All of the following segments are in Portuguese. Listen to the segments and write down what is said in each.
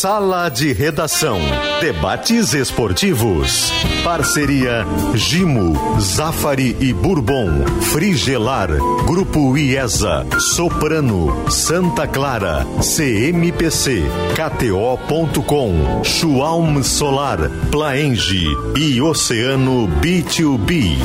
Sala de Redação. Debates esportivos. Parceria Gimo, Zafari e Bourbon. Frigelar. Grupo IESA. Soprano. Santa Clara. CMPC. KTO.com. Schwalm Solar. Plaenge. E Oceano B2B.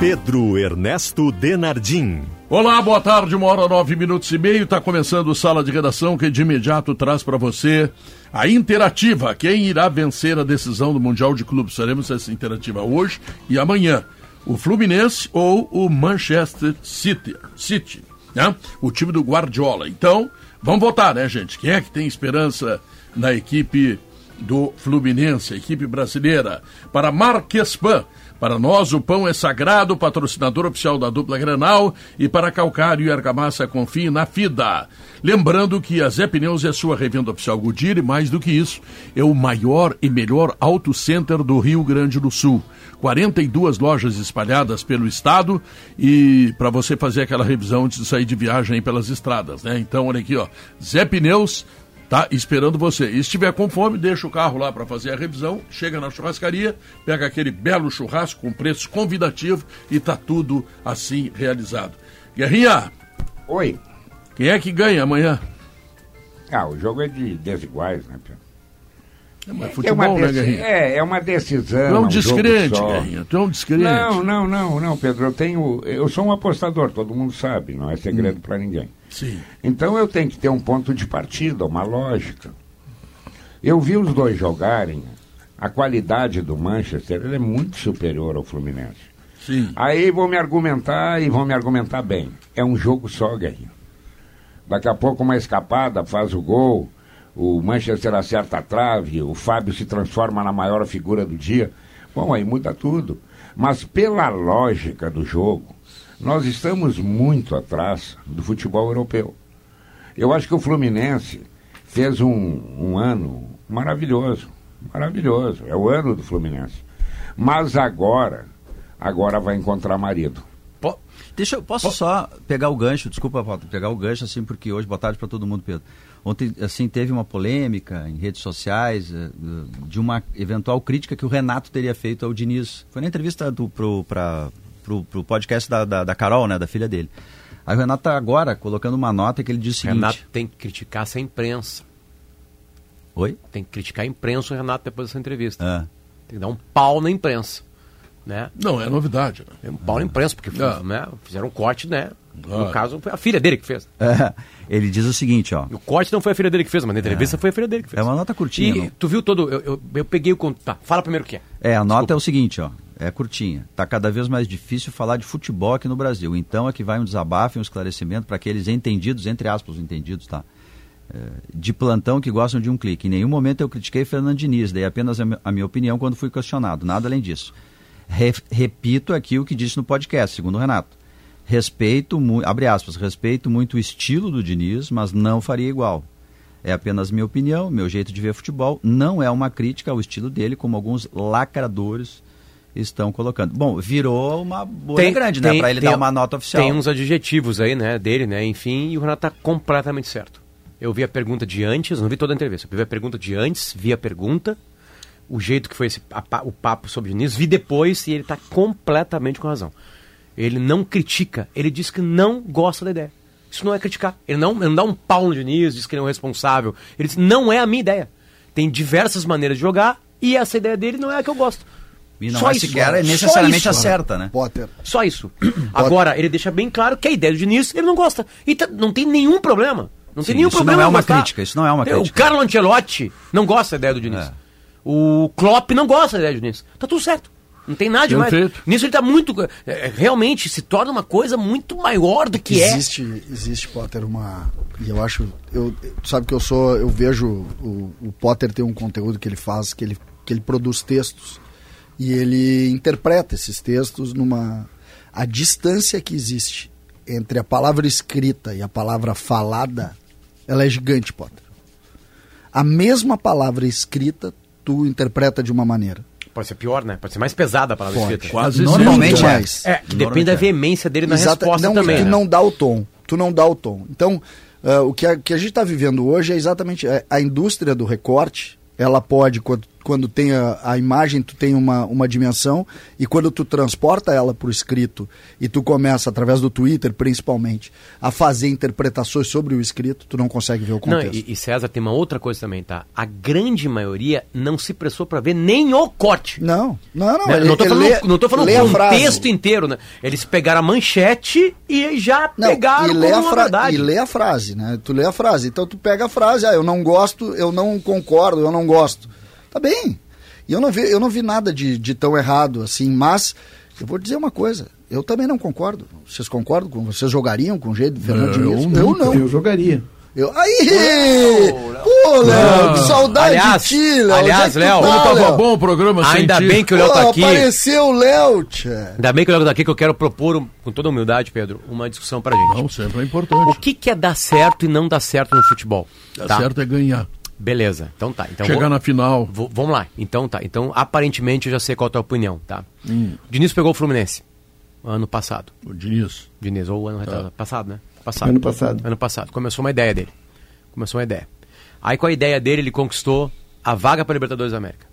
Pedro Ernesto Denardim. Olá, boa tarde, uma hora nove minutos e meio. Está começando Sala de Redação, que de imediato traz para você a interativa. Quem irá vencer a decisão do Mundial de Clubes? Faremos essa interativa hoje e amanhã. O Fluminense ou o Manchester City, City né? o time do Guardiola. Então, vamos votar, né, gente? Quem é que tem esperança na equipe do Fluminense, a equipe brasileira? Para Marquespan para nós, o pão é sagrado, patrocinador oficial da dupla Granal, e para Calcário e Argamassa, confie na FIDA. Lembrando que a Zé Pneus é sua revenda oficial Goodyear e, mais do que isso, é o maior e melhor auto center do Rio Grande do Sul. 42 lojas espalhadas pelo estado e para você fazer aquela revisão antes de sair de viagem pelas estradas, né? Então, olha aqui, ó, Zé Pneus tá esperando você. E se estiver com fome, deixa o carro lá para fazer a revisão, chega na churrascaria, pega aquele belo churrasco com preço convidativo e tá tudo assim realizado. Guerrinha! Oi. Quem é que ganha amanhã? Ah, o jogo é de desiguais, né, Pedro? É, mas futebol, é né, Guerrinha? É, é uma decisão. Tu é um descrente, Guerrinha. Tu é um descrente. Não, não, não, não, Pedro. Eu tenho. Eu sou um apostador, todo mundo sabe, não é segredo hum. para ninguém. Sim. Então eu tenho que ter um ponto de partida, uma lógica. Eu vi os dois jogarem, a qualidade do Manchester é muito superior ao Fluminense. Sim. Aí vão me argumentar e vão me argumentar bem. É um jogo só, Guerrinho. Daqui a pouco uma escapada faz o gol, o Manchester acerta a trave, o Fábio se transforma na maior figura do dia. Bom, aí muda tudo. Mas pela lógica do jogo, nós estamos muito atrás do futebol europeu. Eu acho que o Fluminense fez um, um ano maravilhoso, maravilhoso. É o ano do Fluminense. Mas agora, agora vai encontrar marido. Deixa eu, posso só pegar o gancho, desculpa, Walter, pegar o gancho assim, porque hoje, boa tarde para todo mundo, Pedro. Ontem, assim, teve uma polêmica em redes sociais eh, de uma eventual crítica que o Renato teria feito ao Diniz. Foi na entrevista do, para pro, pro podcast da, da, da, Carol, né, da filha dele. Aí o Renato tá agora colocando uma nota que ele diz o seguinte... Renato tem que criticar essa imprensa. Oi? Tem que criticar a imprensa o Renato depois dessa entrevista. Ah. Tem que dar um pau na imprensa. Né? Não, é novidade. Né? É um pau na imprensa, porque ah. né, fizeram um corte, né? Ah. No caso, foi a filha dele que fez. É, ele diz o seguinte, ó. O corte não foi a filha dele que fez, mas na entrevista é. foi a filha dele que fez. É uma nota curtinha. E não? tu viu todo. Eu, eu, eu peguei o. Tá, fala primeiro o que é. É, a nota é o seguinte, ó é curtinha. Está cada vez mais difícil falar de futebol aqui no Brasil. Então aqui vai um desabafo e um esclarecimento para aqueles entendidos, entre aspas, entendidos, tá? É, de plantão que gostam de um clique. Em nenhum momento eu critiquei Fernando Diniz, dei apenas a, minha opinião quando fui questionado, nada além disso. Re, repito aqui o que disse no podcast, segundo o Renato. Respeito, abre aspas, respeito muito o estilo do Diniz, mas não faria igual. É apenas minha opinião, meu jeito de ver futebol. Não é uma crítica ao estilo dele, como alguns lacradores estão colocando. Bom, virou uma boa grande, né? Para ele tem, dar uma nota oficial. Tem uns adjetivos aí, né, dele, né? Enfim, e o Renato tá completamente certo. Eu vi a pergunta de antes, não vi toda a entrevista, eu vi a pergunta de antes, vi a pergunta, o jeito que foi esse, a, o papo sobre o Diniz, vi depois e ele está completamente com razão. Ele não critica, ele diz que não gosta da ideia. Isso não é criticar. Ele não, ele não dá um pau no Diniz, diz que ele é um responsável. Ele diz, não é a minha ideia. Tem diversas maneiras de jogar e essa ideia dele não é a que eu gosto. E não Só é isso, sequer é necessariamente isso, acerta, né? Potter. Só isso. Agora, ele deixa bem claro que a ideia do Diniz ele não gosta. E tá, não tem nenhum problema. Não Sim, tem nenhum isso problema. Não é uma crítica, isso não é uma crítica. O Carlo Ancelotti não gosta da ideia do Diniz. É. O Klopp não gosta da ideia do Diniz. Tá tudo certo. Não tem nada demais. Perfeito. Nisso ele tá muito. É, realmente se torna uma coisa muito maior do que existe, é. Existe, Potter, uma. E eu acho. Eu, tu sabe que eu sou. Eu vejo. O, o Potter tem um conteúdo que ele faz, que ele, que ele produz textos e ele interpreta esses textos numa a distância que existe entre a palavra escrita e a palavra falada, ela é gigante, Potter. A mesma palavra escrita tu interpreta de uma maneira. Pode ser pior, né? Pode ser mais pesada a palavra Pode. escrita. Quase Normalmente é. mais. É, que depende da veemência dele na Exata- resposta não, também. Tu né? não dá o tom. Tu não dá o tom. Então, ah, o que a, que a gente está vivendo hoje é exatamente a, a indústria do recorte. Ela pode, quando, quando tem a, a imagem, tu tem uma, uma dimensão, e quando tu transporta ela para o escrito e tu começa, através do Twitter principalmente, a fazer interpretações sobre o escrito, tu não consegue ver o Não, contexto. e, e César tem uma outra coisa também, tá? A grande maioria não se pressou pra ver nem o corte. Não, não, não. Né? ele- não tô ele falando, lê- não tô falando o contexto inteiro, né? Eles pegaram a manchete e já Não, pegaram e lê, a verdade. e lê a frase, né? Tu lê a frase. Então tu pega a frase, ah, eu não gosto, eu não concordo, eu não gosto. Tá bem. E eu não vi, eu não vi nada de, de tão errado assim, mas eu vou dizer uma coisa, eu também não concordo. Vocês concordam com vocês jogariam com o jeito do Fernando Eu Diniz? nunca. Eu não. Eu jogaria. Eu, aí! Pô, Léo, que saudade Aliás- de ti, Léo. aliás, é Léo, tá, Como tava Léo? bom o programa Ainda bem que o Léo Pô, tá aqui. apareceu o Léo, tchê. Ainda bem que o Léo tá aqui que eu quero propor, com toda humildade, Pedro, uma discussão pra gente. Não, sempre é O importante. que, que é dar certo e não dar certo no futebol? Tá Tá? certo é ganhar. Beleza, então tá. Então Chegar vou- na final. vou- vamos lá, então tá. Então, aparentemente, eu já sei qual é a tua opinião, tá? Hum. Diniz pegou o Fluminense ano passado. O Diniz. Diniz, ou ano retrasado. Passado, né? Passado. Ano passado. Ano passado. Começou uma ideia dele. Começou uma ideia. Aí, com a ideia dele, ele conquistou a vaga para Libertadores da América.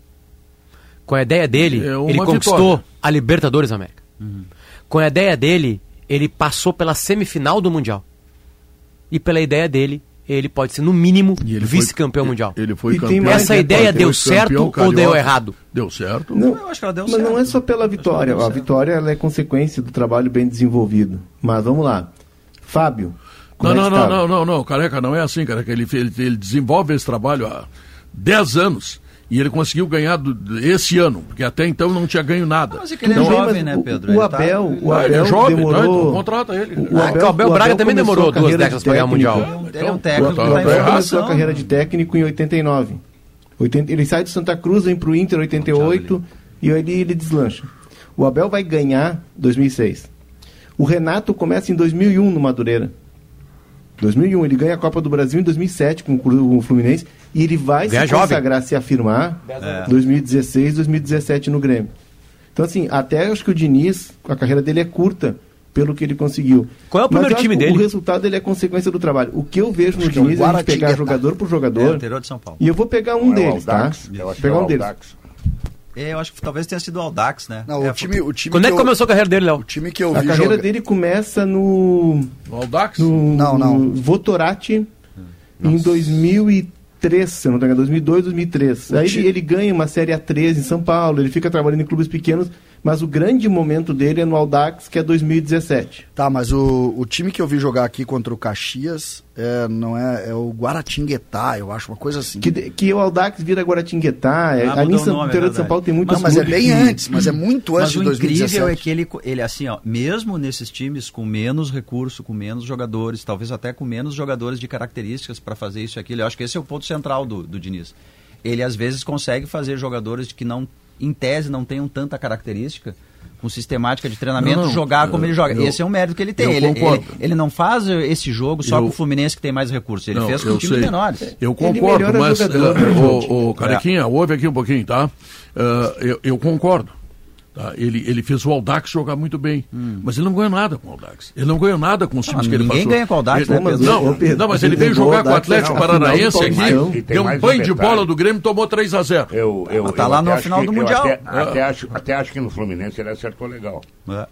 Com a ideia dele, É ele conquistou vitória. a Libertadores da América. Com a ideia dele, ele passou pela semifinal do Mundial. E pela ideia dele, ele pode ser, no mínimo, vice-campeão mundial. Ele foi E campeão. Essa ideia deu certo ou carioca. deu errado? Deu certo. Não, Eu acho que ela deu mas certo. não é só pela vitória. A vitória ela é consequência do trabalho bem desenvolvido. Mas vamos lá. Fábio. Não, é não, não, tá? não, não, não, careca, não é assim, careca. Ele, ele, ele desenvolve esse trabalho há 10 anos e ele conseguiu ganhar do- esse ano, porque até então não tinha ganho nada. Mas é que ele é Tudo bem, jovem, mas né, o- Pedro? O, Ele tá- Abel, o Ah, ele é Abel jovem, demorou... tá? Então contrata ele. O Ah, o Abel Braga também demorou duas décadas de pra ganhar o. Mundial. Ele é um O técnico que Tá Abel tá começou a carreira de técnico em 89. 80 ele sai do Santa Cruz, vem pro Inter em 88 e aí ele, ele deslancha. O Abel vai ganhar 2006. O Renato começa em 2001 no Madureira. 2001, ele ganha a Copa do Brasil em 2007 com o Cru- com o Fluminense e ele vai Ganha se jovem. consagrar, se afirmar É. 2016, 2017 no Grêmio. Então assim, até acho que o Diniz, a carreira dele é curta pelo que ele conseguiu. Qual é o primeiro acho time dele? O resultado ele é consequência do trabalho. O que eu vejo no que é Diniz é a gente pegar jogador por É, jogador. interior de São Paulo. E eu vou pegar um Não é deles, tá? Aldax? Eu acho pegar é um deles. É, eu acho que talvez tenha sido o Aldax, né? Não, É, o time, o time Quando é que eu- começou a carreira dele, Léo? O time que eu A vi carreira jogar- dele começa no, O Aldax? no, Não, não. no Votorati em 2003, se eu não me engano, 2002, 2003. O Aí ele, ele ganha uma Série A3 em São Paulo, ele fica trabalhando em clubes pequenos, mas o grande momento dele é no Aldax, que é 2017. Tá, mas o, o time que eu vi jogar aqui contra o Caxias é, não é, é o Guaratinguetá, eu acho, uma coisa assim. Que, que o Aldax vira Guaratinguetá, é, Ah, ali em o São nome, é interior de São. Paulo tem muitos Não, mas é bem que- antes, mas é muito antes Mas de o 2017. incrível é que ele, ele, assim, ó, mesmo nesses times com menos recurso, com menos jogadores, talvez até com menos jogadores de características para fazer isso e aquilo, eu acho que esse é o ponto central do, do Diniz. Ele às vezes consegue fazer jogadores que não, em tese, não tenham tanta característica, com sistemática de treinamento, Não, não, jogar como eu- ele joga. eu- esse é um mérito que ele tem. Ele, ele, ele não faz esse jogo só Eu- com o Fluminense que tem mais recursos. Ele Não, fez com eu times menores. Eu concordo, mas jogador, o, o Carequinha, ouve aqui um pouquinho, tá? Ah, eu, eu concordo. Tá? Ele, ele fez o Aldax jogar muito bem, mas ele não ganhou nada com o Aldax. Ele não ganhou nada com os times Hum. Ah, que ele ninguém passou. ganha com o Aldax, Ele- né, Pedro? Não, Pedro, não, mas ele ele veio jogar com o Atlético Paranaense aqui, tem deu um mais um banho de bola do Grêmio e tomou 3 a 0 Eu, eu, Mas tá eu lá no final que- do Mundial. Até, até acho, até acho que no Fluminense ele acertou legal. É.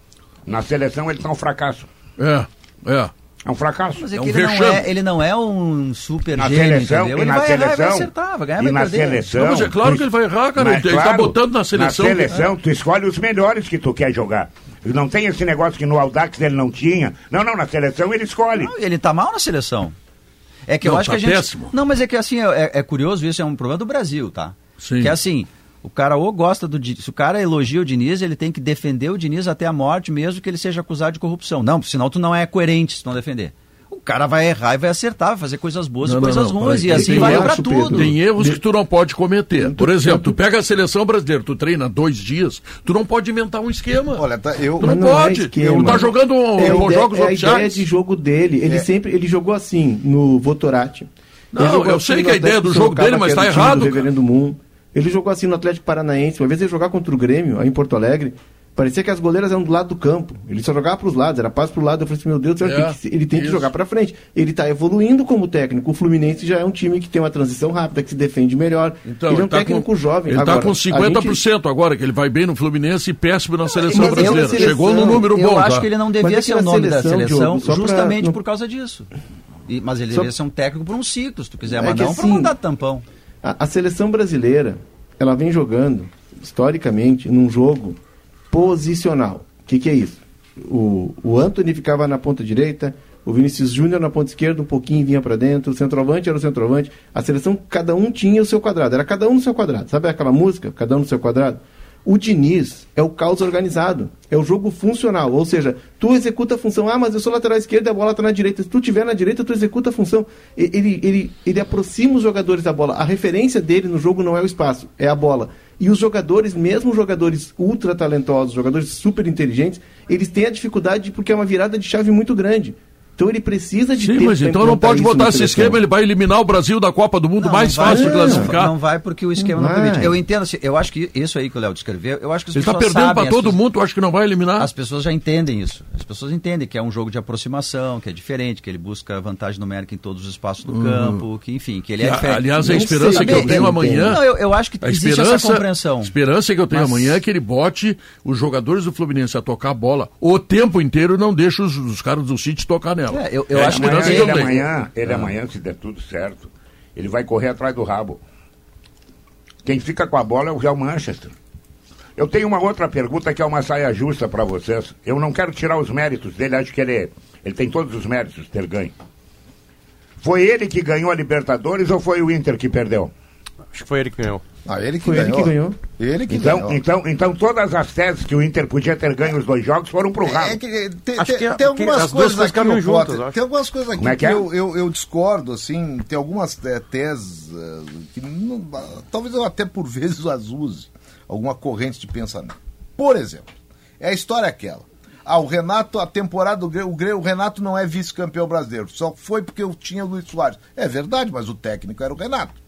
Na seleção ele tá um fracasso. É, é. É um fracasso. Mas é É que um ele, não é, ele não é um super Na gênio, seleção, entendeu? e Ele na vai errar, vai seleção, acertar, vai ganhar, e vai na perder. seleção. Não, mas é claro que ele vai errar, cara. Ele tá claro, botando na seleção. Na seleção, tu escolhe os melhores que tu quer jogar. Não tem esse negócio que no Aldax ele não tinha. Não, não, na seleção ele escolhe. Não, ele tá mal na seleção. É que eu Não, acho tá que a gente. péssimo. Não, mas é que assim, é, é curioso isso, é um problema do Brasil, tá? Sim. Que é assim, o cara ou gosta do Diniz. Se o cara elogia o Diniz, ele tem que defender o Diniz até a morte, mesmo que ele seja acusado de corrupção. Não, senão tu não é coerente se tu não defender. O cara vai errar e vai acertar, vai fazer coisas boas Não, e não, coisas não, ruins. peraí, E assim erro, pra Pedro. tudo. Tem erros que tu não pode cometer. Por exemplo, tu- pega a seleção brasileira, tu treina dois dias, tu não pode inventar um esquema. Olha, tá, eu... Tu não não é pode. esquema. Tu tá jogando um- É ideia- jogos é a ideia de jogo dele. Ele É. sempre ele jogou assim no Votorati. Não, eu assim sei no que a ideia do jogo dele, mas tá errado, Do. Reverendo Moon. Ele jogou assim no Atlético Paranaense, uma vez ele jogar contra o Grêmio, aí em Porto Alegre, parecia que as goleiras eram do lado do campo. Ele só jogava para os lados, era passe para o lado. Eu falei assim, meu Deus, do céu, É, tem que- ele tem que isso. jogar para frente. Ele está evoluindo como técnico. O Fluminense já é um time que tem uma transição rápida, que se defende melhor. Então, ele é um tá técnico com, jovem. Ele está Agora, com a 50% agora, que ele vai bem no Fluminense e péssimo na seleção mas é brasileira. seleção- Chegou no número eu bom, acho tá? que ele não devia é que ser o nome da seleção, seleção Diogo, pra- justamente não- por causa disso. E- mas ele Só- devia ser um técnico por um ciclo, se tu quiser, É mas que não para assim- mandar tampão. A, a seleção brasileira, ela vem jogando, historicamente, num jogo posicional. O que, que é isso? O, o Anthony ficava na ponta direita, o Vinícius Júnior na ponta esquerda, um pouquinho vinha para dentro, o centroavante era o centroavante. A seleção, cada um tinha o seu quadrado, era cada um no seu quadrado. Sabe aquela música? Cada um no seu quadrado? O Diniz é o caos organizado, é o jogo funcional, ou seja, tu executa a função, ah, mas eu sou lateral esquerdo e a bola está na direita. Se tu tiver na direita, tu executa a função. Ele, ele, ele aproxima os jogadores da bola. A referência dele no jogo não é o espaço, é a bola. E os jogadores, mesmo jogadores ultra talentosos, jogadores super inteligentes, eles têm a dificuldade porque é uma virada de chave muito grande. Então ele precisa de Sim, tempo mas então não pode botar esse seleção. esquema, ele vai eliminar o Brasil da Copa do Mundo Não, mais não vai, fácil de classificar. Não vai porque o esquema não, Não permite. Eu entendo, assim, eu acho que isso aí que o Léo descreveu, eu acho que as Ele está pessoas perdendo para todo pessoas- mundo, eu acho que não vai eliminar. As pessoas já entendem isso. As pessoas entendem que é um jogo de aproximação, que é diferente, que ele busca vantagem numérica em todos os espaços do campo, que enfim, que ele é Que, diferente. aliás, a esperança sei, que eu tenho amanhã. Não, eu, eu acho que A existe esperança, essa compreensão. esperança que eu tenho Mas- amanhã é que ele bote os jogadores do Fluminense a tocar a bola o tempo inteiro e não deixe os, os caras do City tocar nela. É, eu- eu acho que esperança Amanhã, que ele tenho. amanhã, ele amanhã, se der tudo certo, ele vai correr atrás do rabo. Quem fica com a bola é o Real Manchester. Eu tenho uma outra pergunta que é uma saia justa para vocês. Eu não quero tirar os méritos dele, acho que ele, ele tem todos os méritos de ter ganho. Foi ele que ganhou a Libertadores ou foi o Inter que perdeu? Acho que foi ele que ganhou. Ah, ele que Foi ele ganhou. que ganhou. Ele que Então, ganhou. então, então todas as teses que o Inter podia ter ganho os dois jogos foram pro. É que Acho tem- que é- tem algumas coisas aqui, caminham ô, juntas, Potter. Tem algumas coisas aqui é que que é? eu, eu, eu discordo, assim, tem algumas é, teses é, que não- talvez eu até por vezes as use, alguma corrente de pensamento. Por exemplo, é a história aquela. Ah, o Renato, a temporada do Grêmio, o, Grêmio, o Renato não é vice-campeão brasileiro, só foi porque eu tinha o Luiz Soares. É verdade, mas o técnico era o Renato.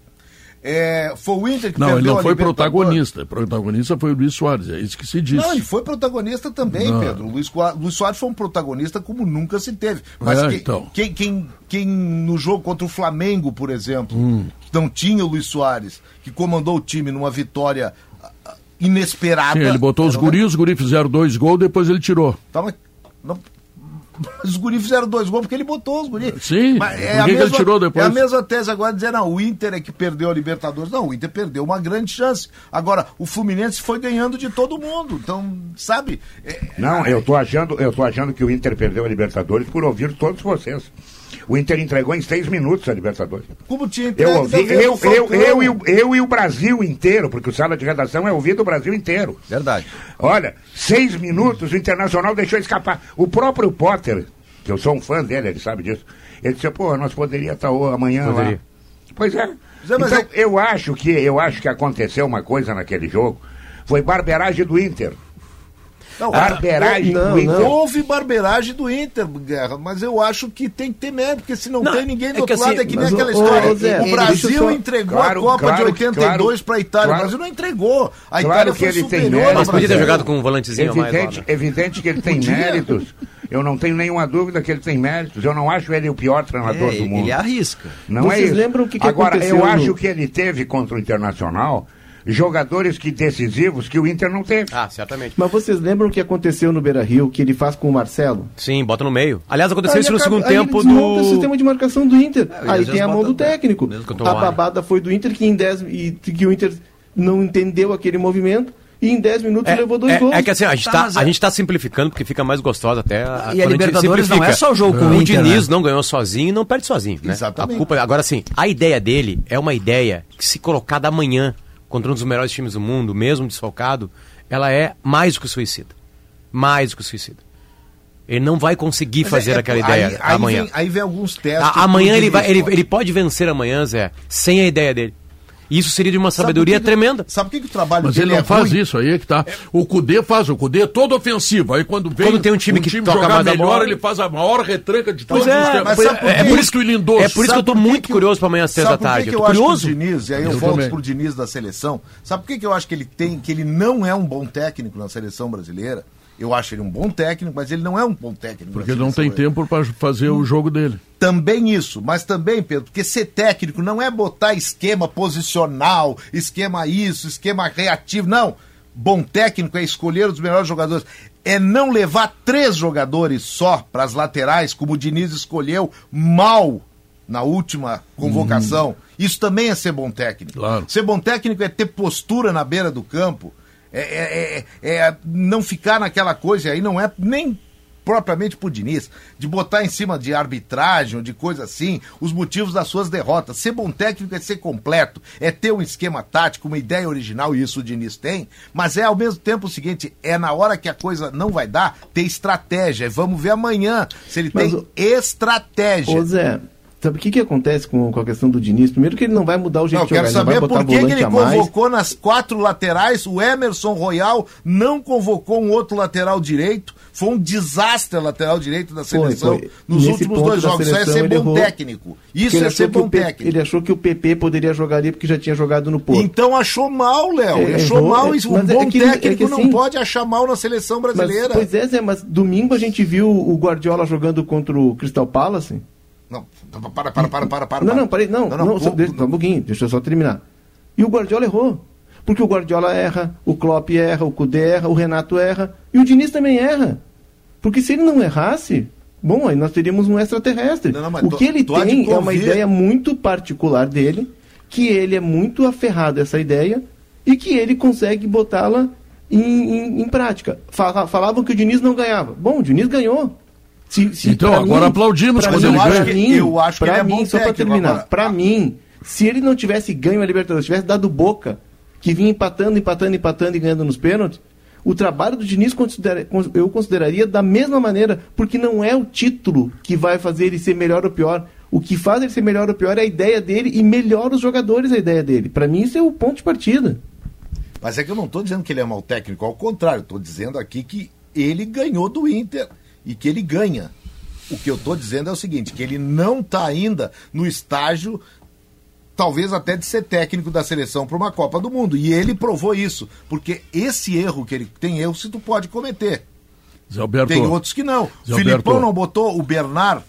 É, foi o Inter que Não, ele não foi protagonista. Protagonista foi o Luiz Soares, é isso que se diz. Não, ele foi protagonista também, Não. Pedro. O Luiz, Luiz Soares foi um protagonista como nunca se teve. Mas É, quem, então. quem, quem, quem no jogo contra o Flamengo, por exemplo, Hum. que não tinha o Luiz Soares, que comandou o time numa vitória ah, ah, inesperada. Sim, ele botou os guris, os guris fizeram dois gols, depois ele tirou. Tá, mas, não, mas os guris fizeram dois gols porque ele botou os guris. Sim, Mas por que que ele tirou depois? É a mesma tese agora dizer, não, o Inter é que perdeu a Libertadores. Não, o Inter perdeu uma grande chance. Agora, o Fluminense foi ganhando de todo mundo. Então, sabe? é- Não, eu tô achando, eu tô achando que o Inter perdeu a Libertadores por ouvir todos vocês. O Inter entregou em seis minutos a Libertadores. Como tinha entregue Eu ouvi, eu, eu, eu, e o, eu e o Brasil inteiro, porque o sala de redação é ouvido o Brasil inteiro. Verdade. Olha, seis minutos o Internacional deixou escapar. O próprio Potter, que eu sou um fã dele, ele sabe disso, ele disse, pô, nós poderíamos estar ho- amanhã lá. Poderia. Pois é. Zé, mas então, é- eu acho que eu acho que aconteceu uma coisa naquele jogo. Foi barberagem do Inter. Não, barberagem não, do Inter. não. Houve barberagem do Inter, Guerra, mas eu acho que tem que ter mérito, porque se não, Não, tem ninguém do é outro que lado, assim, é que nem aquela história. ô, Zé, o Brasil só- entregou Claro, a Copa claro de que- 82 para a Itália. claro. O Brasil não entregou. A Claro Itália que foi ele tem superior. Mas podia ter jogado com um volantezinho a mais lá, Evidente, né? evidente que ele tem méritos. Eu não tenho nenhuma dúvida que ele tem méritos. Eu não acho ele o pior treinador É, do mundo. ele arrisca. Não é Vocês isso. lembram o que que Agora, aconteceu eu no- acho que ele teve contra o Internacional jogadores que decisivos que o Inter não teve. Ah, certamente. Mas vocês lembram o que aconteceu no Beira Rio, que ele faz com o Marcelo? Sim, bota no meio. Aliás, aconteceu Aí isso no acaba- segundo aí ele tempo desmonta o do. sistema de marcação do Inter. É, e aí tem a mão do técnico, A babada foi do Inter que em 10 e que o Inter não entendeu aquele movimento e em 10 minutos É, levou dois é- gols. é que assim, a gente, Tá, tá, a é- gente tá simplificando porque fica mais gostosa até. E a quando gente Libertadores não é só o jogo com o O Inter, Diniz né? não ganhou sozinho e não perde sozinho, né? Exatamente. A culpa, agora sim, a ideia dele é uma ideia que se colocada amanhã contra um dos melhores times do mundo, mesmo desfalcado, ela é mais do que suicida. Mais do que suicida. Ele não vai conseguir Mas fazer é- é- aquela aí- ideia aí amanhã. Vem, aí vem alguns testes. A- amanhã ele, vai, ele, pode. ele pode vencer amanhã, Zé, sem a ideia dele. Isso seria de uma Sabe sabedoria por que que- tremenda. Sabe por que, que o trabalho Mas dele ele não é faz ruim? isso, aí é que tá. O Cudê faz, o Cudê é todo ofensivo. Aí quando vem Quando tem um time que toca jogar melhor, bola- ele faz a maior retranca de todos os é, tempos. mas sabe por é, por isso que o Lindoso. É por isso que eu tô Sabe muito que curioso pra amanhã às três da Sabe tarde. que Eu tô acho que o curioso. Diniz, e aí eu, Eu volto também. pro Diniz da seleção, sabe por que, que eu acho que ele tem, que ele não é um bom técnico na seleção brasileira? Eu acho ele um bom técnico, mas ele não é um bom técnico. Porque não tem tempo para fazer o jogo dele. Também isso, mas também, Pedro, porque ser técnico não é botar esquema posicional, esquema isso, esquema reativo, não. Bom técnico é escolher os melhores jogadores. É não levar três jogadores só para as laterais, como o Diniz escolheu mal na última convocação. Isso também é ser bom técnico. Claro. Ser bom técnico é ter postura na beira do campo, é, é- é- é não ficar naquela coisa, aí não é nem propriamente por Diniz, de botar em cima de arbitragem ou de coisa assim, os motivos das suas derrotas. Ser bom técnico é ser completo, é ter um esquema tático, uma ideia original, e isso o Diniz tem, mas é ao mesmo tempo o seguinte, é na hora que a coisa não vai dar, ter estratégia. Vamos ver amanhã se ele Mas tem o- estratégia. Ô Zé, sabe o que, que acontece com, com a questão do Diniz? Primeiro que ele não vai mudar o jeito Não, de jogar, quero saber por que, ele convocou nas quatro laterais o Emerson Royal, não convocou um outro lateral direito. Foi um desastre a lateral direito da seleção foi. nos Nesse últimos dois jogos. Isso é seleção, ser ele bom errou. técnico. Isso é ser bom técnico. Ele achou que o PP poderia jogar ali porque já tinha jogado no Porto. Então achou mal, Léo. É, achou errou, mal. é, isso. Um mas é bom que ele- é técnico que não assim- pode achar mal na seleção Mas, brasileira. pois é, Zé, mas domingo a gente viu o Guardiola jogando contra o Crystal Palace. Não, para, para, para, para, para. Não, não, parei, não, Não, não, não, deixa, só um pouquinho, deixa eu só terminar. E o Guardiola errou. Porque o Guardiola erra, o Klopp erra, o Kudê erra, o Renato erra, e o Diniz também erra. Porque se ele não errasse, bom, aí nós teríamos um extraterrestre. Não, não, o tu- que ele tem é uma ideia muito particular dele, que ele é muito aferrado a essa ideia, e que ele consegue botá-la em, em- em prática. Fala- Falavam que o Diniz não ganhava. Bom, o Diniz ganhou. Se- se- Então, agora aplaudimos pra quando mim- ele ganha. mim- Eu acho que pra ele é mim, bom só pra técnico. terminar, Agora, pra a- mim, se ele não tivesse ganho a Libertadores, tivesse dado boca, que vinha empatando, empatando, empatando e ganhando nos pênaltis, o trabalho do Diniz considera- cons- eu consideraria da mesma maneira, porque não é o título que vai fazer ele ser melhor ou pior. O que faz ele ser melhor ou pior é a ideia dele e melhora os jogadores a ideia dele. Pra mim, isso é o ponto de partida. Mas é que eu não estou dizendo que ele é mau técnico, ao contrário, estou dizendo aqui que ele ganhou do Inter e que ele ganha. O que eu estou dizendo é o seguinte, que ele não está ainda no estágio, talvez até de ser técnico da seleção para uma Copa do Mundo. E ele provou isso, porque esse erro que ele tem erro se tu pode cometer. Tem outros que não. Zé Filipão não botou o Bernard.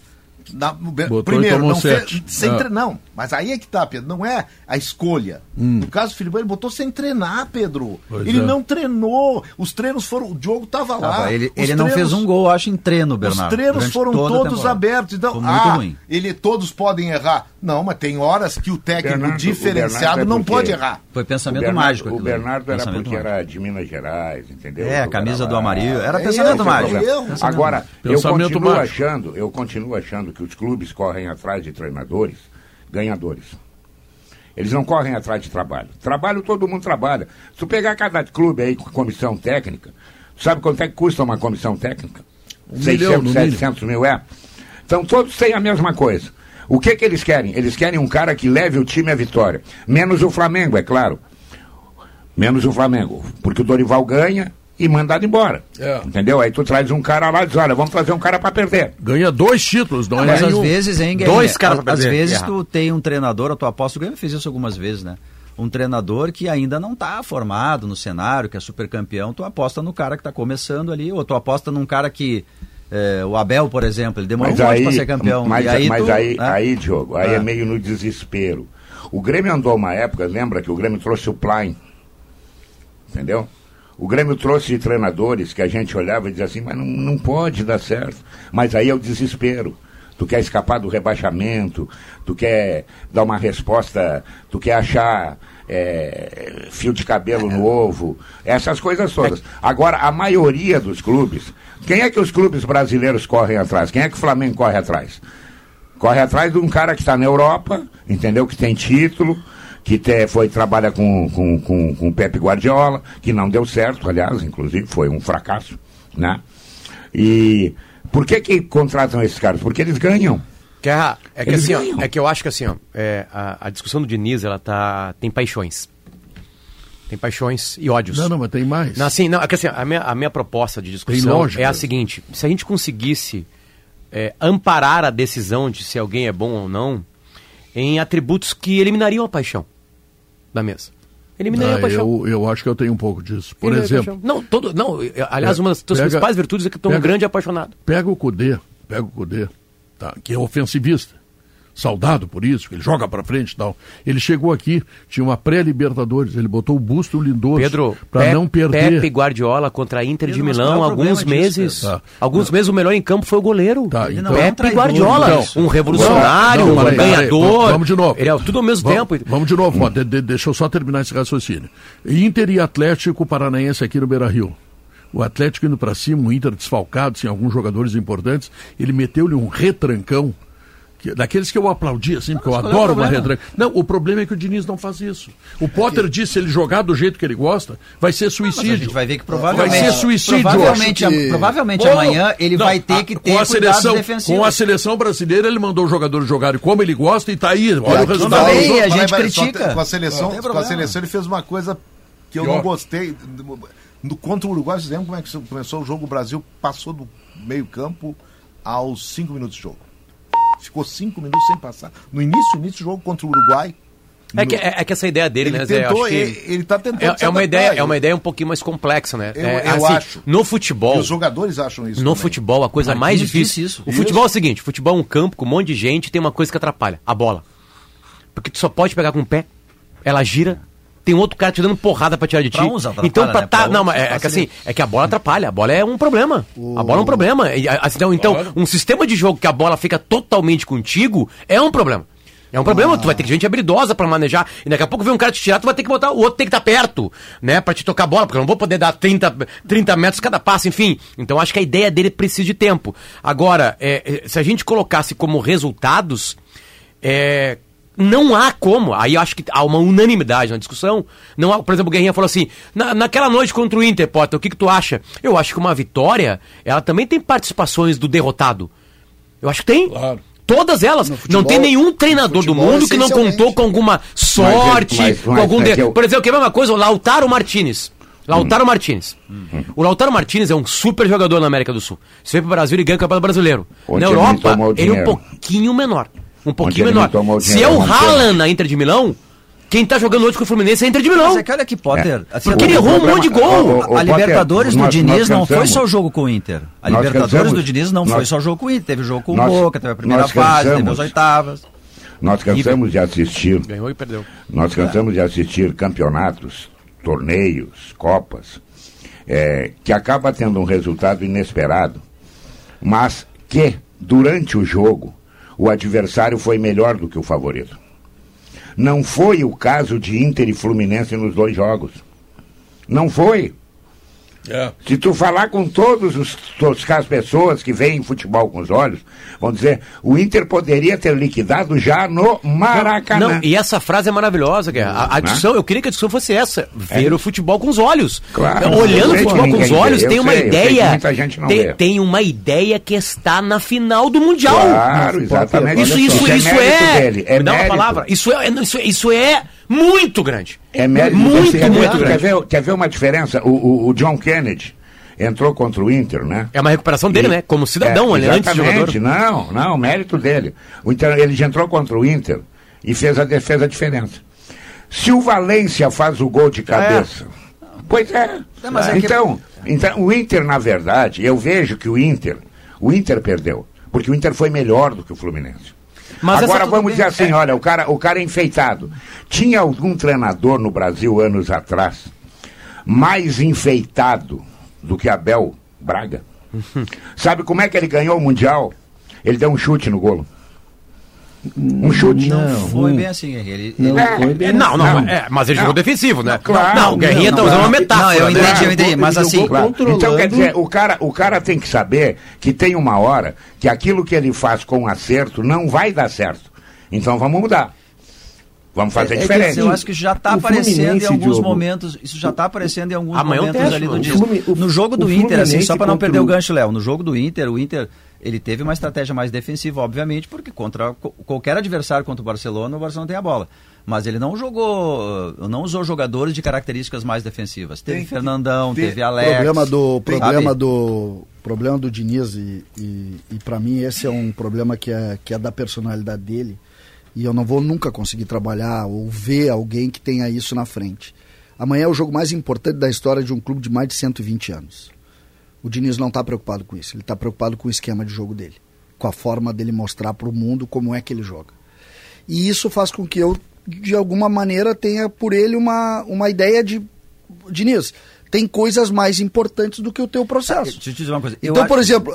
na- Botou primeiro, não fez, sem Ah. não, mas aí é que tá, Pedro, não é a escolha. Hum. No caso do Filipão, ele botou sem treinar, Pedro. Pois ele é. não treinou. Os treinos foram. O Diogo tava lá. Tava, ele Os ele não treinos- fez um gol, acho, em treino, Os Bernardo. treinos durante foram todos abertos. Então, ah, ruim. ele todos podem errar. Não, mas tem horas que o técnico Bernardo- o diferenciado Bernardo é não pode errar. Foi pensamento o Bernardo, mágico. O. Bernardo era Pensamento porque mágico. era de Minas Gerais, entendeu? É, a camisa do lá. amarillo. Era É pensamento erro, mágico. erro. Agora, eu Pensamento continuo mágico. achando, eu continuo achando que os clubes correm atrás de treinadores ganhadores. Eles não correm atrás de trabalho. Trabalho todo mundo trabalha. Se tu pegar cada clube aí com comissão técnica, sabe quanto é que custa uma comissão técnica? Um milhão, no 700 mil é? Então todos têm a mesma coisa. O que que eles querem? Eles querem um cara que leve o time à vitória. Menos o Flamengo, é claro. Menos o Flamengo. Porque o Dorival ganha e mandado embora. É. Entendeu? Aí tu traz um cara lá e diz, olha, vamos trazer um cara para perder. Ganha dois títulos, não é Mas às nenhum. vezes, hein, Guerrinha? Dois caras pra Às vezes Erra. tu tem um treinador, a tua aposta, o Grêmio fez isso algumas vezes, né? Um treinador que ainda não está formado no cenário, que é super campeão, tu aposta no cara que está começando ali, ou tu aposta num cara que. eh, o Abel, por exemplo, ele demorou Mas um monte aí, para ser campeão. mas, e aí, mas tu, aí, né? aí, Diogo, aí É. é meio no desespero. O Grêmio andou uma época, lembra que o Grêmio trouxe o Plain, entendeu? O Grêmio trouxe treinadores que a gente olhava e dizia assim, mas não, não pode dar certo. Mas aí é o desespero. Tu quer escapar do rebaixamento, tu quer dar uma resposta, tu quer achar é, fio de cabelo no ovo, essas coisas todas. Agora, a maioria dos clubes, quem é que os clubes brasileiros correm atrás? Quem é que o Flamengo corre atrás? Corre atrás de um cara que está na Europa, entendeu? Que tem título, que te, foi trabalha com, com, com, com o Pepe Guardiola, que não deu certo, aliás, inclusive, foi um fracasso, né? E por que que contratam esses caras? Porque eles ganham. Guerra, é que Eles assim, ó, é que eu acho que assim, ó, é, a, a discussão do Diniz, ela tá tem paixões. Tem paixões e ódios. Não, não, mas tem mais. Não, assim, não, é que assim, a minha, a minha proposta de discussão é a seguinte: se a gente conseguisse é, amparar a decisão de se alguém é bom ou não em atributos que eliminariam a paixão da mesa. Eliminariam Ah, a paixão. eu, eu acho que eu tenho um pouco disso. Por Eliminariam a exemplo. Não, todo, não, aliás, É, uma das tuas pega- principais virtudes é que tu é um grande apaixonado. pega o Cudê, pega o Cudê, tá, que é ofensivista. Saudado por isso, que ele joga pra frente e tal. Ele chegou aqui, tinha uma pré-Libertadores, ele botou o busto Lindoso Pedro, pra Pe- não perder. Pepe Guardiola contra a Inter de Pedro, mas Milão, alguns meses. Tá. Alguns meses o melhor em campo foi o goleiro. Tá, então- não é um Pepe Guardiola, então. um revolucionário, Não, não, um ganhador. Vamos de novo. Ele é tudo ao mesmo Vamos- tempo. Vamos de novo, ó, de- de- deixa eu só terminar esse raciocínio. Inter e Atlético Paranaense aqui no Beira Rio. O Atlético indo pra cima, o Inter desfalcado, sem alguns jogadores importantes, ele meteu-lhe um retrancão. Que- daqueles que eu aplaudi, assim, porque eu é o adoro uma problema? retranca. Não, o problema é que o Diniz não faz isso. O Potter disse, se ele jogar do jeito que ele gosta, vai ser Mas suicídio. a gente vai ver que provavelmente, Vai ser suicídio, provavelmente, que- provavelmente Pô, amanhã ele não, vai ter a- que com ter a cuidados seleção, defensivos. Com a seleção brasileira, ele mandou os jogadores jogarem como ele gosta e tá aí. Olha o resultado. também, a gente critica. Com a seleção, com a seleção ele fez uma coisa que eu Pior. não gostei. No, contra o Uruguai, vocês lembram como é que começou o jogo? O Brasil passou do meio campo aos cinco minutos de jogo. Ficou cinco minutos sem passar. No início, início do jogo contra o Uruguai. É que, é, é que essa ideia dele, ele né, Zé? eu tentou, que ele, ele tá tentando é, é uma ideia, é uma ideia um pouquinho mais complexa, né? Eu- É, eu assim, acho. No E futebol, os jogadores acham isso. no também. futebol, a coisa mais difícil. isso. O futebol é o seguinte: futebol é um campo com um monte de gente tem uma coisa que atrapalha: a bola. Porque tu só pode pegar com o pé, ela gira. Tem outro cara te dando porrada pra tirar de ti. Pra uns então, pra né? tá, Pra não, mas é, é que assim, é que a bola atrapalha. A bola é um problema. A bola é um problema. Assim, então, então, um sistema de jogo que a bola fica totalmente contigo é um problema. É um problema, tu vai ter que gente habilidosa pra manejar. E daqui a pouco vem um cara te tirar, tu vai ter que botar. O outro tem que estar perto, né? Pra te tocar a bola, porque eu não vou poder dar 30, 30 metros cada passo, enfim. Então acho que a ideia dele precisa de tempo. Agora, é, é, se a gente colocasse como resultados, é, não há como. Aí eu acho que há uma unanimidade na discussão. Não há, por exemplo, o Guerrinha falou assim: "Na- naquela noite contra o Inter, Potter, o que, que tu acha? Eu acho que uma vitória, ela também tem participações do derrotado. Eu acho que tem. Claro. Todas elas. futebol- não tem nenhum treinador do futebol, mundo que não contou com alguma sorte, mas- com mas algum. é de- que eu- Por exemplo, que é a mesma coisa, o Lautaro Martinez. Lautaro Martinez. O Lautaro Martinez é um super jogador na América do Sul. Se vem pro Brasil, ele ganha o Campeonato Brasileiro. Ontem na Europa, ele é um pouquinho menor. Um pouquinho menor. Se é o Haaland na Inter de Milão, quem tá jogando hoje com o Fluminense é a Inter de Milão. Mas é que olha aqui, Potter. assim, Porque o- ele errou um monte de gol. o- o- A Potter, Libertadores do nós- Diniz nós não foi só o jogo com o Inter. A Nós Libertadores cansamos. do Diniz não foi só o jogo com o Inter. Teve o jogo com o Boca, teve a primeira fase, teve as oitavas. Nós cansamos de assistir Ganhou e perdeu. Nós cansamos de assistir campeonatos, torneios, copas, é, que acaba tendo um resultado inesperado, mas que, durante o jogo, o adversário foi melhor do que o favorito. Não foi o caso de Inter e Fluminense nos dois jogos. Não foi. É. Se tu falar com todos os, todas as pessoas que veem futebol com os olhos, vão dizer, o Inter poderia ter liquidado já no Maracanã. Não, e essa frase é maravilhosa, Guerra. A, a discussão, eu queria que a discussão fosse essa: ver o futebol com os olhos. É Claro. Olhando o futebol com os olhos, tem uma sei, ideia. muita gente não tem, vê. tem uma ideia que está na final do Mundial. Claro, exatamente. Isso, isso, isso, é é. dele, é me dá uma palavra. Isso é, isso, é- isso é muito grande. É mérito muito, quer, muito ver, quer, grande. ver, quer ver uma diferença? O, o- o John Kennedy entrou contra o Inter, né? É uma recuperação dele, E- né? Como cidadão, É, ele antes de jogador. exatamente. Não, não, mérito dele. O Inter, ele já entrou contra o Inter e fez a defesa a diferença. Se o Valência faz o gol de cabeça. Pois é. É, mas é que- então, então, o Inter, na verdade, eu vejo que o Inter, o Inter perdeu. Porque o Inter foi melhor do que o Fluminense. Mas Agora vamos bem. dizer assim, É. olha, o cara, o cara é enfeitado. Tinha algum treinador no Brasil anos atrás mais enfeitado do que Abel Braga? Sabe como é que ele ganhou o Mundial? Ele deu um chute no golo. Um chute. Não, foi Hum. bem assim. Ele, Não ele- foi bem É, não, não, Não. é, mas ele Não. jogou defensivo, né? Claro. Não, o Guerrinha Não, tá não, usando uma não. metáfora. Não, eu né? entendi, eu entendi, mas assim, Claro. Então, quer dizer, o cara, o cara tem que saber que tem uma hora que aquilo que ele faz com acerto não vai dar certo. Então vamos mudar. Vamos fazer É- é que diferente. eu acho que já está aparecendo em alguns Diogo. momentos. Isso já está aparecendo em alguns Amanhã é um momentos teste, ali do o- no jogo do Inter, assim, só para não perder o o- gancho, Léo. No jogo do Inter, o Inter Ele teve uma estratégia mais defensiva, obviamente, porque contra co- qualquer adversário contra o Barcelona, o Barcelona tem a bola. Mas ele não jogou, não usou jogadores de características mais defensivas. Teve Tem Fernandão, ter- teve Alex. problema do sabe? problema do problema do Diniz e, e, e para mim esse é um problema que é que é da personalidade dele e eu não vou nunca conseguir trabalhar ou ver alguém que tenha isso na frente. Amanhã é o jogo mais importante da história de um clube de mais de 120 anos. O Diniz não está preocupado com isso, ele está preocupado com o esquema de jogo dele, com a forma dele mostrar para o mundo como é que ele joga. E isso faz com que eu, de alguma maneira, tenha por ele uma, uma ideia de. Diniz, tem coisas mais importantes do que o teu processo. Deixa eu te dizer uma coisa. eu Então, acho- por exemplo,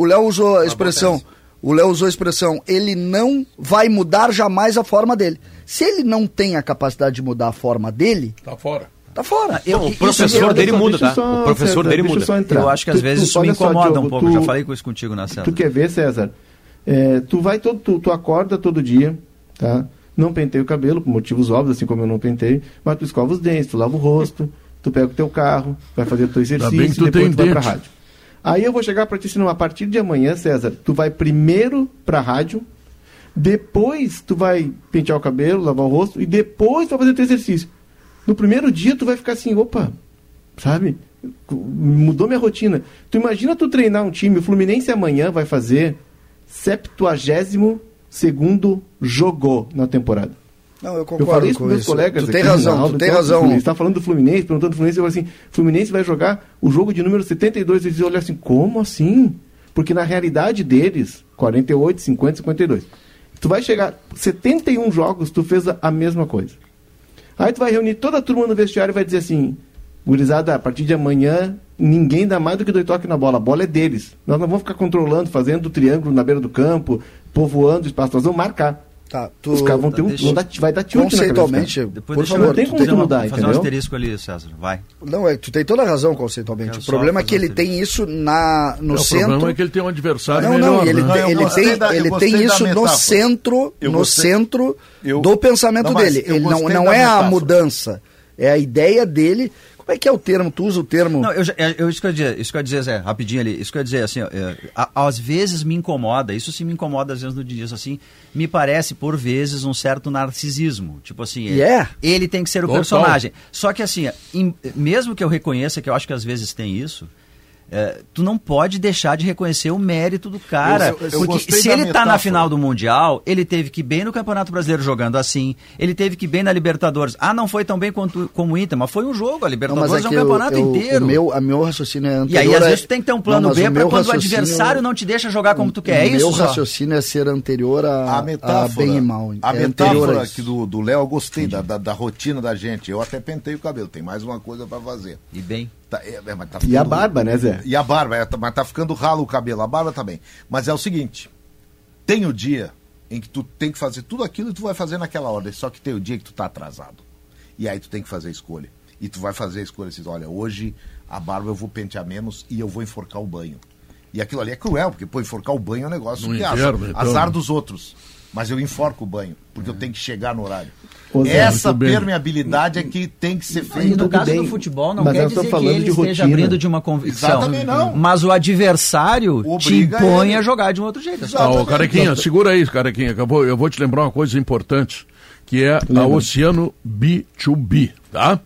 o Léo usou a expressão. O Léo usou a expressão, ele não vai mudar jamais a forma dele. Se ele não tem a capacidade de mudar a forma dele, Tá fora. Tá fora. Eu- o isso- professor dele só, muda, tá? só, o professor César, dele muda. só. Eu acho que às Tu- vezes tu- isso me só, incomoda um pouco. tu- Já falei com isso contigo na César. Tu quer ver, César? É, tu vai todo, tu, tu acorda todo dia, tá? Não penteia o cabelo, por motivos óbvios, assim como eu não pentei, mas tu escova os dentes, tu lava o rosto, tu pega o teu carro, vai fazer o teu exercício que tu e depois tu vai pra dente. rádio. Aí eu vou chegar pra ti ensinar, a partir de amanhã, César, tu vai primeiro pra rádio, depois tu vai pentear o cabelo, lavar o rosto, e depois tu vai fazer o teu exercício. No primeiro dia tu vai ficar assim, opa, sabe? Mudou minha rotina. Tu imagina tu treinar um time, o Fluminense amanhã vai fazer 72 segundo jogo na temporada. Não, eu Eu concordo falei isso com meus isso. colegas tu tem aqui na razão, aula, tu tem razão. Fluminense tá falando do Fluminense, perguntando do Fluminense, eu falei assim, Fluminense vai jogar o jogo de número 72, eles olham assim, como assim? Porque na realidade deles, 48, 50, 52. Tu vai chegar 71 jogos, tu fez a mesma coisa. Aí tu vai reunir toda a turma no vestiário e vai dizer assim, gurizada, a partir de amanhã ninguém dá mais do que dois toques na bola, a bola é deles. Nós não vamos ficar controlando, fazendo triângulo na beira do campo, povoando o espaço, nós vamos marcar. Tá, tu, Os caras vão ter um, deixa- dar, vai dar tilt conceitualmente. Depois por favor, não tem como tu mudar, fazer um entendeu? asterisco ali, César. Vai. Não, é, tu tem toda a razão conceitualmente. O problema é que ele um tem isso na, no o centro. problema é que ele tem um adversário Não, melhor. não, ele, né? Não, ele tem, da- ele tem isso no centro, Eu no gostei- centro eu- do pensamento Não, dele. Ele não, não é a mudança, é a ideia dele. Como é que é o termo? Tu usa o termo? Não, eu, é, eu, isso que eu ia dizer, isso que eu dizer, Zé, rapidinho ali, isso que eu ia dizer, assim, ó, é, a- às vezes me incomoda, isso sim me incomoda às vezes no Diniz, assim, me parece por vezes um certo narcisismo, tipo assim, E é? ele tem que ser o Total. personagem. Só que assim, em- mesmo que eu reconheça que eu acho que às vezes tem isso, é, tu não pode deixar de reconhecer o mérito do cara. Eu- eu- eu porque se ele tá na final do Mundial, ele teve que ir bem no Campeonato Brasileiro jogando assim, ele teve que ir bem na Libertadores. Ah, não foi tão bem quanto, como o Inter, mas foi um jogo, a Não, Libertadores mas é é um campeonato eu- inteiro. O meu, a meu raciocínio é E anterior. aí, às a- vezes, tu tem que ter um plano Não, B o pra meu quando o raciocínio- adversário não te deixa jogar como tu quer. É o meu isso só. raciocínio é ser anterior a, A metáfora, a bem e mal. a é metáfora a isso. aqui do do Léo, eu gostei da, da, da rotina da gente. Eu até pentei o cabelo, tem mais uma coisa pra fazer. E bem. Tá, é, é, mas tá E a ficando- barba, né, Zé? E a barba, é, tá- mas tá ficando ralo o cabelo, a barba também. Mas é o seguinte: tem o dia em que tu tem que fazer tudo aquilo e tu vai fazer naquela ordem, só que tem o dia que tu tá atrasado. E aí tu tem que fazer a escolha. E tu vai fazer a escolha assim, olha, hoje a barba eu vou pentear menos e eu vou enforcar o banho. E aquilo ali é cruel, porque pô, enforcar o banho é um negócio No que inverno, azar, então, azar né? dos outros. Mas eu enforco o banho, porque eu tenho que chegar no horário. Zé, Essa bem. permeabilidade é que tem que ser E feita. no caso bem, do futebol, não mas quer dizer que ele de esteja rotina. abrindo de uma convicção. Exatamente, não. Mas o adversário te Obriga impõe ele. a jogar de um outro jeito. Ah, ô, Carequinha, segura aí, Carequinha, que eu vou, eu vou te lembrar uma coisa importante, que é a Lembra. Oceano B2B, tá?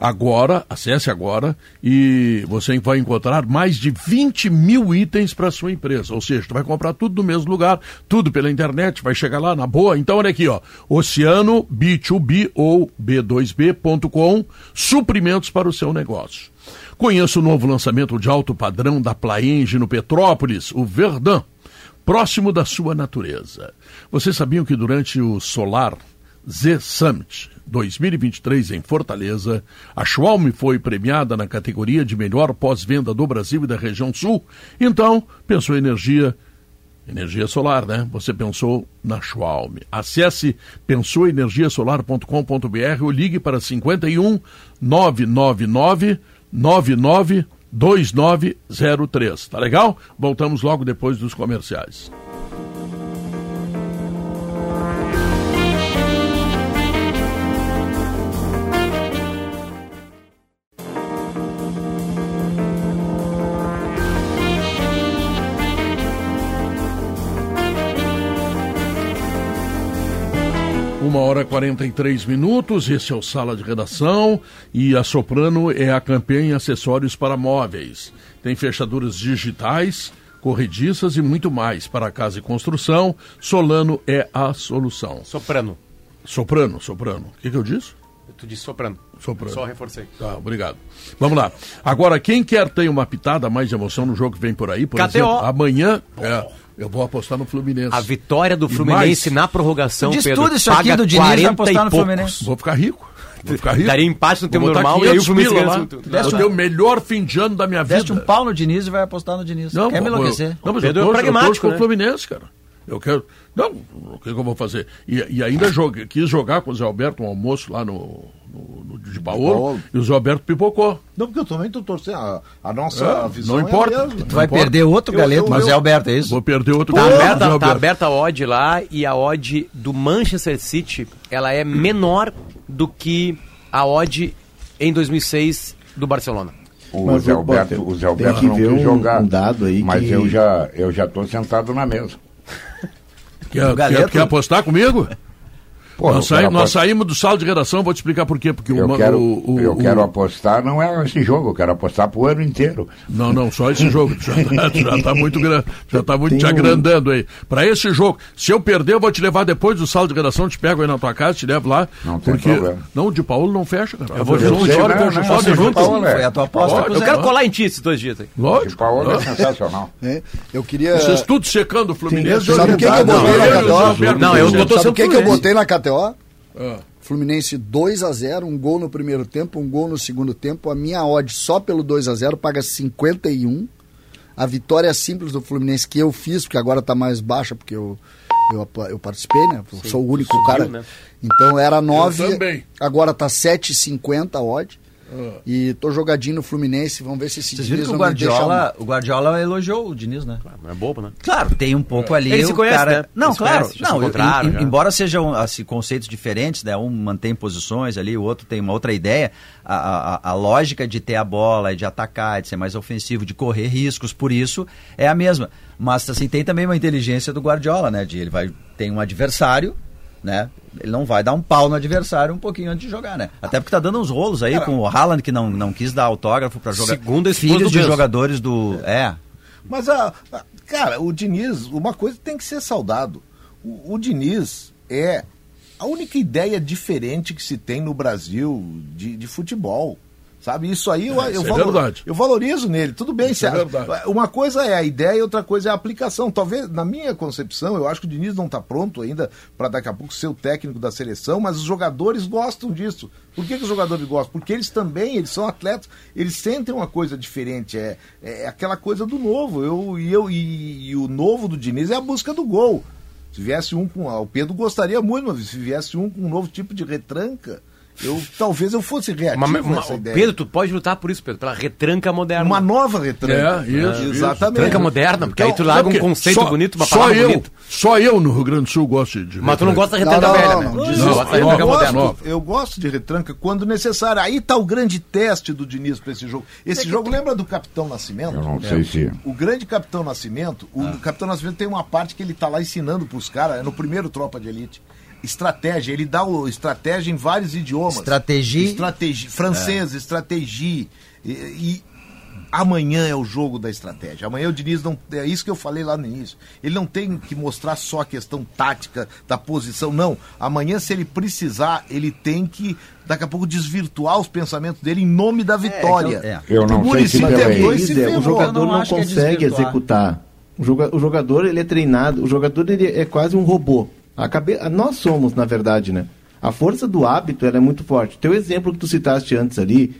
Agora, acesse agora e você vai encontrar mais de 20 mil itens para sua empresa. Ou seja, tu vai comprar tudo no mesmo lugar, tudo pela internet, vai chegar lá na boa. Então, olha aqui, ó, Oceano B2B ou B2B.com, suprimentos para o seu negócio. Conheça o novo lançamento de alto padrão da Plaenge no Petrópolis, o Verdun próximo da sua natureza. Vocês sabiam que durante o Solar Z Summit 2023 em Fortaleza, a Schwalm foi premiada na categoria de melhor pós-venda do Brasil e da região sul? Então, pensou energia Energia solar, né? Você pensou na Schwalm. Acesse pensouenergiasolar.com.br ou ligue para 51 999 99 2903. Tá legal? Voltamos logo depois dos comerciais. Uma hora e 43 minutos, esse é o Sala de Redação e a Soprano é a campeã em acessórios para móveis. Tem fechaduras digitais, corrediças e muito mais para casa e construção. Solano é a solução. Soprano. Soprano, soprano. O que, que eu disse? Tu disse soprano. Soprano. Só reforcei. Tá, obrigado. Vamos lá. Agora, quem quer ter uma pitada mais de emoção no jogo que vem por aí, por KTO. exemplo, amanhã, é, eu vou apostar no Fluminense. A vitória do Fluminense mais, na prorrogação, Diz Pedro, tudo isso aqui paga do Diniz, vai 40 apostar e no. Fluminense. Vou ficar rico. Vou ficar rico. Daria empate no tempo normal e aí o 500 Fluminense ganha lá. tudo. Vou ter o melhor fim de ano da minha vida. Deste um pau no Diniz e vai apostar no Diniz. Não, Quer me enlouquecer? Eu, não, mas Pedro eu é torço, eu pragmático, torço pro né? Fluminense, cara. Eu quero. Não, o que, que eu vou fazer? E, e ainda joguei, quis jogar com o Zé Alberto um almoço lá no, no, no de Paolo, Paolo. e o Zé Alberto pipocou. Não, porque eu também tô torcendo. A, a nossa É, visão não importa. é a mesma. Tu vai importa. perder outro Eu- galeto, eu- mas eu- é Alberto, é isso? Vou perder outro Tá Zé aberta, tá Alberto. aberta a odd lá e a odd do Manchester City ela é menor do que a odd em 2006 do Barcelona. O Mas Zé Alberto, Potter, o Zé tem Alberto que não quis um- jogar. um dado aí mas que- eu já eu já tô sentado na mesa. Quer, O Galeto- quer, quer apostar comigo? Pô, eu nós, saí- nós saímos do sala de redação, vou te explicar por quê. Porque eu o, quero, o, o, eu o- quero apostar, não é esse jogo, eu quero apostar pro ano inteiro. Não, não, só esse jogo. Tu Já, tá- tu já tá muito grande, já tá muito Tem te um- agrandando aí. Pra esse jogo, se eu perder, eu vou te levar depois do sala de redação, te pego aí na tua casa, te levo lá. Não tem porque problema. não, o de Paulo não fecha, cara. Eu vou de sei, hora, não, não, só não, de não, junto. Paulo, é. Foi a tua aposta o Eu quero colar em ti esses dois dias aí. O Lógico. Paulo é lógico. sensacional. É, Eu queria. Vocês tudo secando o Fluminense. Sabe o que, eu Não, botei na eu KTO? Não, eu tô o que, eu botei na KTO? Ah. Fluminense 2 a 0 um gol no primeiro tempo, um gol no segundo tempo. A minha odd só pelo 2 a 0 paga 51. A vitória simples do Fluminense que eu fiz, porque agora tá mais baixa, porque eu, eu, eu participei, né? Eu sou o único subiu, cara. né? Então era 9, também. agora tá 7,50 a odd. Ah. E tô jogadinho no Fluminense, vamos ver se esse Vocês viram que o Guardiola, o Guardiola elogiou o Diniz, né? Não é bobo, né? Claro, tem um pouco ali. Ele se conhece, cara... né? Não, Ele se claro. conhece, já se não, em- já. embora sejam assim, conceitos diferentes, né? Um mantém posições ali, o outro tem uma outra ideia. A, a, a lógica de ter a bola, de atacar, de ser mais ofensivo, de correr riscos, por isso é a mesma. Mas assim, tem também uma inteligência do Guardiola, né? De ele vai tem um adversário, né? Ele não vai dar um pau no adversário um pouquinho antes de jogar, né? Até porque tá dando uns rolos aí com o Haaland que não, não quis dar autógrafo para jogar. Segundo esposa filhos de Benzo. jogadores do, é, Mas, a, a- cara, o Diniz, uma coisa tem que ser saudado. O, o Diniz é a única ideia diferente que se tem no Brasil de, de futebol. Sabe, isso aí eu, É, eu, é eu valorizo nele. Tudo bem, Isso é se- verdade. uma coisa é a ideia e outra coisa é a aplicação. Talvez, na minha concepção, eu acho que o Diniz não está pronto ainda para daqui a pouco ser o técnico da seleção, mas os jogadores gostam disso. Por que, que os jogadores gostam? Porque eles também, eles são atletas, eles sentem uma coisa diferente, é, é aquela coisa do novo. Eu, e, eu, e, e o novo do Diniz é a busca do gol. Se viesse um com. O Pedro gostaria muito, mas se viesse um com um novo tipo de retranca, eu talvez eu fosse reativo Uma- a uma- essa ideia. Pedro, tu pode lutar por isso, Pedro, pela retranca moderna. Uma nova retranca. É, isso, isso. Exatamente. Retranca moderna, porque aí tu Então, larga um que conceito só- bonito, uma só palavra eu, bonita. Só eu no Rio Grande do Sul gosto de. Mas tu não gosta da retranca não, velha, não, né? não, gosta Eu retranca gosto, moderna. eu gosto de retranca quando necessário. Aí tá o grande teste do Diniz para esse jogo. Esse jogo lembra do Capitão Nascimento? Eu não sei se. O grande Capitão Nascimento, o Capitão Nascimento tem uma parte que ele tá lá ensinando pros caras, é no primeiro Tropa de Elite. Estratégia, ele dá o estratégia em vários idiomas. Estratégia. Estratégia, francês, estratégia. E, e amanhã é o jogo da estratégia. Amanhã o Diniz não. É isso que eu falei lá no início. Ele não tem que mostrar só a questão tática da posição, não. Amanhã, se ele precisar, ele tem que, daqui a pouco, desvirtuar os pensamentos dele em nome da vitória. é. Eu não o sei Muricy se Mas pela é que tentou aí. e se isso, é, o jogador Eu não não, é consegue executar. O jogador ele é treinado, o jogador ele é quase um robô. A cabe... Nós somos, na verdade, né? A força do hábito ela é muito forte. Teu exemplo que tu citaste antes ali,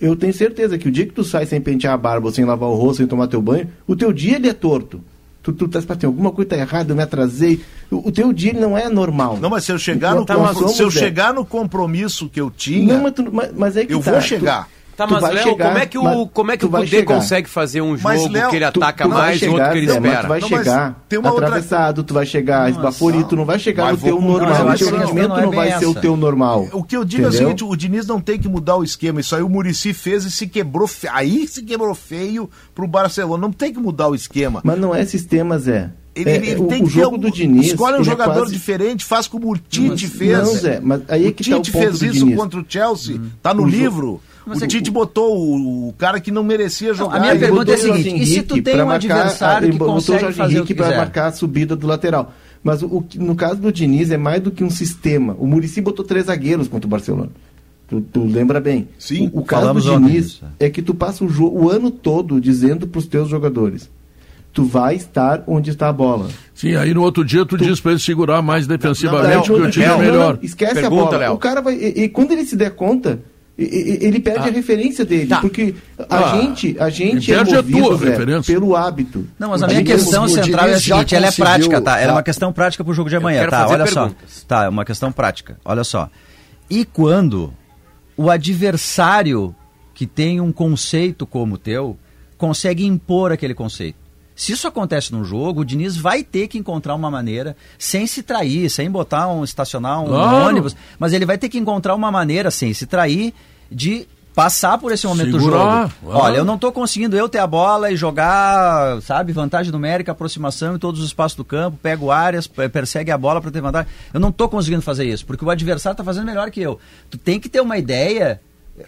eu tenho certeza que o dia que tu sai sem pentear a barba, sem lavar o rosto, sem tomar teu banho, o teu dia ele é torto. Tu, tu tá, tem alguma coisa tá errada, eu me atrasei. O, o teu dia ele não é normal. Não, mas se eu chegar, no, Tá, se eu chegar no compromisso que eu tinha, Não, mas, tu- mas- mas é que eu tá, vou tu- chegar. Tá, tu mas vai Léo, chegar, como é que o, como é que tu o Cudê chegar. consegue fazer um jogo Mas, Léo, que ele Tu- ataca tu vai mais e outro chegar, que ele Zé, mas espera? Tu vai Não, chegar tem uma outra- atravessado, tu vai chegar esbaforido, tu não vai chegar Mas no teu normal. O teu não, rendimento não não, é vai ser o teu normal. O que eu digo é o seguinte, o Diniz não tem que mudar o esquema. Isso aí o Murici fez e se quebrou. fe- Aí se quebrou feio pro Barcelona. Não tem que mudar o esquema. Mas não é sistema, Zé. Ele, É, ele o- tem o jogo um- do Diniz, Escolhe um ele é jogador quase- diferente, faz como o Tite Mas- fez. não, Zé, mas aí é o que tá o Tite ponto fez do isso Diniz. contra o Chelsea. Tá no O jo- livro. Mas o é- Tite botou o, o cara que não merecia jogar. a minha Ele pergunta botou é a o seguinte, e se tu tem um marcar- adversário que botou consegue o Jorge fazer o Henrique que para marcar a subida do lateral. Mas o, no caso do Diniz é mais do que um sistema. O Murici botou três zagueiros contra o Barcelona. Tu, tu lembra bem? Sim, O, o caso do Diniz é que tu passa o, o ano todo dizendo para os teus jogadores tu vai estar onde está a bola. Sim, aí no outro dia tu, diz pra ele segurar mais defensivamente, Não, que o não, time é não, melhor. não, esquece Pergunta, a bola. Léo. O cara vai. E, e quando ele se der conta, ele perde a referência dele. Tá. Porque a Ah, gente, a gente perde a movido, tua Zé, referência. pelo hábito. Não, mas a O minha questão o central é a seguinte, ela é prática, tá? Ela é uma questão prática pro jogo de amanhã, tá? Olha só. perguntas. Tá, é uma questão prática. Olha só. E quando o adversário que tem um conceito como o teu consegue impor aquele conceito? Se isso acontece num jogo, o Diniz vai ter que encontrar uma maneira, sem se trair, sem botar um, estacionar um Claro. ônibus, mas ele vai ter que encontrar uma maneira, sem se trair, de passar por esse momento do Segurar, jogo. claro. Olha, eu não tô conseguindo eu ter a bola e jogar, sabe, vantagem numérica, aproximação em todos os espaços do campo, pego áreas, pe- persegue a bola para ter vantagem. Eu não tô conseguindo fazer isso, porque o adversário tá fazendo melhor que eu. Tu tem que ter uma ideia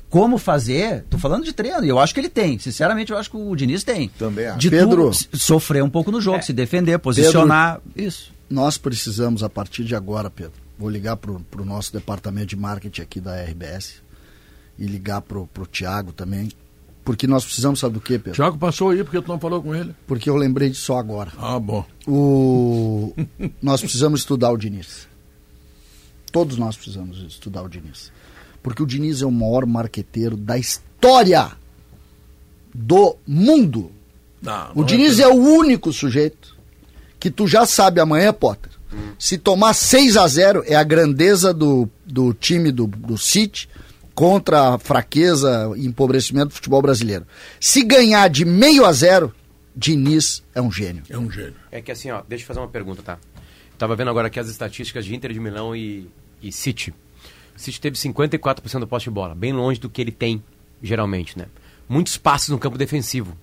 como fazer. Tô falando de treino, e eu acho que ele tem. Sinceramente, eu acho que o Diniz tem. Também acho. De Pedro- sofrer um pouco no jogo, se defender, posicionar, isso. Nós precisamos, a partir de agora, Pedro, vou ligar para o nosso departamento de marketing aqui da RBS e ligar para o Tiago também, porque nós precisamos, sabe do que, Pedro? Tiago passou aí porque tu não falou com ele. Porque eu lembrei disso só agora. Ah, bom. O... nós precisamos estudar o Diniz. Todos nós precisamos estudar o Diniz. Porque o Diniz é o maior marqueteiro da história do mundo. Não, O não Diniz é o único sujeito que tu já sabe amanhã, Potter. Se tomar 6 a 0 é a grandeza do, do time do, do City contra a fraqueza e empobrecimento do futebol brasileiro. Se ganhar de meio a zero, Diniz é um gênio. É um gênio. É que assim, ó, deixa eu fazer uma pergunta, tá? Tava vendo agora aqui as estatísticas de Inter de Milão e, e City. O City teve 54% do posse de bola, bem longe do que ele tem, geralmente, né? Muitos passes no campo defensivo.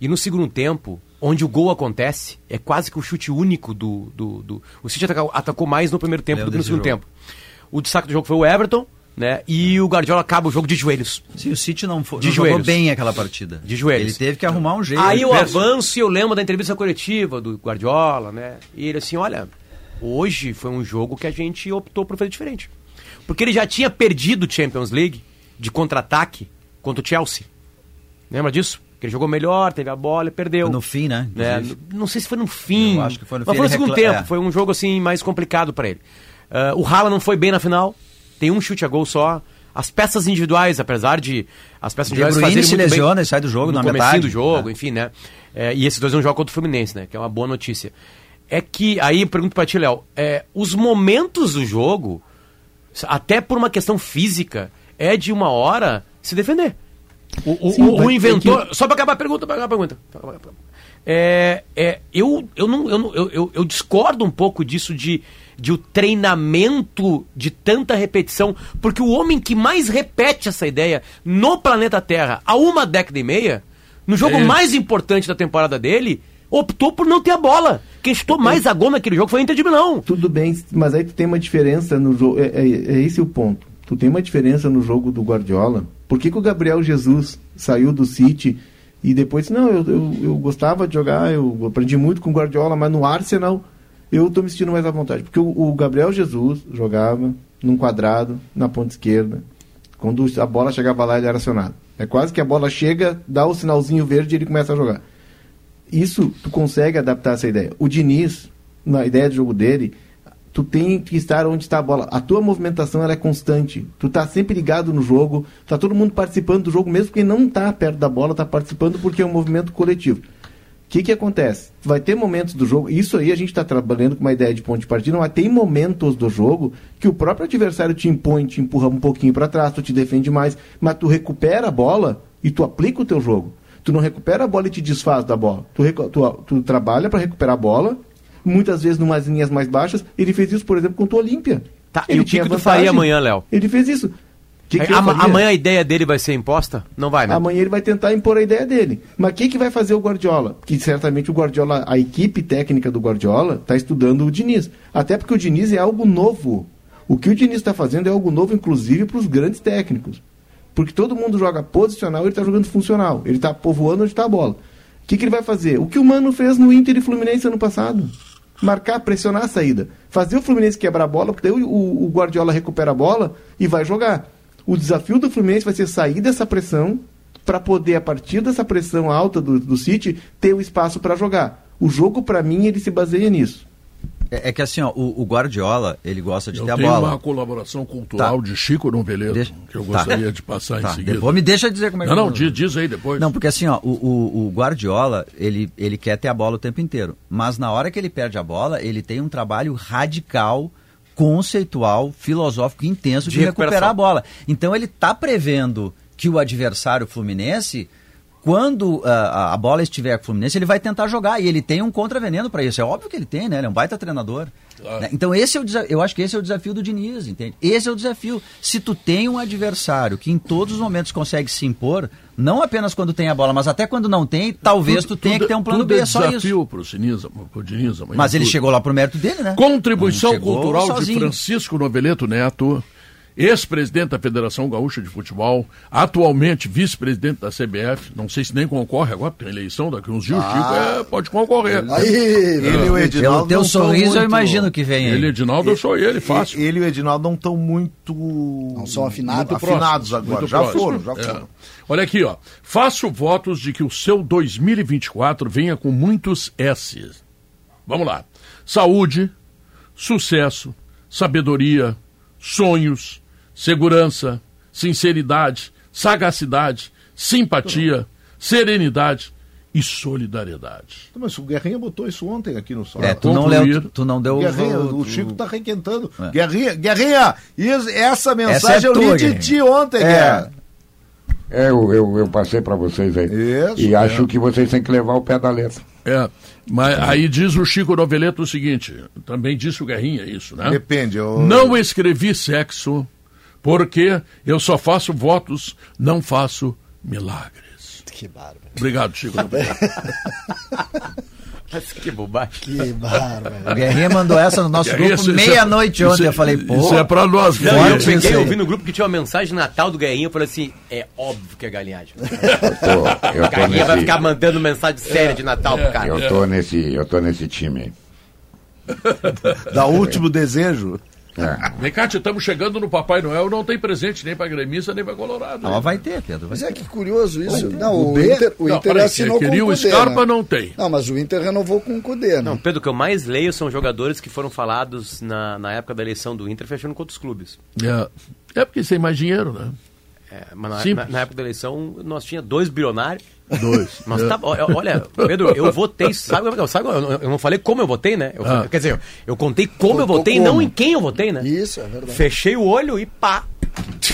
E no segundo tempo, onde o gol acontece, é quase que o chute único do. do, do... O City atacou, atacou mais no primeiro tempo do que no segundo jogo. tempo. O destaque do jogo foi o Everton, né? E o Guardiola acaba o jogo de joelhos. Se o City não, for, De não jogou joelhos. bem aquela partida. De joelhos. Ele teve que arrumar um jeito. Aí o Verso. avanço, e eu lembro da entrevista coletiva do Guardiola, né? E ele assim, olha, hoje foi um jogo que a gente optou por fazer diferente. Porque ele já tinha perdido o Champions League de contra-ataque contra o Chelsea. Lembra disso? Que ele jogou melhor, teve a bola e perdeu. No fim, né? Inclusive. Não sei se foi no fim. Eu acho que foi no Mas fim, foi no segundo recla- tempo. é. Foi um jogo assim mais complicado para ele. Ah, o Haaland não foi bem na final. Tem um chute a gol só. As peças individuais, apesar de as peças De individuais Bruyne fazerem se lesiona e sai do jogo no na metade. do jogo, É. enfim, né? É, e esses dois não jogam contra o Fluminense, né? Que é uma boa notícia. É que, aí eu pergunto pra ti, Léo, é, os momentos do jogo, até por uma questão física, é de uma hora se defender. O, o- Sim, o- o é inventor. Só pra acabar a pergunta, pra acabar a pergunta. Pra acabar a pergunta. É, é, eu, eu, não, eu, não- eu, eu, eu discordo um pouco disso de, de o treinamento de tanta repetição, porque o homem que mais repete essa ideia no planeta Terra há uma década e meia, no jogo É. mais importante da temporada dele, optou por não ter a bola. Quem chutou mais a gol naquele jogo foi o Inter de Milão. Tudo bem, mas aí tu tem uma diferença no jogo. É, é, é esse o ponto. Tu tem uma diferença no jogo do Guardiola. Por que, que o Gabriel Jesus saiu do City e depois, não, eu, eu, eu gostava de jogar, eu aprendi muito com o Guardiola, mas no Arsenal eu tô me sentindo mais à vontade. Porque o, o Gabriel Jesus jogava num quadrado, na ponta esquerda. Quando a bola chegava lá, ele era acionado. É quase que a bola chega, dá o sinalzinho verde e ele começa a jogar isso tu consegue adaptar essa ideia. O Diniz, na ideia de jogo dele, tu tem que estar onde está a bola. A tua movimentação ela é constante. Tu tá sempre ligado no jogo, tá todo mundo participando do jogo, mesmo quem não tá perto da bola, tá participando porque é um movimento coletivo. O que que acontece? Vai ter momentos do jogo, isso aí a gente está trabalhando com uma ideia de ponto de partida, mas tem momentos do jogo que o próprio adversário te impõe, te empurra um pouquinho para trás, tu te defende mais, mas tu recupera a bola e tu aplica o teu jogo. Tu não recupera a bola e te desfaz da bola. Tu, tu, tu trabalha para recuperar a bola, muitas vezes numas linhas mais baixas. Ele fez isso, por exemplo, contra o Olímpia. Tá, ele e o que tinha que tu faria amanhã, Léo? Ele fez isso. Que que amanhã a ideia dele vai ser imposta? Não vai, né? Amanhã ele vai tentar impor a ideia dele. Mas o que, que vai fazer o Guardiola? Que certamente o Guardiola, a equipe técnica do Guardiola, está estudando o Diniz. Até porque o Diniz é algo novo. O que o Diniz está fazendo é algo novo, inclusive, para os grandes técnicos. Porque todo mundo joga posicional, ele está jogando funcional. Ele está povoando onde está a bola. O que, que ele vai fazer? O que o Mano fez no Inter e Fluminense ano passado. Marcar, pressionar a saída. Fazer o Fluminense quebrar a bola, porque daí o, o- Guardiola recupera a bola e vai jogar. O desafio do Fluminense vai ser sair dessa pressão para poder, a partir dessa pressão alta do, do City, ter o espaço para jogar. O jogo, para mim, ele se baseia nisso. É, é que assim, ó, o, o Guardiola, ele gosta de Eu ter a tenho bola. uma colaboração cultural Tá. de Chico Noveleto, Deixa- que eu tá. gostaria de passar Tá, em seguida. depois me deixa dizer como é que Não, eu não, diz, diz aí depois. Não, porque assim, ó, o, o, o Guardiola, ele, ele quer ter a bola o tempo inteiro. Mas na hora que ele perde a bola, ele tem um trabalho radical, conceitual, filosófico intenso de, De recuperar a bola. Então ele está prevendo que o adversário Fluminense, quando ah, a, a bola estiver com o Fluminense, ele vai tentar jogar. E ele tem um contraveneno para isso. É óbvio que ele tem, né? Ele é um baita treinador. Né? Então esse é o eu acho que esse é o desafio do Diniz, entende? Esse é o desafio. Se tu tem um adversário que em todos os momentos consegue se impor, não apenas quando tem a bola, mas até quando não tem, talvez tu, tenha que ter um plano B, é só isso. desafio pro Siniza, pro Diniz amanhã, Mas ele tudo. chegou lá pro mérito dele, né? Contribuição cultural de. Francisco Noveleto Neto, ex-presidente da Federação Gaúcha de Futebol, atualmente vice-presidente da CBF, não sei se nem concorre agora, tem eleição daqui uns dias, o Chico é, pode concorrer. Aí, Ele e o Pelo Edinaldo teu não tão sorriso, eu muito- imagino que vem aí. Ele, Edinaldo, eu sou ele, fácil. Ele e o Edinaldo não estão muito. Não são afinados. muito afinados agora. Muito já próximo. foram, já É. foram. Olha aqui, ó. Faço votos de que o seu 2024 venha com muitos S's. Vamos lá. Saúde, sucesso, sabedoria, sonhos, segurança, sinceridade, sagacidade, simpatia, serenidade e solidariedade. Mas o Guerrinha botou isso ontem aqui no sol. É, tu não, concluir. leu, tu, não deu Guerrinha, o, o Chico tá requentando. É. Guerrinha, Guerrinha, isso- essa mensagem Essa é eu li tua, de Guerrinha. ti ontem, É. Guerra. É, eu, eu, eu passei para vocês aí. Isso, e é. acho que vocês têm que levar o pé da letra. É, mas aí diz o Chico Noveleto o seguinte, também disse o Guerrinha isso, né? Depende. Eu... Não escrevi sexo porque eu só faço votos, não faço milagres. Que bárbaro. Obrigado, Chico. Noveleto. que bobagem. Que bárbaro. O Guerrinha mandou essa no nosso Guerrinha, grupo é- meia-noite isso ontem. é- eu falei, pô. Isso é pra nós. Não, eu peguei, eu vi no grupo que tinha uma mensagem de Natal do Guerrinha, eu falei assim, é óbvio que é galinhagem. Eu tô, O Guerrinha vai nesse, ficar mandando mensagem séria de Natal pro cara. eu tô nesse, eu tô nesse time aí. Dá último desejo. É. Vem cá, estamos chegando no Papai Noel, não tem presente nem pra gremista, nem pra Colorado. Não, mas vai ter, Pedro. Vai Mas é ter. que curioso isso. Não, O o? Inter, o Não, Inter peraí, assinou com queria o o Cudê, Scarpa, né? não tem. Não, mas o Inter renovou com o Cudê, né? Não, Pedro, o que eu mais leio são jogadores que foram falados na, na época da eleição do Inter fechando com outros clubes. É, é porque tem mais dinheiro, né? É, mas na, na- na época da eleição nós tinha dois bilionários. Dois. Mas É. tá, olha, Pedro, eu votei, sabe, sabe eu, eu não falei como eu votei, né? Eu, Ah. Quer dizer, eu contei como eu Contou votei e como. não em quem eu votei, né? Isso, é verdade. Fechei o olho e pá.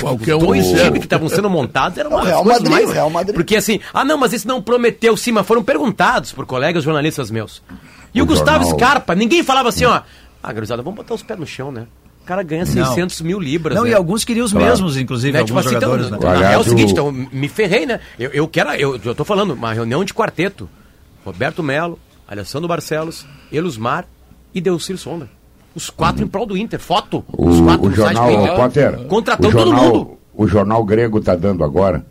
Qualquer um Dois times que estavam sendo montados eram uma o Real Madrid, mais... Real Madrid. Porque assim, ah não, mas esse não prometeu sim, mas foram perguntados por colegas jornalistas meus. E o, O Gustavo jornal- Scarpa, ninguém falava assim, ó, ah, garizada, vamos botar os pés no chão, né? O cara ganha 600 mil libras. Não, né? e alguns queriam os Claro. mesmos, inclusive, Né? alguns Tipo assim, então, jogadores, né? é o seguinte, o- então, me ferrei, né? Eu, eu quero, eu, eu tô falando, uma reunião de quarteto. Roberto Melo, Alessandro Barcelos, Elusmar e Delcir Sonda. Os quatro em prol do Inter. Foto. os O, quatro o site jornal, do Inter. Potter, Contratando o todo jornal, mundo. O jornal grego tá dando agora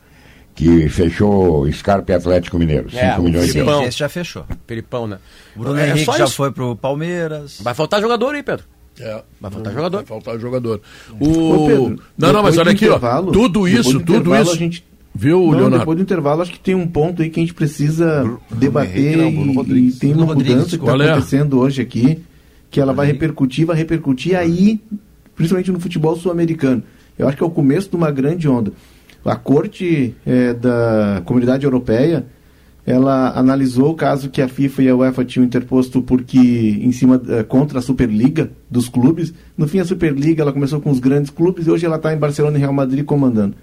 que fechou Scarpa e Atlético Mineiro. 5 É, milhões de euros. Esse já fechou. Felipão, né? O Bruno É Henrique só já isso. foi pro Palmeiras. Vai faltar jogador aí, Pedro. É. Vai faltar jogador. Vai faltar jogador. O... Ô, Pedro, não, não, mas olha aqui, ó. Tudo isso, do tudo isso. a gente- Viu, Não, Leonardo? depois do intervalo, acho que tem um ponto aí que a gente precisa debater Henrique, não, Bruno e- Rodrigues. e tem Bruno uma Rodrigues, mudança que está é? acontecendo hoje aqui, que ela vai repercutir, vai repercutir aí, principalmente no futebol sul-americano. Eu acho que é o começo de uma grande onda. A corte eh, da comunidade europeia, ela analisou o caso que a FIFA e a UEFA tinham interposto porque em cima eh, contra a Superliga dos clubes. No fim a Superliga ela começou com os grandes clubes e hoje ela está em Barcelona e Real Madrid comandando.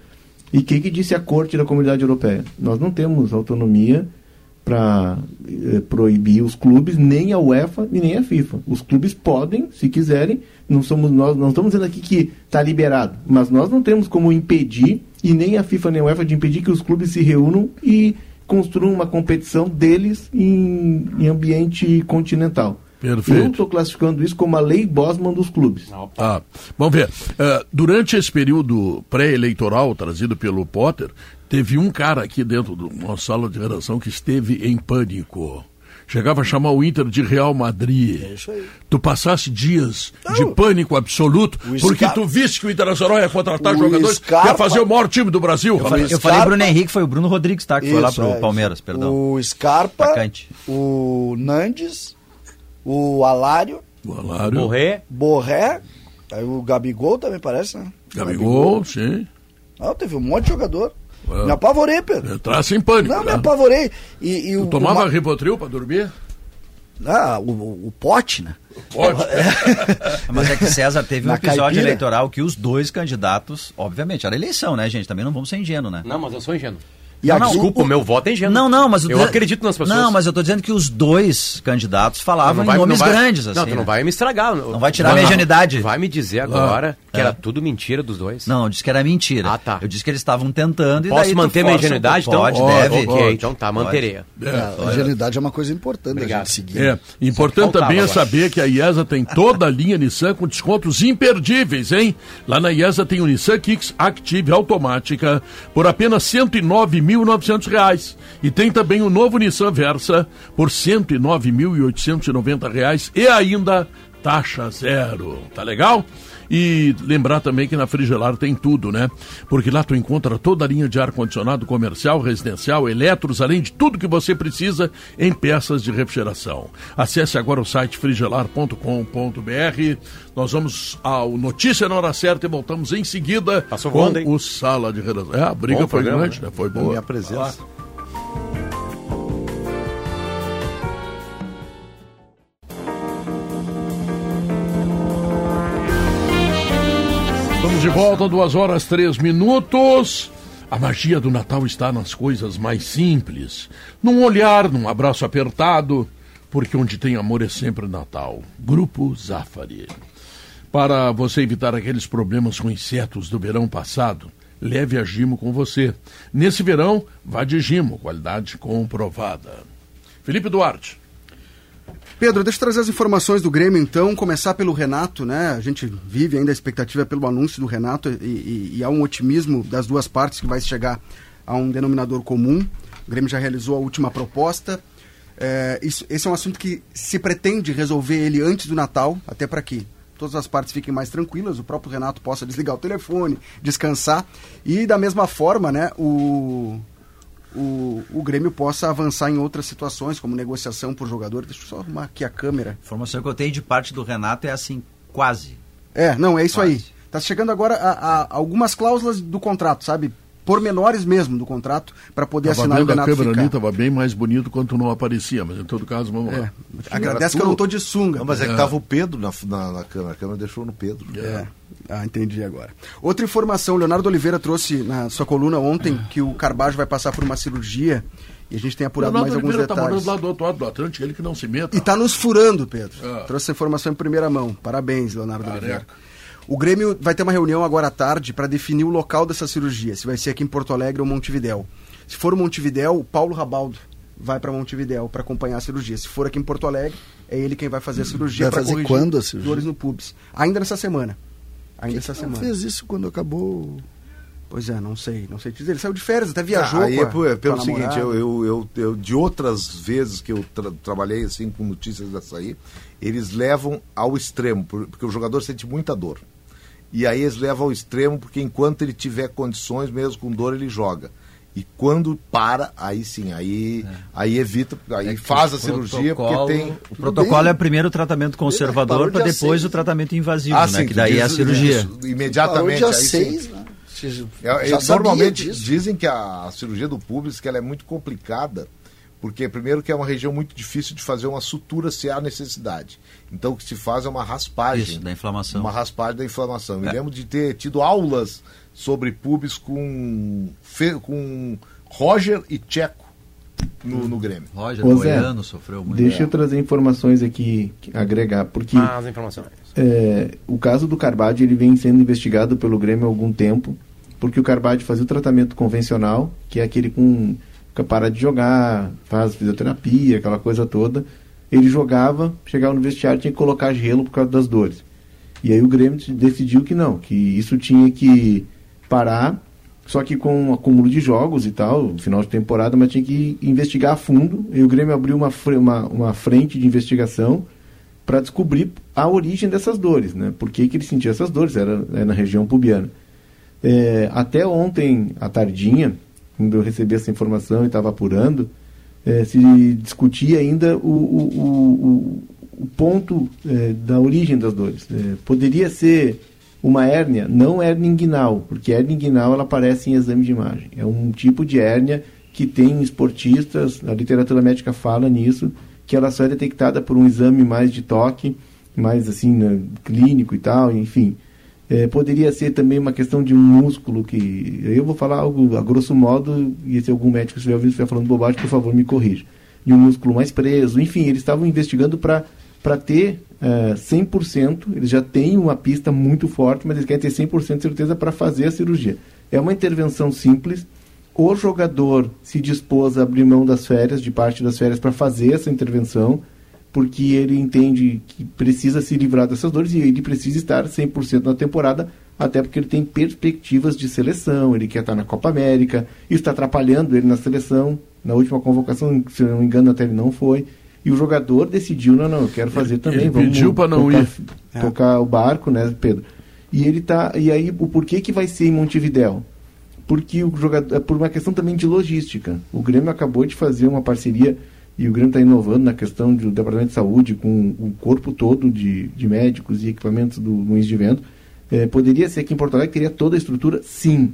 E o que, que disse a corte da comunidade europeia? Nós não temos autonomia para eh, proibir os clubes, nem a UEFA e nem a FIFA. Os clubes podem, se quiserem, não somos nós, não estamos dizendo aqui que está liberado, mas nós não temos como impedir e nem a FIFA nem a UEFA de impedir que os clubes se reúnam e construam uma competição deles em, em ambiente continental. Perfeito. Eu estou classificando isso como a lei Bosman dos clubes. Ah, vamos ver. Eh, durante esse período pré-eleitoral trazido pelo Potter, teve um cara aqui dentro da nossa sala de redação que esteve em pânico. Chegava a chamar o Inter de Real Madrid. É isso aí. Tu passasse dias de pânico absoluto, O porque Scar- tu visse que o Internacional ia contratar O jogadores, Scarpa- ia fazer o maior time do Brasil. Eu falei, eu Scarpa- falei Bruno Henrique, foi o Bruno Rodrigues, tá? Que foi lá Isso, pro é. Palmeiras, perdão. O Scarpa, Atacante. o Nandes, o Alário, O Alário, Morrer. Borré, aí o Gabigol também parece, né? Gabigol, sim. Não, teve um monte de jogador. É. Me apavorei, Pedro. Entrasse em pânico. Não, me né? apavorei. E, e o, Tu tomava o, Ma- Rivotril pra dormir? ah, o, o, o pote, né? Pode. Mas é que César teve um Na episódio caipira. eleitoral que os dois candidatos, obviamente, era eleição, né, gente? Também não vamos ser ingênuos, né? Não, mas eu sou ingênuo. E Não, aqui, não, Desculpa, o meu voto é ingênuo. Não, não, mas o Eu acredito nas pessoas. Não, mas eu tô dizendo que os dois candidatos falavam Não vai- em nomes não vai- grandes, assim. Não, tu não né? vai me estragar. Não vai tirar a minha ingenuidade. Vai me dizer agora que era tudo mentira dos dois. Não, eu disse que era mentira. Ah, tá. Eu disse que eles estavam tentando e Posso manter minha ingenuidade, então? Pode, Pode, deve. pode. então tá, manterei. a ingenuidade é uma coisa importante Obrigado. a gente seguir. É, importante também é saber que a IESA tem toda a linha Nissan com descontos imperdíveis, hein? Lá na IESA tem o Nissan Kicks Active automática por apenas R$ 109.900 reais. E tem também o novo Nissan Versa por 109.890 reais e ainda taxa zero. Tá legal? E lembrar também que na Frigelar tem tudo, né? Porque lá tu encontra toda a linha de ar-condicionado comercial, residencial, eletros, além de tudo que você precisa em peças de refrigeração. Acesse agora o site frigelar.com.br. Nós vamos ao Notícia na Hora Certa e voltamos em seguida Passou com voando, o Sala de Redação. É, a briga Bom foi programa, grande, né? Foi boa. minha presença. Estamos de volta, duas horas, três minutos. A magia do Natal está nas coisas mais simples. Num olhar, num abraço apertado, porque onde tem amor é sempre Natal. Grupo Zafari. Para você evitar aqueles problemas com insetos do verão passado, leve a Gimo com você. Nesse verão, vá de Gimo, qualidade comprovada. Felipe Duarte. Pedro, deixa eu trazer as informações do Grêmio, então. Começar pelo Renato, né? A gente vive ainda a expectativa pelo anúncio do Renato e, e- e há um otimismo das duas partes que vai chegar a um denominador comum. O Grêmio já realizou a última proposta. É, isso- esse é um assunto que se pretende resolver ele antes do Natal, até para que todas as partes fiquem mais tranquilas, o próprio Renato possa desligar o telefone, descansar. E da mesma forma, né, o, o, o Grêmio possa avançar em outras situações, como negociação por jogador. Deixa eu só arrumar aqui a câmera. A informação que eu tenho de parte do Renato é assim, quase. É, não, é isso aí. Quase. Tá chegando agora a, a- algumas cláusulas do contrato, sabe? Pormenores mesmo do contrato, para poder Tava assinar o vendo a Renato câmera ficar. ali, estava bem mais bonito quando não aparecia, mas em todo caso, vamos É, lá. agradece que eu não tô de sunga. Não, mas é que É. tava o Pedro na, na, na câmera. A câmera deixou no Pedro. É. Ah, entendi agora. Outra informação, o Leonardo Oliveira trouxe na sua coluna ontem que o Carbajo vai passar por uma cirurgia e a gente tem apurado Leonardo mais alguns Oliveira tá detalhes. morando lá do outro lado do Atlântico, ele que não se meta. E tá nos furando, Pedro. Ah. Trouxe essa informação em primeira mão. Parabéns, Leonardo Careca. Oliveira. O Grêmio vai ter uma reunião agora à tarde para definir o local dessa cirurgia, se vai ser aqui em Porto Alegre ou Montevidéu. Se for Montevidéu, o Paulo Rabaldo vai para Montevidéu para acompanhar a cirurgia. Se for aqui em Porto Alegre, é ele quem vai fazer a cirurgia Vai para fazer corrigir quando a cirurgia? dores no pubis. Ainda nessa semana. Ainda essa Não semana. fez isso quando acabou. Pois é, não sei, não sei te dizer. Ele saiu de férias, até viajou. Ah, aí é, a- é pelo seguinte, eu, eu, eu, eu- de outras vezes que eu tra- trabalhei assim com notícias dessa aí, eles levam ao extremo, por- porque o jogador sente muita dor. E aí eles levam ao extremo porque enquanto ele tiver condições, mesmo com dor, ele joga. E quando para, aí sim, aí, aí evita, aí É faz a cirurgia porque tem. O protocolo é primeiro o tratamento conservador para depois seis. o tratamento invasivo, Ah, né? sim, Que daí é a diz- cirurgia. isso, imediatamente. Dia aí sim. 6, né? É, já é, normalmente disso. dizem que a, a cirurgia do público que ela é muito complicada, porque primeiro que é uma região muito difícil de fazer uma sutura se há necessidade. Então o que se faz é uma raspagem. Isso, da inflamação. Uma raspagem da inflamação. Me É. lembro de ter tido aulas sobre pubis com, com Roger e Checo. no, no Grêmio. Roger Ô, Zé, Goiano sofreu muito. Deixa eu trazer informações aqui, que- agregar, porque Ah, as informações. é, o caso do Carbade ele vem sendo investigado pelo Grêmio há algum tempo, porque o Carbade fazia o tratamento convencional, que é aquele com para de jogar, faz fisioterapia, aquela coisa toda. Ele jogava, chegava no vestiário tinha que colocar gelo por causa das dores. E aí o Grêmio decidiu que não, que isso tinha que parar, só que com um acúmulo de jogos e tal, final de temporada, mas tinha que investigar a fundo. E o Grêmio abriu uma, uma, uma frente de investigação para descobrir a origem dessas dores, né? Por que, que ele sentia essas dores? Era, era na região pubiana. É, até ontem, à tardinha, quando eu recebi essa informação e estava apurando, é, se discutia ainda o, o, o, o- ponto é, da origem das dores. É, poderia ser uma hérnia, não hérnia inguinal, porque hérnia inguinal ela aparece em exame de imagem. É um tipo de hérnia que tem esportistas, a literatura médica fala nisso, que ela só é detectada por um exame mais de toque, mais assim, né, clínico e tal, enfim. É, poderia ser também uma questão de um músculo que. Eu vou falar algo a grosso modo, e se algum médico estiver ouvindo estiver falando bobagem, por favor, me corrija. De um músculo mais preso. Enfim, eles estavam investigando para ter é, 100%. Eles já têm uma pista muito forte, mas eles querem ter 100% de certeza para fazer a cirurgia. É uma intervenção simples. O jogador se dispôs a abrir mão das férias, de parte das férias, para fazer essa intervenção porque ele entende que precisa se livrar dessas dores e ele precisa estar 100% na temporada, até porque ele tem perspectivas de seleção, ele quer estar na Copa América, isso está atrapalhando ele na seleção. Na última convocação, se eu não me engano, até ele não foi. E o jogador decidiu, não, não, eu quero fazer também. ele vamos pediu pra não tocar, ir. Tocar o barco, né, Pedro? E ele tá. E aí, o porquê que vai ser em Montevidéu? porque o jogador, é por uma questão também de logística. O Grêmio acabou de fazer uma parceria e o Grêmio está inovando na questão do Departamento de Saúde com o corpo todo de, de médicos e equipamentos do Luiz de Vento. É, poderia ser que em Porto Alegre teria toda a estrutura, sim.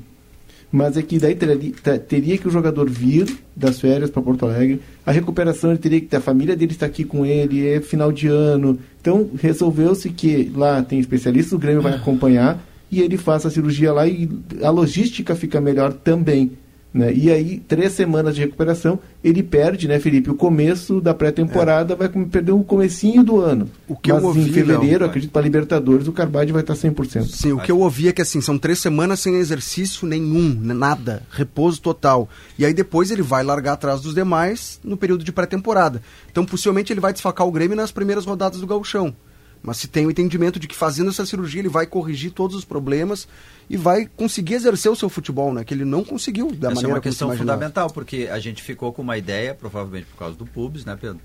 Mas é que daí teria, te- teria que o jogador vir das férias para Porto Alegre. A recuperação ele teria que ter, a família dele está aqui com ele, é final de ano. Então resolveu-se que lá tem especialistas, o Grêmio vai acompanhar e ele faça a cirurgia lá e a logística fica melhor também. Né? E aí, três semanas de recuperação, ele perde, né, Felipe? O começo da pré-temporada vai com- perder o comecinho do ano. O que eu Mas ouvi, em fevereiro, Léo, acredito, para Libertadores, o Carbade vai estar 100%. Sim, o que eu ouvi é que assim, são três semanas sem exercício nenhum, n- nada, repouso total. E aí depois ele vai largar atrás dos demais no período de pré-temporada. Então possivelmente ele vai desfacar o Grêmio nas primeiras rodadas do gauchão. Mas se tem o entendimento de que fazendo essa cirurgia ele vai corrigir todos os problemas e vai conseguir exercer o seu futebol, né? Que ele não conseguiu da Essa é maneira uma como se questão fundamental, porque a gente ficou com uma ideia, provavelmente por causa do Pubs, né, Pedro?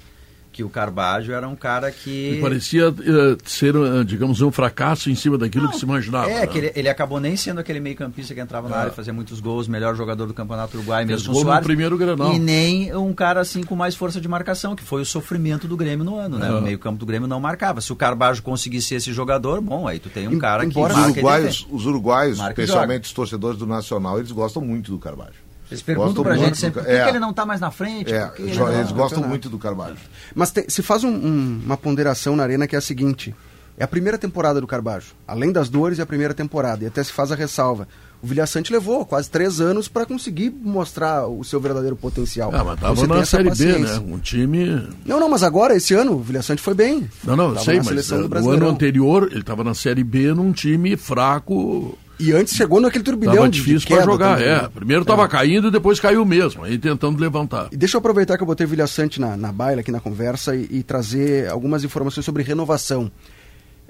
Que o Carbajo era um cara que. Me parecia eh, ser, eh, digamos, um fracasso em cima daquilo Não, que se imaginava. É, né? que ele, ele acabou nem sendo aquele meio-campista que entrava na É. área, fazia muitos gols, melhor jogador do Campeonato Uruguai, Fez mesmo gol o no Soares. primeiro Grenal. E nem um cara assim com mais força de marcação, que foi o sofrimento do Grêmio no ano, né? É. O meio-campo do Grêmio não marcava. Se o Carbajo conseguisse ser esse jogador, bom, aí tu tem um Em- cara que embora- Os marca uruguaios, os uruguaios Marca especialmente os torcedores do Nacional, eles gostam muito do Carvalho. Eles perguntam Gostam pra muito gente sempre, por é. que ele não tá mais na frente? É, ele eles gostam campeonato. muito do Carvalho. Mas tem- se faz um- um- uma ponderação na arena que é a seguinte: é a primeira temporada do Carbajo. Além das dores, é a primeira temporada. E até se faz a ressalva. O Vilhaçante levou quase três anos para conseguir mostrar o seu verdadeiro potencial. Ah, mas tava você na Série B, né? Um time. Não, não, mas agora, esse ano, o Vilhaçante foi bem. Não, não, eu Tava sei, na mas seleção eh, Brasileirão. ano anterior ele estava na Série B num time fraco. E antes chegou naquele turbilhão Tava difícil para jogar. também, É, né? primeiro estava caindo e depois caiu mesmo, aí tentando levantar. E deixa eu aproveitar que eu botei o Vilha Sante na, na baila aqui na conversa e, e trazer algumas informações sobre renovação.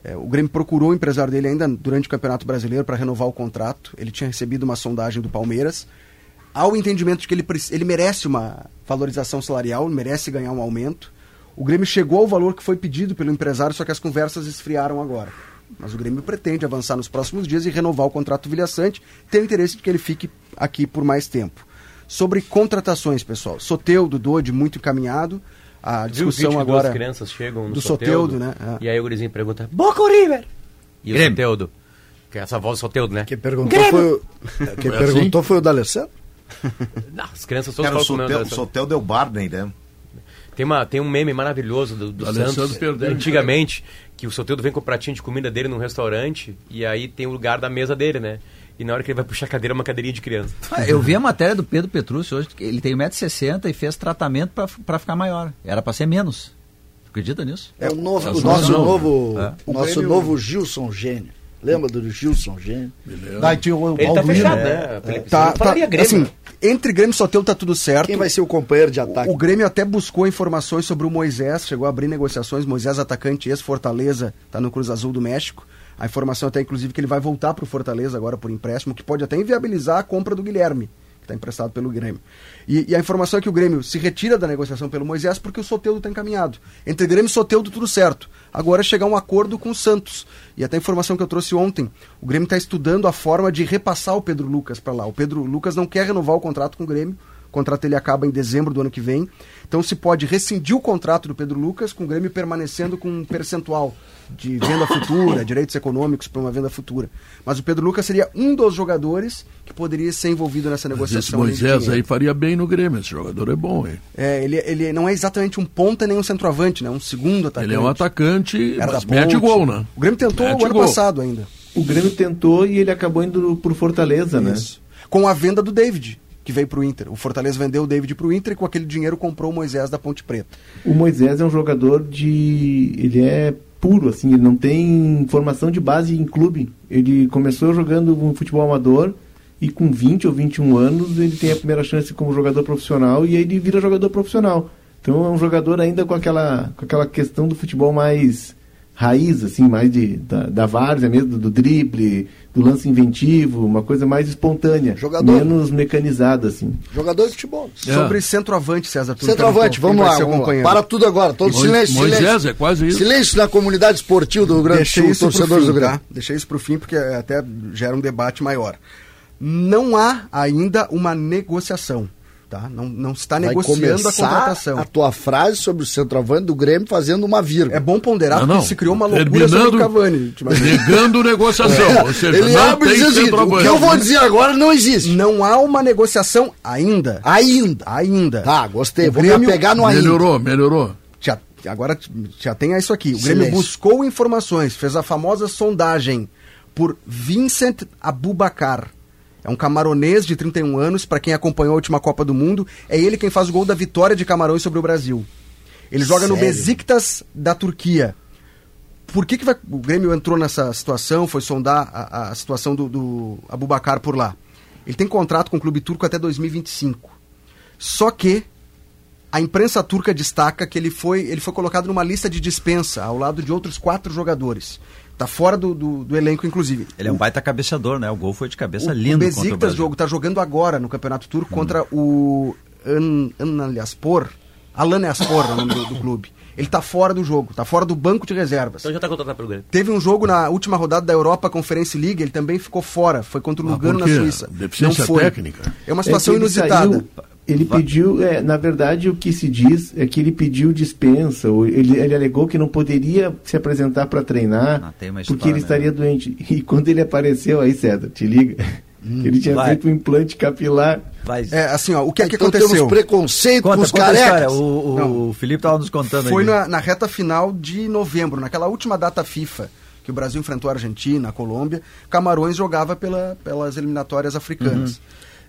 É, o Grêmio procurou o empresário dele ainda durante o Campeonato Brasileiro para renovar o contrato. Ele tinha recebido uma sondagem do Palmeiras. Há o entendimento de que ele, ele merece uma valorização salarial, merece ganhar um aumento. O Grêmio chegou ao valor que foi pedido pelo empresário, só que as conversas esfriaram agora. Mas o Grêmio pretende avançar nos próximos dias e renovar o contrato do Vilha Sante. Tem o interesse de que ele fique aqui por mais tempo. Sobre contratações, pessoal. Soteudo, Dodi, muito encaminhado. A Viu o discussão que agora. crianças chegam no do Soteudo, Soteldo, né? É. E aí o gurizinho pergunta, Boca ou River? E Grêmio. o Soteudo, que é essa voz do Soteudo, né? Quem perguntou foi, o- quem Foi perguntou foi o D'Alessandro? Não, as crianças todas Cara, o o Sotel, o Deus. Sotel deu Barney, né? Tem, uma, tem um meme maravilhoso do, do O Santos, perdeu, antigamente, que o Soteldo vem com o pratinho de comida dele num restaurante e aí tem o lugar da mesa dele, né? E na hora que ele vai puxar a cadeira, é uma cadeirinha de criança. Ah, Eu vi a matéria do Pedro Petrucci hoje, ele tem 1,60m e fez tratamento para ficar maior. Era para ser menos. Acredita nisso? É o, novo, É o só nosso não. novo, É. o nosso novo Gilson Gênio. Lembra do Gilson Gênio? Daí tinha o Ele tá Balduino. fechado, É. né, Felipe? Tá, tá, Grêmio, assim, né? entre Grêmio e Soteldo tá tudo certo. Quem vai ser o companheiro de ataque? O Grêmio até buscou informações sobre o Moisés, chegou a abrir negociações. Moisés, atacante ex-Fortaleza, está no Cruz Azul do México. A informação até, inclusive, que ele vai voltar para o Fortaleza agora por empréstimo, que pode até inviabilizar a compra do Guilherme, que está emprestado pelo Grêmio. E, e a informação é que o Grêmio se retira da negociação pelo Moisés porque o Soteudo está encaminhado. Entre Grêmio e Soteudo, tudo certo. Agora é chegar a um acordo com o Santos. E até a informação que eu trouxe ontem, o Grêmio está estudando a forma de repassar o Pedro Lucas para lá. O Pedro Lucas não quer renovar o contrato com o Grêmio. O contrato ele acaba em dezembro do ano que vem. Então se pode rescindir o contrato do Pedro Lucas com o Grêmio permanecendo com um percentual de venda futura, direitos econômicos para uma venda futura. Mas o Pedro Lucas seria um dos jogadores que poderia ser envolvido nessa negociação. esse Moisés aí faria bem no Grêmio. Esse jogador é bom, hein? É, ele, ele não é exatamente um ponta nem um centroavante, né? Um segundo atacante. Ele é um atacante, Era mas mete gol, né? O Grêmio tentou Mete o ano gol. passado ainda. O Grêmio tentou e ele acabou indo pro Fortaleza, né? Isso. Com a venda do David, que veio pro Inter. O Fortaleza vendeu o David pro Inter e com aquele dinheiro comprou o Moisés da Ponte Preta. O Moisés é um jogador de. Ele é puro, assim, ele não tem formação de base em clube. Ele começou jogando um futebol amador e com 20 ou 21 anos ele tem a primeira chance como jogador profissional e aí ele vira jogador profissional. Então é um jogador ainda com aquela, com aquela questão do futebol mais raiz, assim, mais de, da, da várzea mesmo, do drible, do lance inventivo, uma coisa mais espontânea, Jogador. menos mecanizada, assim. Jogador de futebol. É. Sobre centroavante, César. tu Centroavante, vamos lá, o vamos lá. Para tudo agora, todo Mo- silêncio, Moisés silêncio. é quase isso. Silêncio na comunidade esportiva do Rio Grande do Deixei Sul, isso pro torcedores fim, do Grêmio. tá? Deixei isso pro fim porque até gera um debate maior. Não há ainda uma negociação, tá? Não, não se está Vai negociando a contratação. a tua frase sobre o centroavante do Grêmio fazendo uma vírgula. É bom ponderar Não, porque não. se criou uma loucura sobre o Cavani. Negando negociação. Ou seja, Ele não abre tem o que eu vou dizer agora não existe. Não há uma negociação ainda. Ainda. Ainda. Tá, gostei. O Vou Grêmio- me apegar no ainda. Melhorou, melhorou. Já, agora já tem isso aqui. O Grêmio Silêncio. buscou informações, fez a famosa sondagem por Vincent Abubacar. É um camaronês de 31 anos, para quem acompanhou a última Copa do Mundo, é ele quem faz o gol da vitória de Camarões sobre o Brasil. Ele joga no Sério? Besiktas da Turquia. Por que, que vai- o Grêmio entrou nessa situação, foi sondar a, a situação do, do Abubacar por lá? Ele tem contrato com o clube turco até 2025. Só que a imprensa turca destaca que ele foi, ele foi colocado numa lista de dispensa ao lado de outros quatro jogadores. Tá fora do, do, do elenco, inclusive. Ele é um baita cabeceador, né? O gol foi de cabeça o, lindo o Besiktas jogo tá jogando agora no Campeonato Turco contra o An- Antalyaspor. Alanyaspor é o nome do, do clube. Ele tá fora do jogo, tá fora do banco de reservas. Então já tá contratado pelo Grêmio. Teve um jogo na última rodada da Europa Conference League, ele também ficou fora. Foi contra o Ah, Lugano por na? Suíça. Deficiência Não foi. técnica? É uma situação É inusitada. saiu- ele pediu, é, na verdade, o que se diz é que ele pediu dispensa, ou ele, ele alegou que não poderia se apresentar para treinar Ah, porque ele estaria mesmo. doente. E quando ele apareceu aí, César, te liga, Hum, ele tinha vai. feito um implante capilar. Vai. É, assim, ó, o que é que então aconteceu? temos preconceito com Conta, os conta a história. carecas. O, o, o Felipe estava nos contando Foi aí. na, na reta final de novembro, naquela última data FIFA, que o Brasil enfrentou a Argentina, a Colômbia, Camarões jogava pela, pelas eliminatórias africanas. Uhum.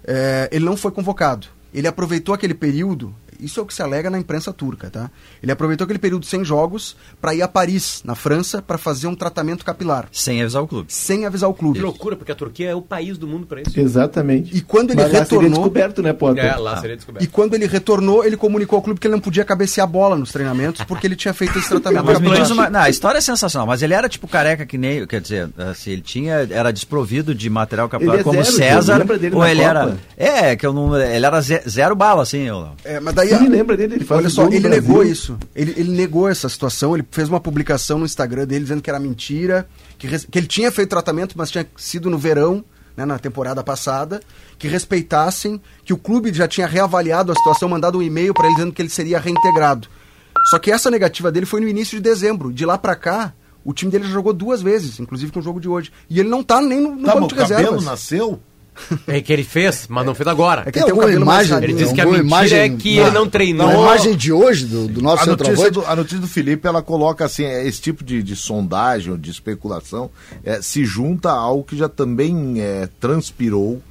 É, ele não foi convocado. Ele aproveitou aquele período, isso é o que se alega na imprensa turca, tá? Ele aproveitou aquele período sem jogos para ir a Paris, na França, para fazer um tratamento capilar, Sem avisar o clube. sem avisar o Que clube. loucura, porque a Turquia é o país do mundo para isso. Exatamente. E quando ele Mas lá seria retornou- descoberto, né, Potter? É, lá seria descoberto. E quando ele retornou, ele comunicou ao clube que ele não podia cabecear a bola nos treinamentos, porque ele tinha feito esse tratamento Mas me capilar. diz uma. Não, a história é sensacional, mas ele era tipo careca que nem. Quer dizer, assim, ele tinha. Era desprovido de material capilar Ele é como zero, César. Ou ele Copa? era. É, que eu não. Ele era ze- zero bala, assim. Eu, É, mas daí Quem lembra dele? Ele faz Olha só, ele Brasil. negou isso. Ele, ele negou essa situação. Ele fez uma publicação no Instagram dele dizendo que era mentira, que, que ele tinha feito tratamento, mas tinha sido no verão, né, na temporada passada, que respeitassem, que o clube já tinha reavaliado a situação, mandado um e-mail para ele dizendo que ele seria reintegrado. Só que essa negativa dele foi no início de dezembro. De lá pra cá, o time dele já jogou duas vezes, inclusive com o jogo de hoje. E ele não tá nem no, no Tá, banco de o cabelo reservas. nasceu? É que ele fez, mas não fez agora. É que Tem alguma mais imagem? Ele disse que a mentira imagem- é que ele não treinou. Na imagem de hoje do, do nosso A notícia centroavante, do, a notícia do Felipe, ela coloca assim, é, esse tipo de, de sondagem ou de especulação é, se junta a algo que já também é, transpirou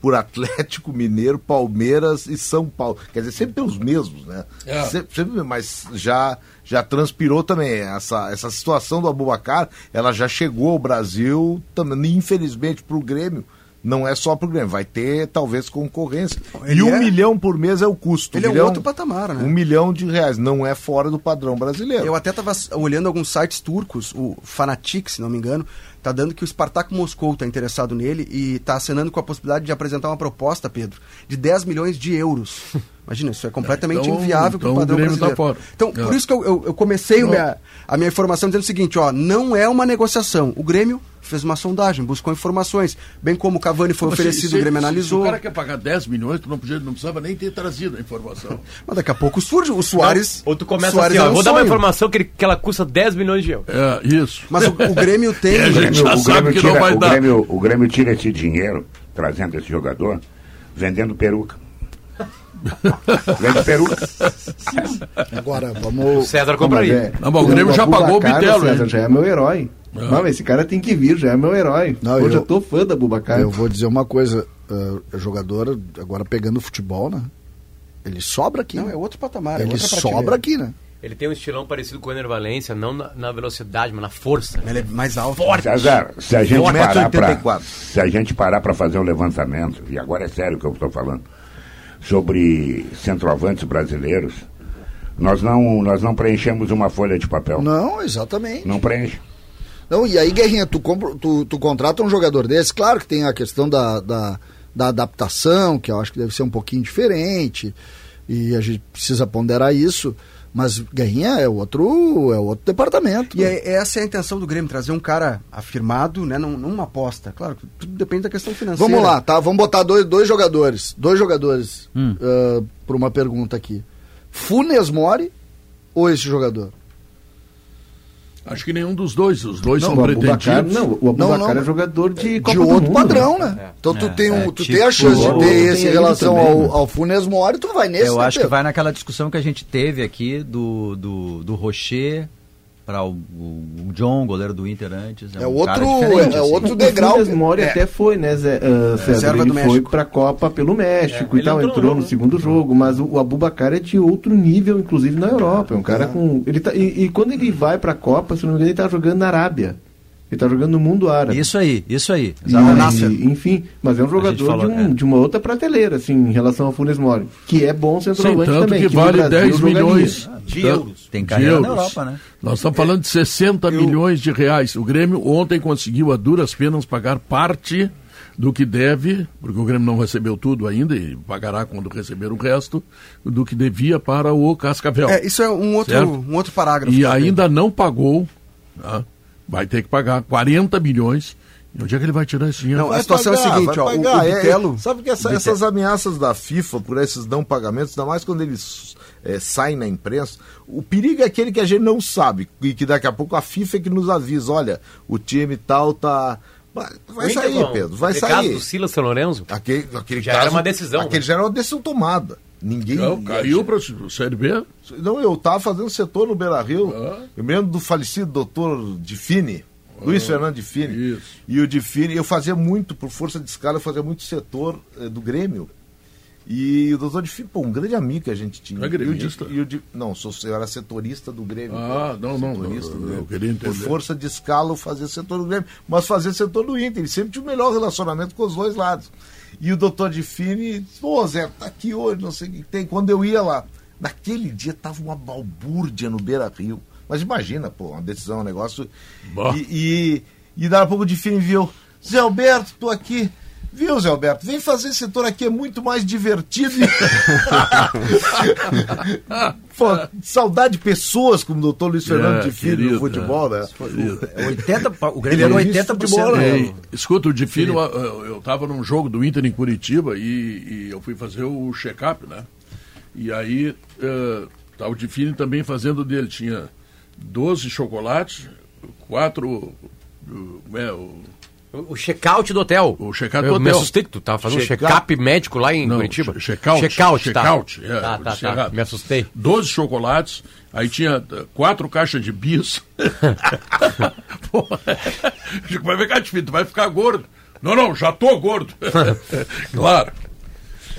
por Atlético Mineiro, Palmeiras e São Paulo. Quer dizer, sempre tem os mesmos, né? É. Sempre, sempre- mas já, já transpirou também. Essa, essa situação do Abubacar, ela já chegou ao Brasil, também, infelizmente, para o Grêmio. Não é só pro Grêmio, vai ter talvez concorrência. Ele e um é- milhão por mês é o custo. Ele é um milhão, outro patamar, né? Um milhão de reais. Não é fora do padrão brasileiro. Eu até estava olhando alguns sites turcos, o Fanatic, se não me engano, tá dando que o Spartak Moscou está interessado nele e está acenando com a possibilidade de apresentar uma proposta, Pedro, de 10 milhões de euros. Imagina, isso é completamente então- inviável para então o o padrão Grêmio tá brasileiro. fora. Então, É. por isso que eu, eu- eu comecei o minha- a minha informação dizendo o seguinte, ó, não é uma negociação. O Grêmio fez uma sondagem, buscou informações, bem como o Cavani foi Mas oferecido, se- o Grêmio se- analisou. Se o cara quer pagar 10 milhões, tu não, podia, não precisava nem ter trazido a informação. Mas daqui a pouco surge o Soares. Ou tu começa Soares assim, ó, é um vou dar uma sonho. informação que, ele- que ela custa 10 milhões de euros. É, isso. Mas o, o Grêmio tem. É, O gente Grêmio, já o sabe Grêmio que não tira, vai o dar. Grêmio- o Grêmio tira esse dinheiro, trazendo esse jogador, vendendo peruca. Vende peruca. agora vamos. César compraria. Não, mas o Grêmio já pagou o Bitelo, César, já é meu herói. Não, mas esse cara tem que vir, já é meu herói. Não, Hoje eu- eu tô fã da Bubacar. Eu vou dizer uma coisa, uh, jogador agora pegando futebol, né? Ele sobra aqui. Não, né? é outro patamar. é Ele outra sobra aqui, né? Ele tem um estilão parecido com o Ener Valência, não na, na velocidade, mas na força. Ele é mais alto. César, se a gente Forte. parar para 1,84. se a gente parar para fazer um levantamento, e agora é sério que eu estou falando, sobre centroavantes brasileiros, nós não nós não preenchemos uma folha de papel. Não, exatamente. Não preenche. Não, e aí, Guerrinha, tu, compra, tu, tu contrata um jogador desse, claro que tem a questão da, da, da adaptação, que eu acho que deve ser um pouquinho diferente, e a gente precisa ponderar isso, mas Guerrinha é outro, é outro departamento. E é- essa é a intenção do Grêmio, trazer um cara afirmado, né? Não, não uma aposta. Claro, tudo depende da questão financeira. Vamos lá, tá? Vamos botar dois, dois jogadores. Dois jogadores Hum. para uma pergunta aqui. Funes Mori ou esse jogador? Acho que nenhum dos dois. Os dois Não, são pretendidos. não, o Abubacar Não, não. é jogador de Copa de do outro Mundo, padrão, né? né? Então tu, É, tem, um, é, tu tipo, tem a chance de ter esse em relação também, ao, né? ao Funes Mori, tu vai nesse. Eu né, acho que vai naquela discussão que a gente teve aqui do, do, do Rocher para o, o John, goleiro do Inter antes. É um outro- é assim. outro O degrau. Funes Mori até foi, né, Zé, ah, César? Ele foi México. pra Copa pelo México É, e tal, entrou entrou no jogo. segundo jogo, mas o, o Abubacar é de outro nível, inclusive na Europa. É um cara com. Ele tá, e, e quando ele vai pra Copa, se não me engano, ele tá jogando na Arábia. Ele tá jogando no mundo árabe. Isso aí, isso aí. E- Exatamente. e- enfim, mas é um jogador falou, de, um- é. de uma outra prateleira, assim, em relação ao Funes Mori, que é bom centroavante tanto também. que no vale Brasil 10 jogaria. milhões De Tan- euros. Tem de carreira na euros. Europa, né? Nós estamos falando de 60 milhões de reais. O Grêmio ontem conseguiu a duras penas pagar parte do que deve, porque o Grêmio não recebeu tudo ainda e pagará quando receber o resto, do que devia para o Cascavel. É, isso é um outro, Certo? um outro parágrafo. E ainda não pagou, tá? Vai ter que pagar 40 milhões. E onde é que ele vai tirar esse dinheiro? Não, a situação é a seguinte, vai ó, o- pagar. o É, Bitelo- sabe que essa- essas ameaças da FIFA por esses não pagamentos, ainda mais quando eles é, saem na imprensa, o perigo é aquele que a gente não sabe e que daqui a pouco a FIFA é que nos avisa, olha, o time tal tá... Vai, vai O sair, Pedro, vai sair. caso do Silas São Lourenço, Aquele, aquele Já era uma decisão, Aquele né? já era uma decisão tomada. Ninguém... Não, caiu para o Série B? Não, eu estava fazendo setor no Beira Rio. Ah. Eu me lembro do falecido doutor Difine, Luiz Fernando Difine. Isso. E o Difine, eu fazia muito, por força de escala, eu fazia muito setor eh, do Grêmio. E o doutor Difine, pô, um grande amigo que a gente tinha. É gremista? E o Di- e o Di- não, sou, eu era setorista do Grêmio. Ah, não, não, Setorista eu- do eu Grêmio. queria entender. Por força de escala, eu fazia setor do Grêmio, mas fazia setor do Inter. Ele sempre tinha o melhor relacionamento com os dois lados. E o doutor disse, pô, Zé, tá aqui hoje, não sei o que tem. Quando eu ia lá, naquele dia tava uma balbúrdia no Beira Rio. Mas imagina, pô, uma decisão, um negócio. Bah. E, e, e daqui a pouco o Difine viu, Zé Alberto, tô aqui. Viu, Zé Alberto? Vem fazer setor aqui, é muito mais divertido. Pô, saudade de pessoas como o doutor Luiz Fernando É, de Filho querido, no futebol, né? É 80, pa- o Ele Grêmio era pagou vice de 80%. futebol, né? né? Escuta, o Difino, eu estava num jogo do Inter em Curitiba e, e eu fui fazer o check-up, né? E aí tá o Difino também fazendo dele. Tinha 12 chocolates, quatro. uh, como é, o, O check-out do hotel. O check-out Eu do Me hotel. assustei que tu tava fazendo check-up médico lá em Não, Curitiba. che- check-out. Check-out, Check-out, tá. é, tá, tá, tá. Me assustei. 12 chocolates, aí tinha eh, quatro caixas de bis. Pô, vai ficar difícil, tu vai ficar gordo. Não, não, já tô gordo. claro.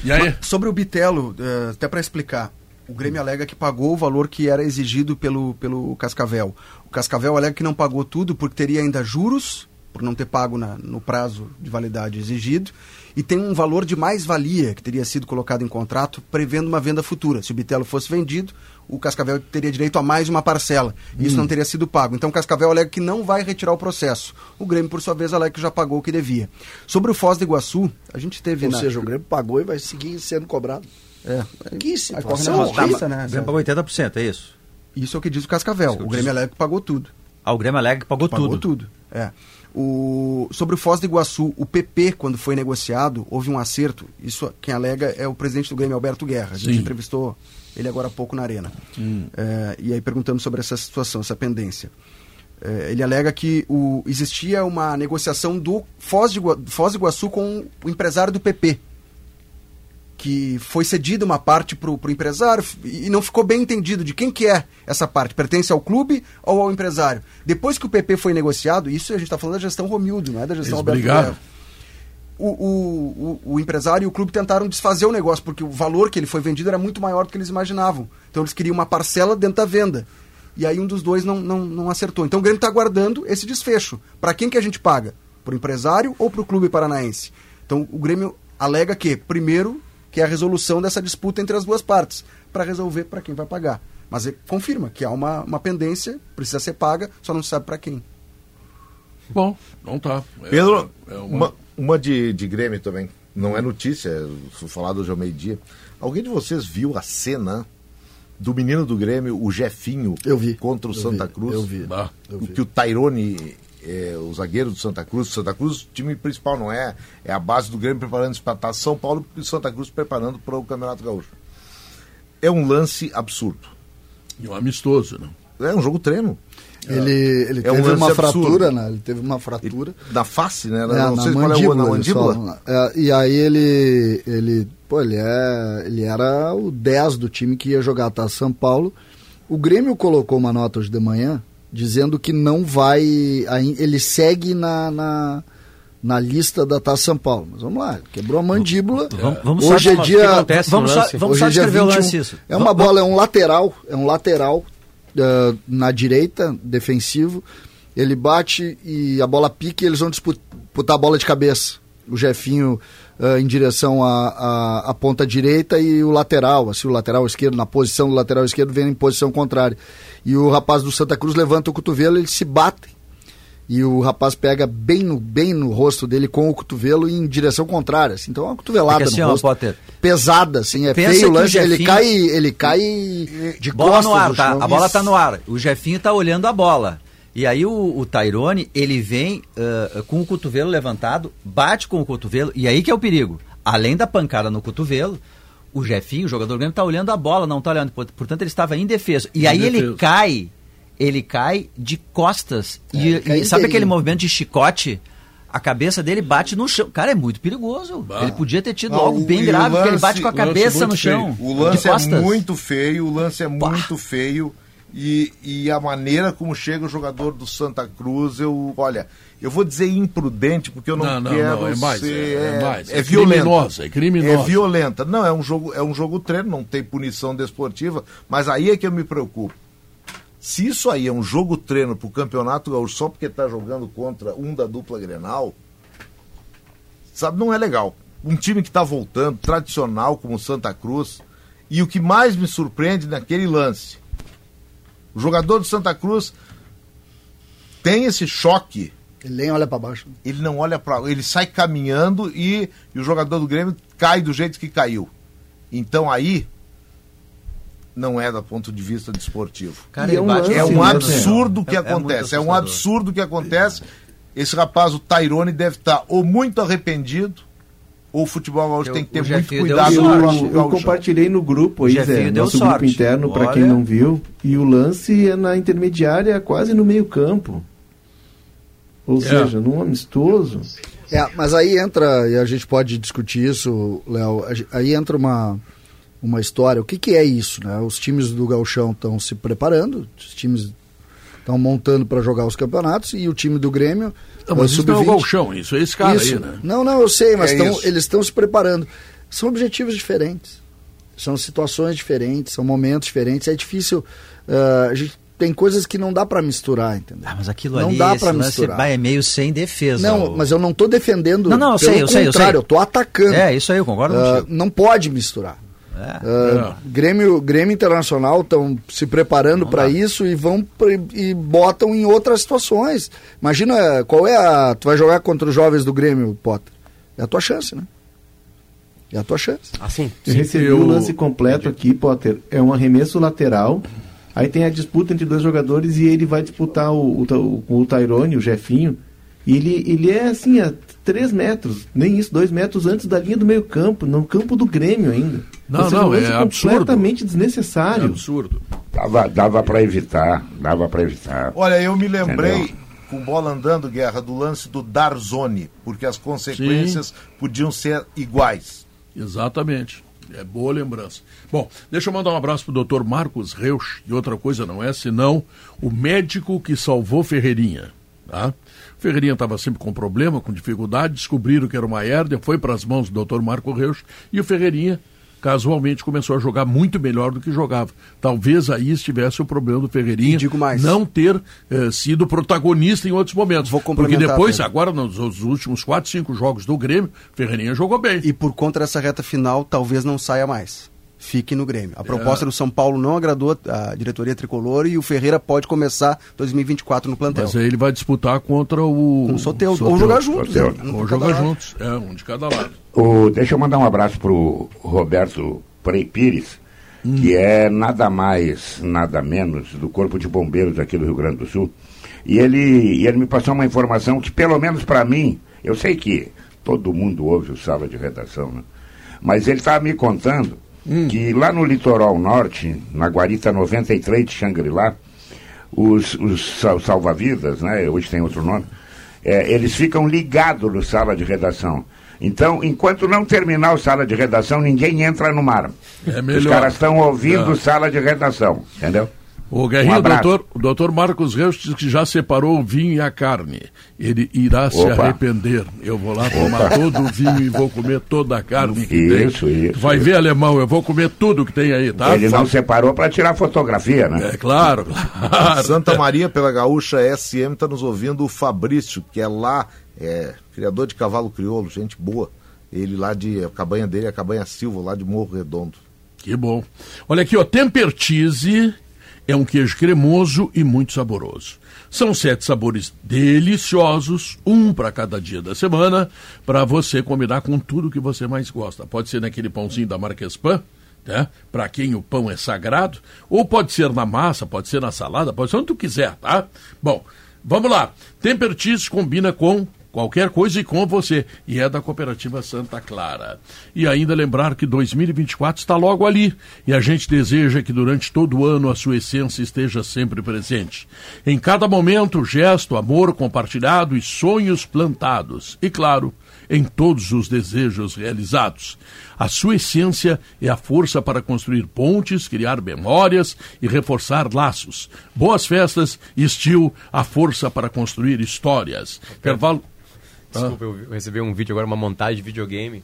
E aí? Sobre o Bitelo, eh, até para explicar, o Grêmio alega que pagou o valor que era exigido pelo, pelo Cascavel. O Cascavel alega que não pagou tudo porque teria ainda juros, por não ter pago na- no prazo de validade exigido, e tem um valor de mais-valia que teria sido colocado em contrato prevendo uma venda futura. Se o Bitelo fosse vendido, o Cascavel teria direito a mais uma parcela. E isso não teria sido pago. Então o Cascavel alega que não vai retirar o processo. O Grêmio, por sua vez, alega que já pagou o que devia. Sobre o Foz do Iguaçu, a gente teve... Ou na- seja, o Grêmio pagou e vai seguir sendo cobrado. É, Que Aí situação horrível. justiça, né? O Grêmio pagou 80%, é isso? Isso é o que diz o Cascavel. Isso que eu O Grêmio disse. alega que pagou tudo. Ah, o Grêmio alega que pagou, Pagou tudo. tudo. É. O... Sobre o Foz do Iguaçu, o PP, quando foi negociado, houve um acerto. Isso quem alega é o presidente do Grêmio, Alberto Guerra. A gente Sim. entrevistou ele agora há pouco na Arena. É, e aí perguntamos sobre essa situação, essa pendência. É, ele alega que o... existia uma negociação do Foz, de Foz do Iguaçu com o empresário do PP que foi cedida uma parte para o empresário e não ficou bem entendido de quem que é essa parte. Pertence ao clube ou ao empresário? Depois que o PP foi negociado, isso a gente está falando da gestão Romildo, não é da gestão Eles Alberto. O, o, o, o empresário e o clube tentaram desfazer o negócio, porque o valor que ele foi vendido era muito maior do que eles imaginavam. Então eles queriam uma parcela dentro da venda. E aí um dos dois não, não, não acertou. Então o Grêmio está aguardando esse desfecho. Para quem que a gente paga? Para o empresário ou para o clube paranaense? Então o Grêmio alega que, primeiro, que é a resolução dessa disputa entre as duas partes, para resolver para quem vai pagar. Mas ele confirma que há uma, uma pendência, precisa ser paga, só não se sabe para quem. Bom, não tá. É- Pedro, é uma- uma, uma de, de Grêmio também. Não é notícia, é foi falado hoje ao meio-dia. Alguém de vocês viu a cena do menino do Grêmio, o Jefinho, Eu vi. contra o Eu Santa vi, Cruz? eu vi. Bah. Eu o vi. que o Tairone, é, o zagueiro do Santa Cruz, Santa Cruz, o time principal não é, é a base do Grêmio preparando para estar São Paulo e Santa Cruz preparando para o Campeonato Gaúcho. É um lance absurdo. E um amistoso, não? É um jogo treino. Ele, ele É um teve uma absurdo. fratura, né? Ele teve uma fratura. Na face, né? É, não na sei qual é o mandíbula, na mandíbula. né? É, e aí ele, ele, pô, ele, é, ele era o 10 do time que ia jogar a Taça São Paulo. O Grêmio colocou uma nota hoje de manhã dizendo que não vai, ele segue na, na, na lista da Taça São Paulo. Mas vamos lá, ele quebrou a mandíbula. Vamos- vamos hoje é o que dia, acontece Vamos só, vamos hoje só é dia descrever o 21. lance isso. É uma bola, é um lateral, é um lateral ah, na direita, defensivo. Ele bate e a bola pica e eles vão disputar a bola de cabeça. O Jefinho ah, em direção à, à, à ponta direita e o lateral, assim, o lateral esquerdo, na posição do lateral esquerdo, vem em posição contrária. E o rapaz do Santa Cruz levanta o cotovelo, eles se batem. E o rapaz pega bem no, bem no rosto dele com o cotovelo em direção contrária. Assim. Então é uma cotovelada Porque assim, no rosto. Potter, Pesada, assim, é feio o lance. Ele cai, ele cai de bola costas no ar, tá? A bola Isso. tá no ar. O Jefinho tá olhando a bola. E aí o, o Tairone, ele vem ah, com o cotovelo levantado, bate com o cotovelo, e aí que é o perigo. Além da pancada no cotovelo, o Jefinho, o jogador do Grêmio, tá olhando a bola, não tá olhando. Port- Portanto, ele estava indefeso. E Indefeso. aí ele cai, ele cai de costas. É, e ele cai e sabe aquele movimento de chicote? A cabeça dele bate no chão. Cara, é muito perigoso. Bah. Ele podia ter tido Não, algo o- bem o grave, porque ele lance- bate com a lance cabeça no feio. chão. O de lance é muito feio, o lance é Pá. muito feio. E, e a maneira como chega o jogador do Santa Cruz, eu, olha, eu vou dizer imprudente, porque eu não, Não, não, quero não, é mais, ser. é- é mais, é é violenta. criminosa, é criminosa. É violenta. Não, é um jogo, é um jogo treino, não tem punição desportiva, mas aí é que eu me preocupo. Se isso aí é um jogo treino pro Campeonato Gaúcho só porque tá jogando contra um da dupla Grenal, sabe, não é legal. Um time que está voltando, tradicional como o Santa Cruz, e o que mais me surpreende naquele lance, o jogador do Santa Cruz tem esse choque, Ele nem olha pra baixo. ele não olha para, ele sai caminhando e, e o jogador do Grêmio cai do jeito que caiu. Então aí não é do ponto de vista desportivo. Cara, é um É com um o né, dedo, absurdo o que É- é acontece. É, um absurdo o que acontece. Esse rapaz, o Tairone, deve estar ou muito arrependido, o futebol Eu- tem que ter o muito cuidado Eu, eu gaúcho. compartilhei no grupo aí, Zé, nosso sorte. grupo interno, para quem não viu. E o lance é na intermediária, quase no meio campo. Ou É. seja, num amistoso. É, mas aí entra, e a gente pode discutir isso, Léo, aí entra uma, uma história. O que, que é isso? Né? Os times do Galchão estão se preparando, os times estão montando para jogar os campeonatos e o time do Grêmio. Não, mas eh, isso não é o sub-20, Galchão, isso é esse cara isso. aí, né? Não, não, eu sei, mas É tão- eles estão se preparando. São objetivos diferentes, são situações diferentes, são momentos diferentes. É difícil. ah, a gente tem coisas que não dá para misturar, entendeu? Ah, mas aquilo não ali dá para misturar. é meio sem defesa. Não, o- mas eu não estou defendendo. Não, não, eu sei, eu sei, eu contrário, sei. eu estou atacando. É, isso aí, eu concordo contigo. não pode misturar. É. Ah, Grêmio, Grêmio Internacional estão se preparando para isso e vão pre- e botam em outras situações. Imagina qual é a. Tu vai jogar contra os jovens do Grêmio, Potter. É a tua chance, né? É a tua chance. Assim, Eu recebi eu- o lance completo aqui, Potter. É um arremesso lateral. Aí tem a disputa entre dois jogadores e ele vai disputar o, o, o, o Tyrone, o Jefinho. E ele, ele é assim, a 3 metros, nem isso, 2 metros antes da linha do meio campo, no campo do Grêmio ainda. Não, seja, não, um é absurdo. completamente É desnecessário. absurdo. Dava, dava para evitar, dava para evitar. Olha, eu me lembrei, Entendeu? com bola andando, Guerra, do lance do Darzoni, porque as consequências podiam ser iguais. Exatamente. É boa lembrança. Bom, deixa eu mandar um abraço pro doutor Marcos Reusch, e outra coisa não é senão o médico que salvou Ferreirinha. Tá? Ferreirinha estava sempre com problema, com dificuldade, descobriram que era uma hérnia, foi para as mãos do doutor Marco Reusch, e o Ferreirinha casualmente começou a jogar muito melhor do que jogava. Talvez aí estivesse o problema do Ferreirinha E digo mais. não ter eh, sido protagonista em outros momentos. Vou Porque depois, Pedro. agora nos, nos últimos 4, 5 jogos do Grêmio, Ferreirinha jogou bem. E por conta dessa reta final, talvez não saia mais. Fique no Grêmio. A proposta É. do São Paulo não agradou a diretoria tricolor e o Ferreira pode começar 2024 no plantel. Mas aí ele vai disputar contra o. Com o Soteldo. Ou jogar juntos. Né? Um Ou por jogar juntos. É, um de cada lado. O, deixa eu mandar um abraço pro Roberto Prey Pires, que é nada mais, nada menos do Corpo de Bombeiros aqui do Rio Grande do Sul. E ele, e ele me passou uma informação que, pelo menos para mim, eu sei que todo mundo ouve o sala de redação, né? mas ele estava me contando que lá no litoral norte, na Guarita 93 de Xangri-Lá, os, os sal- salva-vidas, né? hoje tem outro nome, é, eles ficam ligados no sala de redação. Então, enquanto não terminar o sala de redação, ninguém entra no mar. É Os melhor. caras estão ouvindo É. sala de redação, entendeu? O Guerrinho, Um doutor, o doutor Marcos Reus diz que já separou o vinho e a carne. Ele irá se Opa. arrepender. Eu vou lá tomar todo o vinho e vou comer toda a carne que Isso, tem. isso, Vai isso. ver, alemão, eu vou comer tudo que tem aí, tá? Ele não separou para tirar fotografia, né? É claro, claro. Santa Maria, pela Gaúcha SM, está nos ouvindo o Fabrício, que é lá, é, criador de cavalo crioulo, gente boa. Ele lá de. A cabanha dele é a cabanha Silva, lá de Morro Redondo. Que bom. Olha aqui, ó, Tempertise é um queijo cremoso e muito saboroso. São sete sabores deliciosos, um para cada dia da semana, para você combinar com tudo que você mais gosta. Pode ser naquele pãozinho da Marques Pan, né? Para quem o pão é sagrado, ou pode ser na massa, pode ser na salada, pode ser onde tu quiser, tá? Bom, vamos lá. Tempertise combina com qualquer coisa e com você. E é da Cooperativa Santa Clara. E ainda lembrar que 2024 está logo ali. E a gente deseja que durante todo o ano a sua essência esteja sempre presente. Em cada momento, gesto, amor compartilhado e sonhos plantados. E claro, em todos os desejos realizados. A sua essência é a força para construir pontes, criar memórias e reforçar laços. Boas festas e estilo, a força para construir histórias. Intervalo. Desculpa, eu eu recebi um vídeo agora, uma montagem de videogame.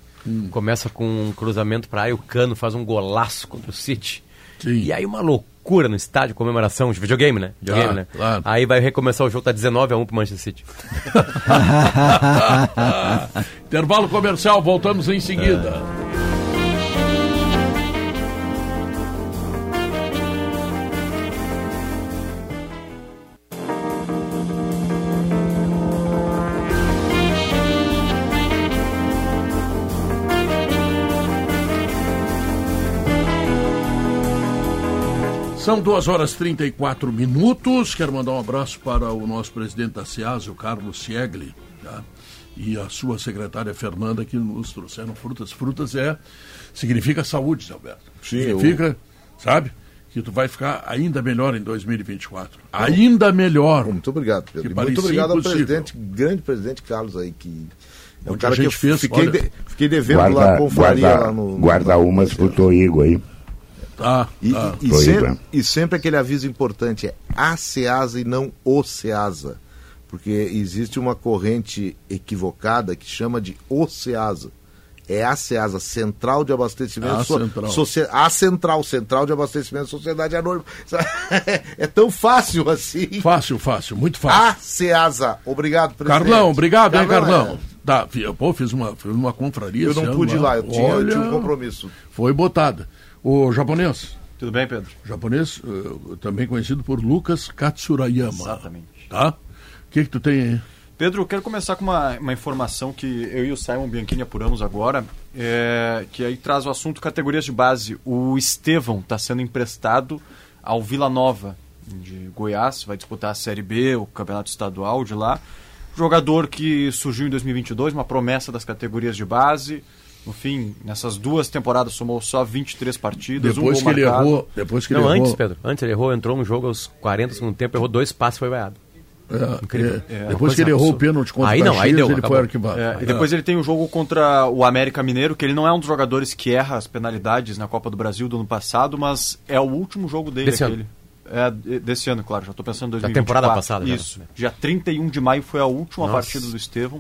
Começa com um cruzamento pra área, o Cano faz um golaço contra o City. Sim. E aí uma loucura no estádio, comemoração de videogame, né? Videogame, Ah, né? claro. Aí vai recomeçar o jogo, tá 19 a 1 pro Manchester City. Intervalo comercial, voltamos em seguida. São duas horas e 34 minutos. Quero mandar um abraço para o nosso presidente da SEAS, o Carlos Siegli, tá? e a sua secretária Fernanda, que nos trouxeram frutas. Frutas é significa saúde, Zé Alberto. Sim, significa, sabe? que tu vai ficar ainda melhor em 2024. Ainda melhor. Muito obrigado, Pedro. E Muito obrigado ao impossível. presidente, grande presidente Carlos aí, que é um cara a gente que fez, fiquei, olha- de- fiquei devendo lá Guarda, a confraria guarda, lá no... no- guarda umas pro Toigo aí. Tá, E, tá. e- e aí, sempre, né? e sempre aquele aviso importante é a SEASA e não o SEASA. Porque existe uma corrente equivocada que chama de o SEASA. É a SEASA, Central de Abastecimento... A Central. Socie- a Central, Central de Abastecimento Sociedade Anônima. É tão fácil assim. Fácil, fácil, muito fácil. A SEASA. Obrigado, presidente. Carlão, obrigado, hein, Carlão, Carlão. é. Tá, pô, fiz uma, fiz uma confraria. Eu não ano pude ir lá, eu tinha, eu Olha, tinha um compromisso. Foi botada. O japonês, Tudo bem, Pedro? japonês, eh, também conhecido por Lucas Katsurayama. Exatamente. Tá? O que que tu tem aí? Pedro, eu quero começar com uma, uma informação que eu e o Simon Bianchini apuramos agora, é, que aí traz o assunto categorias de base. O Estevão está sendo emprestado ao Vila Nova de Goiás, vai disputar a Série B, o Campeonato Estadual de lá. Jogador que surgiu em 2022, uma promessa das categorias de base. No fim, nessas duas temporadas somou só 23 partidas, Depois um que gol ele marcado. errou, depois que Não, ele errou, antes, Pedro. Antes ele errou, entrou no jogo aos 40 do segundo tempo, errou dois passos e foi vaiado. É, Incrível. é, É, depois que ele errou o absurda. pênalti contra Aí o não, aí Caxias, deu, ele acabou. foi arquivado. É, e depois ele tem um jogo contra o América Mineiro, que ele não é um dos jogadores que erra as penalidades na Copa do Brasil do ano passado, mas é o último jogo dele. Desse aquele. É, de- desse ano, claro, já estou pensando em Da 2024. temporada passada, já. Isso. Dia 31 de maio foi a última Nossa. partida do Estevão.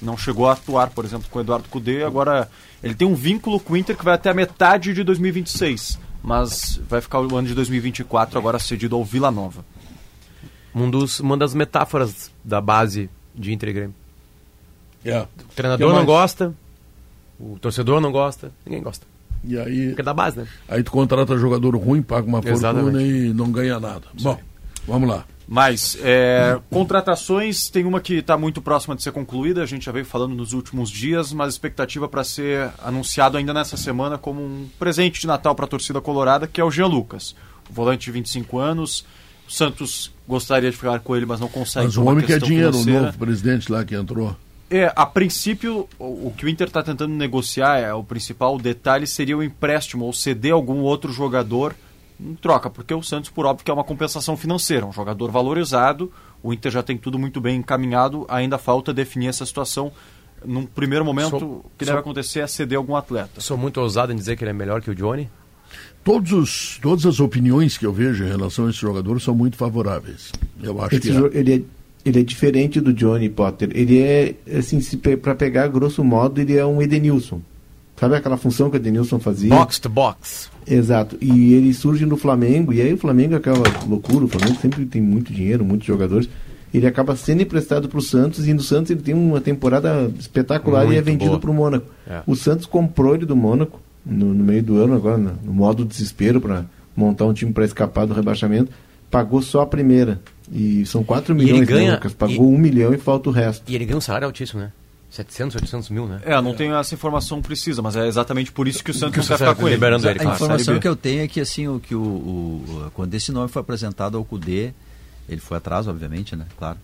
Não chegou a atuar, por exemplo, com o Eduardo Cudê. Agora, ele tem um vínculo com o Inter que vai até a metade de 2026. Mas vai ficar o ano de 2024 agora cedido ao Vila Nova. Um dos, uma das metáforas da base de Inter e Grêmio. É. O treinador não gosta, o torcedor não gosta, ninguém gosta. E aí, Porque é da base, né? aí tu contrata jogador ruim, paga uma fortuna Exatamente. e não ganha nada. Bom, vamos lá. Mas, é, contratações, tem uma que está muito próxima de ser concluída, a gente já veio falando nos últimos dias, mas expectativa para ser anunciado ainda nessa semana como um presente de Natal para a torcida colorada, que é o Jean Lucas. O volante de 25 anos, o Santos gostaria de ficar com ele, mas não consegue. Mas o homem quer dinheiro, o financeira. novo presidente lá que entrou. É, a princípio, o, o que o Inter está tentando negociar, é o principal detalhe seria o empréstimo ou ceder algum outro jogador em troca, porque o Santos, por óbvio, que é uma compensação financeira, um jogador valorizado, o Inter já tem tudo muito bem encaminhado, ainda falta definir essa situação. Num primeiro momento, o que deve acontecer é ceder algum atleta. Sou muito ousado em dizer que ele é melhor que o Johnny. Todos os, todas as opiniões que eu vejo em relação a esse jogador são muito favoráveis. Eu acho Esse que é. ele, é, ele é diferente do Johnny Potter. Ele é, assim, pra pegar grosso modo, ele é um Edenilson. Sabe aquela função que o Edenilson fazia? Box to box. Exato. E ele surge no Flamengo, e aí o Flamengo é aquela loucura, o Flamengo sempre tem muito dinheiro, muitos jogadores. Ele acaba sendo emprestado para o Santos, e no Santos ele tem uma temporada espetacular e é Muito vendido para o Mônaco. É. O Santos comprou ele do Mônaco no, no meio do ano, agora no, no modo desespero para montar um time para escapar do rebaixamento. Pagou só a primeira. E são 4 E ele milhões, né, ganha- Lucas? Pagou e- um milhão e falta o resto. E ele ganha um salário altíssimo, né? 700, 800 mil, né? É, não tenho essa informação precisa, mas é exatamente por isso que o Santos Que ficar com ele. liberando ele, A claro. informação que eu tenho é que assim, o que o, o- quando esse nome foi apresentado ao Cudê, ele foi atrás, obviamente, né? Claro.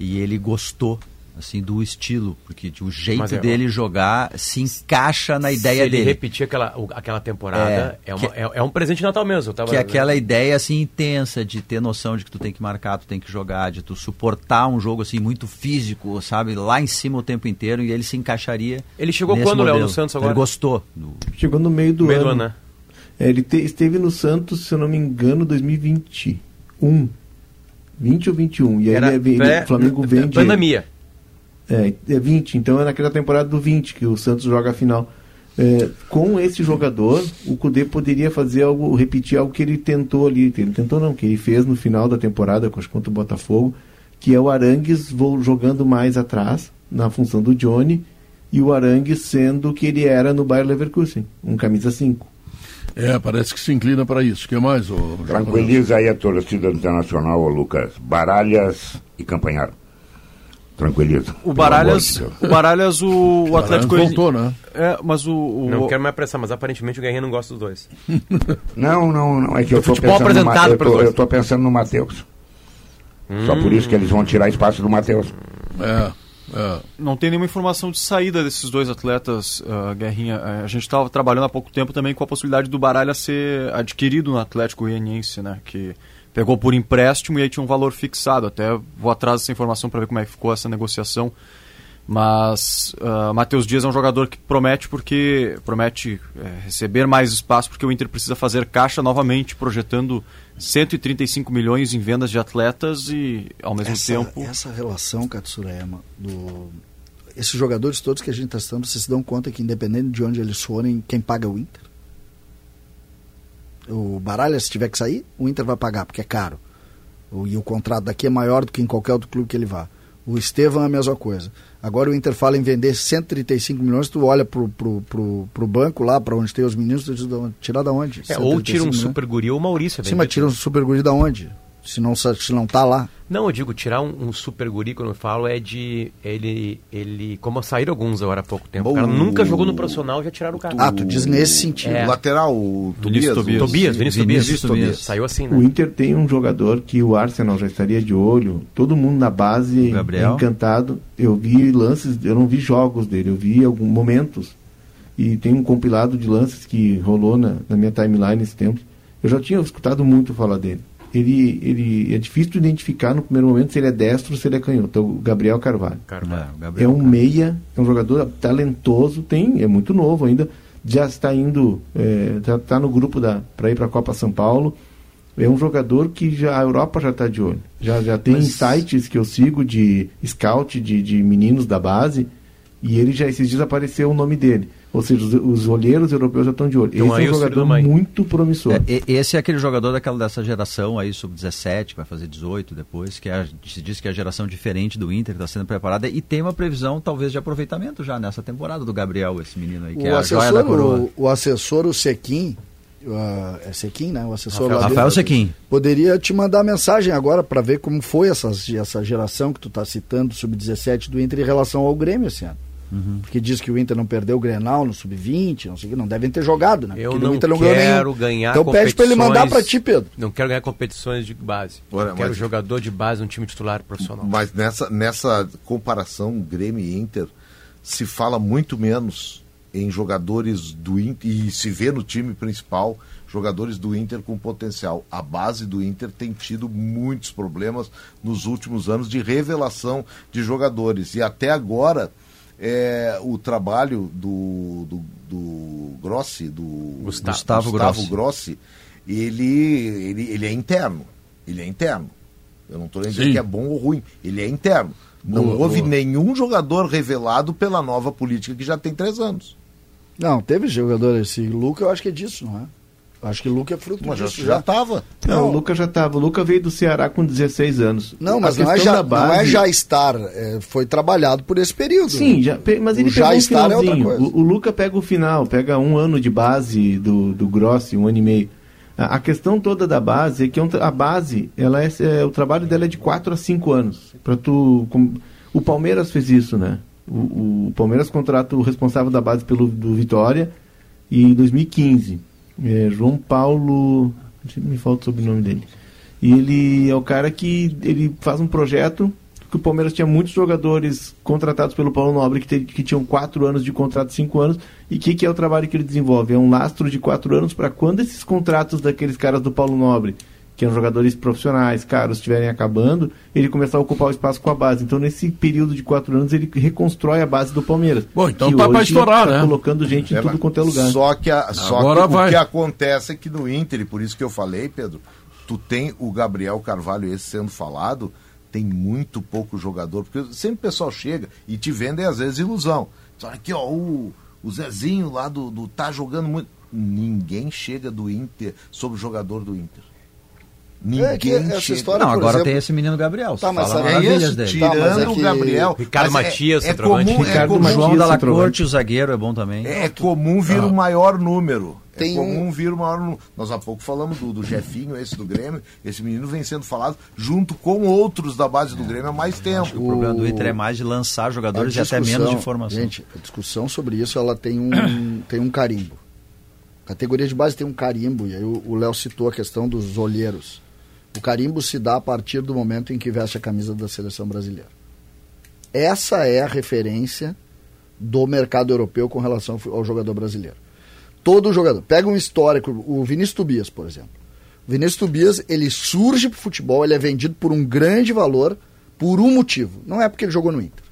E ele gostou assim do estilo, porque o jeito é, dele jogar se encaixa na Se ideia ele dele. repetir aquela, aquela temporada, é, É, uma- que- é, é um presente de Natal mesmo. Eu tava, Que é aquela ideia assim intensa de ter noção de que tu tem que marcar, tu tem que jogar, de tu suportar um jogo assim muito físico, sabe, lá em cima o tempo inteiro e ele se encaixaria. Ele chegou nesse quando, Léo, no Santos Ele agora? gostou. do- Chegou no meio do No meio ano. do ano, né? É, ele te- esteve no Santos, se eu não me engano, 2021. 20 ou 21. E aí Era ele, ele, pré- o Flamengo vende. Pandemia. É, é 20, então é naquela temporada do 20 que o Santos joga a final. É, com esse jogador, o Cudê poderia fazer algo, repetir algo que ele tentou ali. Ele tentou não, que ele fez no final da temporada contra o Botafogo, que é o Arangues vo- jogando mais atrás, na função do Johnny, e o Arangues sendo o que ele era no Bayer Leverkusen, um camisa 5. É, parece que se inclina para isso. O que mais, ô, Tranquiliza aí a torcida internacional, ô Lucas. Baralhas e Campanhar. Tranquiliza. O Baralhas, de o Baralhas, o, o Baralhas Atlético voltou, né? É, mas o, o- Não quero mais apressar, mas aparentemente o Guerrinha não gosta dos dois. Não, não, não. É que eu tô futebol pensando no, eu tô, dois. eu tô pensando no Matheus. Só por isso que eles vão tirar espaço do Matheus. É. É. Não tem nenhuma informação de saída desses dois atletas, uh, Guerrinha. Uh, a gente estava trabalhando há pouco tempo também com a possibilidade do Baralha ser adquirido no Atlético Goianiense, né? Que pegou por empréstimo e aí tinha um valor fixado. Até vou atrás dessa informação para ver como é que ficou essa negociação. Mas uh, Matheus Dias é um jogador que promete porque promete é, receber mais espaço porque o Inter precisa fazer caixa novamente, projetando 135 milhões em vendas de atletas e ao mesmo essa, tempo essa relação Katsurayama do esses jogadores todos que a gente está citando, vocês se dão conta que independente de onde eles forem, quem paga é o Inter? O Baralha, se tiver que sair, o Inter vai pagar, porque é caro. O, e o contrato daqui é maior do que em qualquer outro clube que ele vá. O Estevam é a mesma coisa. Agora o Inter fala em vender 135 milhões, tu olha pro, pro, pro, pro banco lá, para onde tem os meninos, tu diz, tirar da onde? É, ou tira um milhões? super guri ou o Maurício. é Sim, mas tira um super guri da onde? Se não, se não tá lá. Não, eu digo, tirar um, um super guri, quando eu falo, é de. Ele. ele como saíram alguns agora há pouco tempo. O cara Bom, nunca o- jogou no profissional já tiraram o cara. Ah, tu diz nesse sentido. É. O lateral, o Tobias. Tobias. o- Tobias, Vinícius, Vinícius Tobias. Tobias. Saiu assim, O né? Inter tem um jogador que o Arsenal já estaria de olho. Todo mundo na base O Gabriel? é encantado. Eu vi lances, eu não vi jogos dele, eu vi alguns momentos. E tem um compilado de lances que rolou na, na minha timeline esse tempo. Eu já tinha escutado muito falar dele. Ele, ele é difícil de identificar no primeiro momento se ele é destro ou se ele é canhoto. É o Gabriel Carvalho. Carvalho. É, o É Gabriel, um cara. meia, é um jogador talentoso, tem, é muito novo ainda, já está indo, é, já está no grupo da para ir para a Copa São Paulo. É um jogador que já a Europa já está de olho. Já, já tem Mas- sites que eu sigo de scout de, de meninos da base e ele já esses dias apareceu o nome dele. Ou seja, os, os olheiros europeus já estão de olho. Então, Esse aí é o um jogador muito promissor. É, esse é aquele jogador daquela dessa geração aí, sub-17, que vai fazer 18 depois, que é, se diz que é a geração diferente do Inter, que está sendo preparada, e tem uma previsão, talvez, de aproveitamento já nessa temporada do Gabriel, esse menino aí, que é O a joia da assessor, coroa. o, o assessor, o Sequim, uh, é Sequim, né? O assessor Rafael- Rafael Sequim. Poderia te mandar mensagem agora para ver como foi essas, essa geração que tu está citando, sub-17 do Inter, em relação ao Grêmio esse ano. Uhum. Porque diz que o Inter não perdeu o Grenal no sub-20, não sei o que, não devem ter jogado, né? Eu Porque o não Inter não ganhou quero ganhar Então pede para ele mandar para competições- ti, Pedro. Não quero ganhar competições de base. Olha, quero mas- jogador de base no time titular profissional. Mas nessa, nessa comparação Grêmio e Inter, se fala muito menos em jogadores do Inter, e se vê no time principal, jogadores do Inter com potencial. A base do Inter tem tido muitos problemas nos últimos anos de revelação de jogadores. E até agora, é, o trabalho do, do, do Grossi, do Gustavo. Gustavo Grossi. Grossi, ele, ele, ele é interno. Ele é interno. Eu não estou nem dizendo Sim. que é bom ou ruim. Ele é interno. Não Boa, houve boa. nenhum jogador revelado pela nova política que já tem três anos. Não, teve jogador esse Luca, eu acho que é disso, não é? Acho que Luca é fruto Mas já disso já estava. Não, Não. o Lucas já estava. O Lucas veio do Ceará com 16 anos. Não, mas não é, já, da não é base- já estar, é, foi trabalhado por esse período. Sim, né? já, mas O ele já pegou um estar é outra coisa. O, o Luca pega o final, pega um ano de base do, do Grossi, um ano e meio. A, a questão toda da base é que é a base, ela é, é- o trabalho dela é de 4 a 5 anos. Pra tu, com- o Palmeiras fez isso, né? O, o Palmeiras contrata o responsável da base pelo do Vitória e em 2015. É, João Paulo. Me falta o sobrenome dele. E ele é o cara que ele faz um projeto que o Palmeiras tinha muitos jogadores contratados pelo Paulo Nobre que, te- que tinham quatro anos de contrato, cinco anos. E o que, que é o trabalho que ele desenvolve? É um lastro de quatro anos para quando esses contratos daqueles caras do Paulo Nobre, que eram jogadores profissionais, caros, estiverem acabando, ele começar a ocupar o espaço com a base. Então, nesse período de quatro anos, ele reconstrói a base do Palmeiras. Bom, então tá pra hoje estourar, tá né? colocando gente em tudo quanto é lugar. Só que, a, só Agora que o vai. que acontece é que no Inter, e por isso que eu falei, Pedro, tu tem o Gabriel Carvalho esse sendo falado, tem muito pouco jogador, porque sempre o pessoal chega e te vendem às vezes ilusão. Só aqui, ó, o, o Zezinho lá do, do tá jogando muito. Ninguém chega do Inter sobre o jogador do Inter. Ninguém É que essa história- Não, agora exemplo- tem esse menino Gabriel. Tá, mas fala É maravilhas isso, dele. tirando Tá, mas é o que- Gabriel. Ricardo mas é- Matias, é, centroavante. comum, é Ricardo comum, Matias. João centroavante. Corte, o zagueiro, é bom também. É comum vir o maior número. É Tem comum vir o maior número. Nós há pouco falamos do, do Jefinho, esse do Grêmio. Esse menino vem sendo falado junto com outros da base do Grêmio há mais tempo. O problema do Inter é mais de lançar jogadores e até menos de informação. Gente, a discussão sobre isso ela tem um, tem um carimbo. A categoria de base tem um carimbo, e aí o o Léo citou a questão dos olheiros. O carimbo se dá a partir do momento em que veste a camisa da seleção brasileira. Essa é a referência do mercado europeu com relação ao jogador brasileiro. Todo jogador. Pega um histórico, o Vinícius Tobias, por exemplo. O Vinícius Tobias, ele surge pro futebol, ele é vendido por um grande valor por um motivo. Não é porque ele jogou no Inter.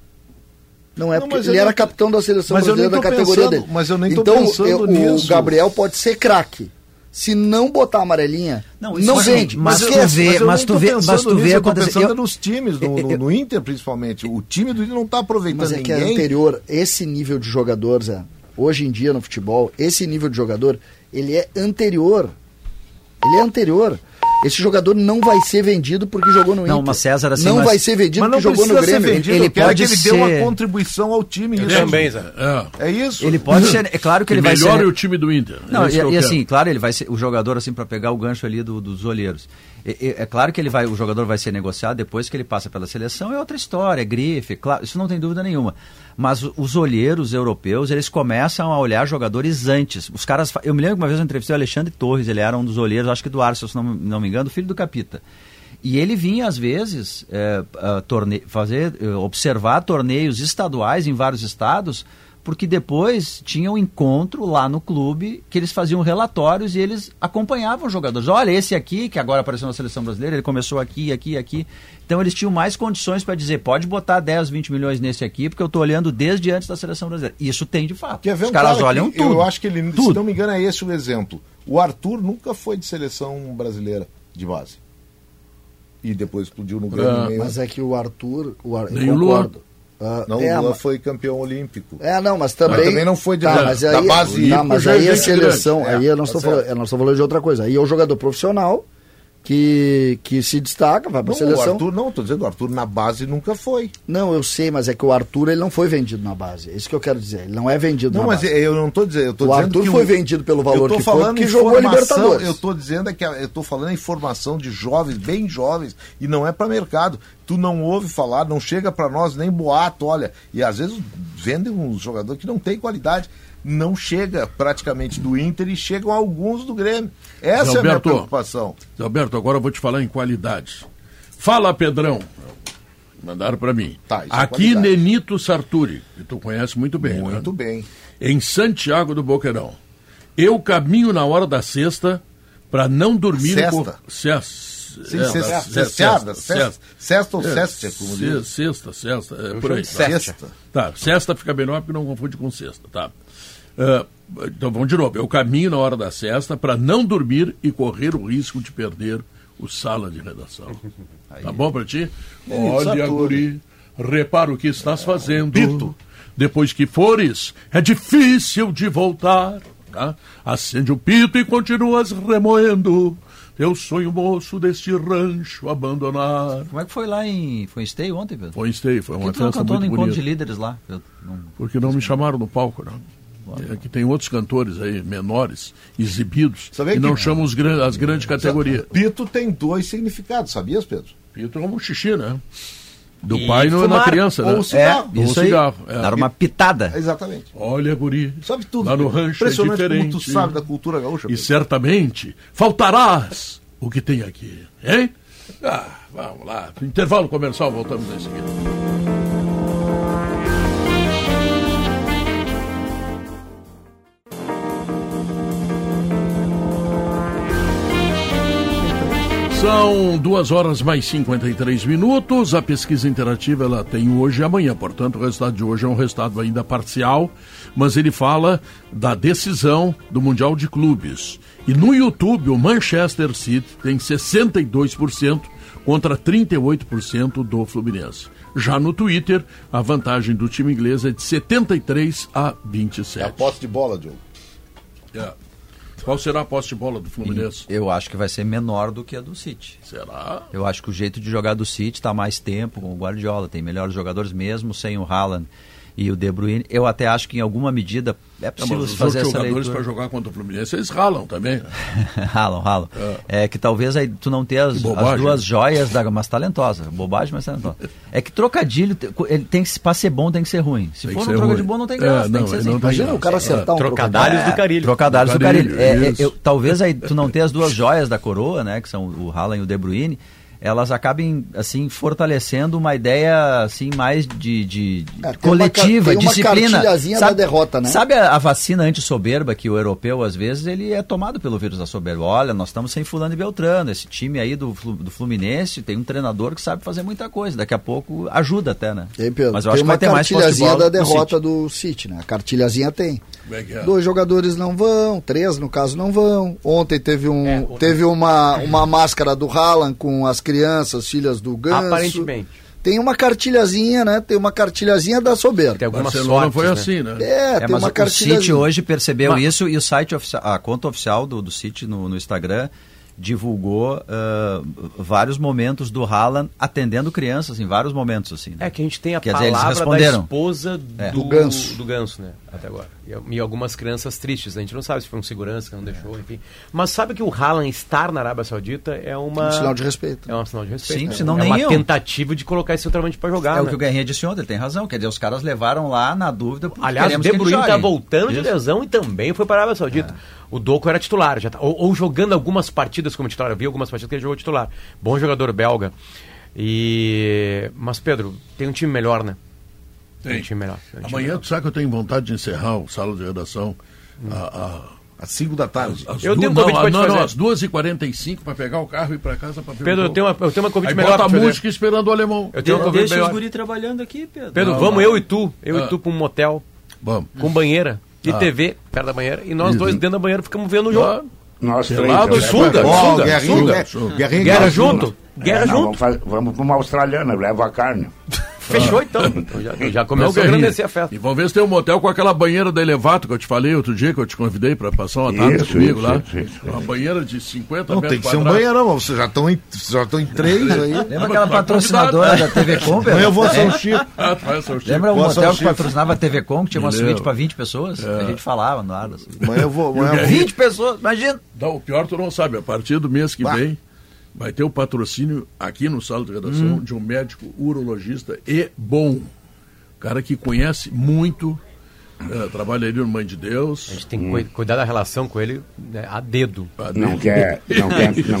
Não é Não, porque ele era capitão da seleção mas brasileira da tô categoria pensando- dele. mas eu nem tô então, pensando eu- nisso. O Gabriel pode ser craque. Se não botar amarelinha, não, Não, vende. mas tu esquece. vê- eu mas nem tu vê- mas tu vê eu tô acontecer- pensando eu- nos times, no, no- no Inter principalmente. O time do Inter não está aproveitando Mas é que é ninguém. anterior, esse nível de jogador, Zé, hoje em dia no futebol, esse nível de jogador, ele é anterior. Ele é anterior. Esse jogador não vai ser vendido porque jogou no Não, Inter. mas César, assim, Não mas- vai ser vendido Mas não porque jogou no ser Grêmio. vendido, Ele eu quero pode que ele dê uma ser- contribuição ao time. Isso. também, Zé. É. É isso. Ele pode ser. É claro que ele Que vai ser. melhore o time do Inter. Não, É e, e assim, claro, ele vai ser o jogador assim para pegar o gancho ali do- dos olheiros. E- É, claro que ele vai, o jogador vai ser negociado depois que ele passa pela seleção, é outra história, é grife, claro, isso não tem dúvida nenhuma. Mas os olheiros europeus, eles começam a olhar jogadores antes. Os caras, eu me lembro que uma vez eu entrevistei o Alexandre Torres, ele era um dos olheiros, acho que do Arsenal, se não, não me engano, filho do Capita. E ele vinha, às vezes, é, torne- fazer, eh, observar torneios estaduais em vários estados, porque depois tinha um encontro lá no clube que eles faziam relatórios e eles acompanhavam os jogadores. Olha, esse aqui, que agora apareceu na seleção brasileira, ele começou aqui, aqui, aqui. Então eles tinham mais condições para dizer, pode botar 10, 20 milhões nesse aqui, porque eu estou olhando desde antes da seleção brasileira. Isso tem de fato. Quer ver Os um caras cara olham que tudo. Eu acho que ele, se tudo. não me engano, é esse o exemplo. O Arthur nunca foi de seleção brasileira de base. E depois explodiu no Grêmio. Ah, meio- Mas é que o Arthur. O Ar... Eu concordo. Ah, Não, é, o Lula foi campeão olímpico. É, não, mas também. Mas também não foi de- tá, da- mas da aí, base Tá, hípica, mas aí a seleção, aí eu não É, estou tá falando, eu não estou falando de outra coisa. Aí é o jogador profissional que, que se destaca, vai para Não, a seleção. o Arthur não, tô dizendo, o Arthur na base nunca foi. Não, eu sei, mas é que o Arthur ele não foi vendido na base. É isso que eu quero dizer. Ele não é vendido Não, na mas base. eu não estou dizendo, eu tô O dizendo Arthur que foi o- vendido pelo valor que foi, jogou informação, Libertadores. Eu estou dizendo é que eu estou falando informação de jovens, bem jovens, e não é para mercado. Tu não ouve falar, não chega para nós nem boato, olha. E às vezes vendem um jogador que não tem qualidade. Não chega praticamente do Inter e chegam alguns do Grêmio. Essa Zé é a minha Alberto. preocupação. Zé Alberto, agora eu vou te falar em qualidade. Fala, Pedrão. Mandaram para mim. Tá, é Aqui, qualidade. Nenito Sarturi, que tu conhece muito bem. Muito né? bem. Em Santiago do Boqueirão. Eu caminho na hora da sexta para não dormir... Sexta? Com... Sexta. Sim, É, sexta, da- sexteada, sexta, sexta ou É, sexta, como diz. Sexta, sexta, é por aí. sexta. Tá, sexta fica melhor porque não confunde com sexta, tá? Ah, então vamos de novo. Eu caminho na hora da sexta para não dormir e correr o risco de perder o sala de redação. Tá bom para ti? Olha, guri, repara o que estás fazendo. Depois que fores, é difícil de voltar. Tá? Acende o pito e continuas remoendo. Teu sonho moço deste rancho abandonar. Como é que foi lá em. Foi em Stay ontem, Pedro? Foi em Stay, foi Por uma que tu não festa cantou no muito encontro bonita. de líderes lá? Não- Porque não me chamaram no palco, não. É que tem outros cantores aí, menores, exibidos, e não que- chamam os gran- as grandes categorias. Pito tem dois significados, sabias, Pedro? Pito é como xixi, né? Do E pai no, na fumar, criança, né? ou cigarro. Ou isso aí. cigarro. é. Dar uma pitada. Exatamente. Olha, guri. Sabe tudo. Lá no rancho é Impressionante diferente. como tu sabe da cultura gaúcha. E Pedro. certamente faltarás o que tem aqui, hein? Ah, vamos lá. Intervalo comercial, voltamos em seguida. São duas horas mais 53 minutos. A pesquisa interativa ela tem hoje e amanhã, portanto, o resultado de hoje é um resultado ainda parcial, mas ele fala da decisão do Mundial de Clubes. E no YouTube, o Manchester City tem 62% contra 38% do Fluminense. Já no Twitter, a vantagem do time inglês é de 73 a 27. É a posse de bola, Diogo. É. Qual será a posse de bola do Fluminense? Eu acho que vai ser menor do que a do City. Será? Eu acho que o jeito de jogar do City está mais tempo com o Guardiola. Tem melhores jogadores mesmo sem o Haaland e o De Bruyne. Eu até acho que em alguma medida é Não, possível os fazer essa jogadores para jogar contra o Fluminense, eles ralam também. né? ralam, ralam. É. que talvez aí tu não tenha as, as duas joias da mas talentosa. Bobagem, mas talentosa. É que trocadilho, ele tem que para ser bom tem que ser ruim. Se Tem for um trocadilho ruim. bom não tem É, graça, tem não, que ser não assim. tem Imagina o cara acertar um Trocadalhos trocadilho. do Carilho. Trocadalhos do Carilho, Carilho. É, é, eu- talvez aí tu não tenha as duas joias da coroa, né? Que são o Haaland e o De Bruyne. Elas acabem assim fortalecendo uma ideia assim mais de, de- de É, tem coletiva, uma, tem disciplina. cartilhazinha da derrota, né? Sabe a, a vacina anti-soberba que o europeu às vezes ele é tomado pelo vírus da soberba. Olha, nós estamos sem fulano e beltrano. Esse time aí do, do Fluminense tem um treinador que sabe fazer muita coisa. Daqui a pouco ajuda até, né? Aí, Pedro, Mas eu tem acho que vai ter mais cartilhazinha da derrota City. do City, né? A cartilhazinha tem. É é? Dois jogadores não vão, três no caso não vão. Ontem teve um É, teve uma, uma máscara do Haaland com as crianças, filhas do Ganso. Aparentemente. Tem uma cartilhazinha, né? Tem uma cartilhazinha da soberba. Tem algumas Barcelona sortes, foi né? assim, né? É, É, tem mas uma o cartilhazinha. City hoje percebeu Mas- isso e o site oficial, a conta oficial do, do City no, no Instagram divulgou ah, vários momentos do Haaland atendendo crianças em vários momentos assim. né? É que a gente tem a Quer dizer, palavra da responderam. esposa É. do, Do Ganso. do Ganso, né? Até agora. E, e algumas crianças tristes. né? A gente não sabe se foi um segurança que não deixou, enfim. Mas sabe que o Haaland estar na Arábia Saudita é uma... Um sinal de respeito. É um sinal de respeito. Sim, né? senão é nem uma iam. tentativa de colocar esse centroavante pra jogar, É o né? que o Guerrinha disse ontem, ele tem razão. Quer dizer, os caras levaram lá na dúvida. Aliás, o De Bruyne tá jogue. voltando de Isso. lesão e também foi para a Arábia Saudita. O Doku era titular, já tá- ou, ou jogando algumas partidas como titular. Eu vi algumas partidas que ele jogou titular. Bom jogador belga. E mas Pedro, tem um time melhor, né? Tem, Tem. um time melhor. tem um time Amanhã, melhor. tu sabe que eu tenho vontade de encerrar o sala de redação a- Às 5 da tarde. a- às Eu tenho um não, convite não, não, fazer. às 2h45 para pegar o carro e ir para casa para ver o Pedro, eu tenho uma, eu tenho uma convite Aí melhor bota a fazer. música esperando o alemão. Eu tenho um De- convite Deixa os melhor. guri trabalhando aqui, Pedro. Pedro, Não, vamos não. eu e tu, eu Ah. e tu pra um motel Vamos. com banheira e Ah. TV perto da banheira e nós Isso. dois dentro da banheira ficamos vendo o jogo. Ah, Nós três. Ó, sunga, Guerrinha, sunga, Guerra- junto? Guerra É, junto? Vamos, para uma australiana, eu levo a carne. Fechou então. Então já, já Não, começou a engrandecer a festa. E vamos ver se tem um motel com aquela banheira da Elevato que eu te falei outro dia, que eu te convidei para passar uma tarde Isso, comigo isso, lá. isso, isso, uma banheira de 50 Não, metros tem que ser um banheirão, vocês já estão em, vocês já estão em três aí. Lembra aquela patrocinadora da TV Com? Eu vou São É. Chico. Ah, Chico. Lembra um Boa, São hotel que patrocinava a TV Com, que tinha uma suíte para 20 pessoas? A gente falava no ar. Assim. Amanhã eu vou. Amanhã eu vou. 20 pessoas, imagina! Não, o pior tu não sabe, a partir do mês que Bah. vem vai ter o patrocínio aqui no sala de redação de um médico urologista e bom. Cara que conhece muito, eh, trabalha ali no Mãe de A Deus. gente tem que cui- cuidar da relação com ele né, a dedo. Não quer, não quer, não,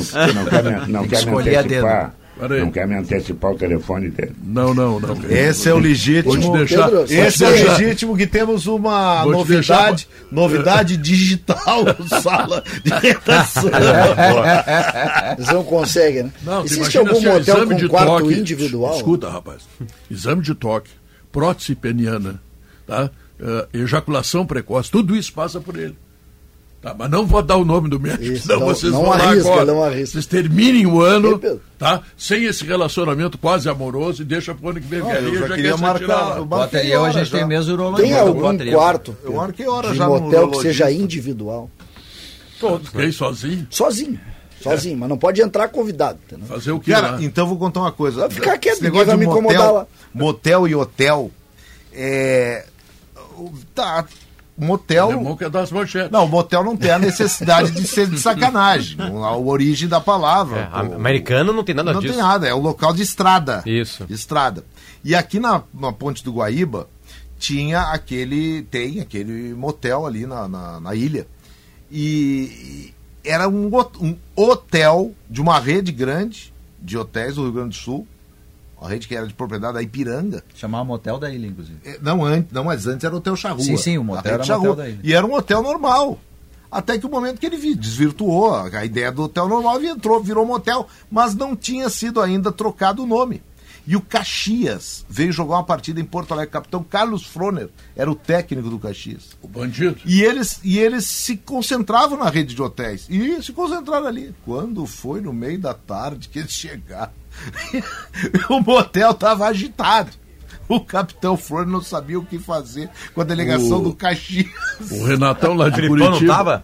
não quer, não quer me a dedo. antecipar. Não quer me antecipar o telefone dele. Não, não, não. Esse é o legítimo. Deixar. Pedro, Esse é o deixar- legítimo que temos uma Vou novidade, novidade digital sala de redação. Eles não conseguem, né? Não, Existe algum é motel com de quarto toque. individual? Escuta, rapaz. Exame de toque, prótese peniana, tá? Eh, ejaculação precoce, tudo isso passa por ele. Tá, mas não vou dar o nome do médico, Isso, senão não- vocês não vão lá arrisca, agora. não arrisca. Vocês terminem o ano, tá? Sem esse relacionamento quase amoroso e deixa pro ano que vem. Não, eu já quer queria marcar- aí, hoje a gente tem o mesmo urologista. Tem algum aí. quarto Eu marquei hora de já no motel que seja individual? Todos. Fiquei sozinho. Sozinho. Sozinho, mas não pode entrar convidado. entendeu? Fazer o que Cara, lá? então eu vou contar uma coisa. Vai ficar quieto, negócio vai de me incomodar lá. Motel e hotel. É. Tá. Motel. Alemão quer dar as manchetes. Não, o motel não tem a necessidade de ser de sacanagem. A origem da palavra. É, pô. americano não tem nada não disso. tem nada, é o local de estrada. Isso. De estrada. E aqui na, na Ponte do Guaíba tinha aquele. Tem aquele motel ali na, na, na ilha. E, e era um, um hotel de uma rede grande de hotéis do Rio Grande do Sul. Uma rede que era de propriedade da Ipiranga. Chamava motel da ilha, inclusive. É, Não, antes, não, mas antes era o Hotel Charrua. Sim, sim, o A motel era Charrua. motel da ilha. E era um hotel normal. Até que o momento que ele vi- desvirtuou a a ideia do hotel normal e entrou, virou motel, mas não tinha sido ainda trocado o nome. E o Caxias veio jogar uma partida em Porto Alegre. O capitão Carlos Froner era o técnico do Caxias. O bandido. E eles, e eles se concentravam na rede de hotéis. E se concentraram ali. Quando foi no meio da tarde que eles chegaram, o motel estava agitado. O capitão Flor não sabia o que fazer com a delegação O- do Caxias. O Renatão lá de Filipão não Curitiba. tava?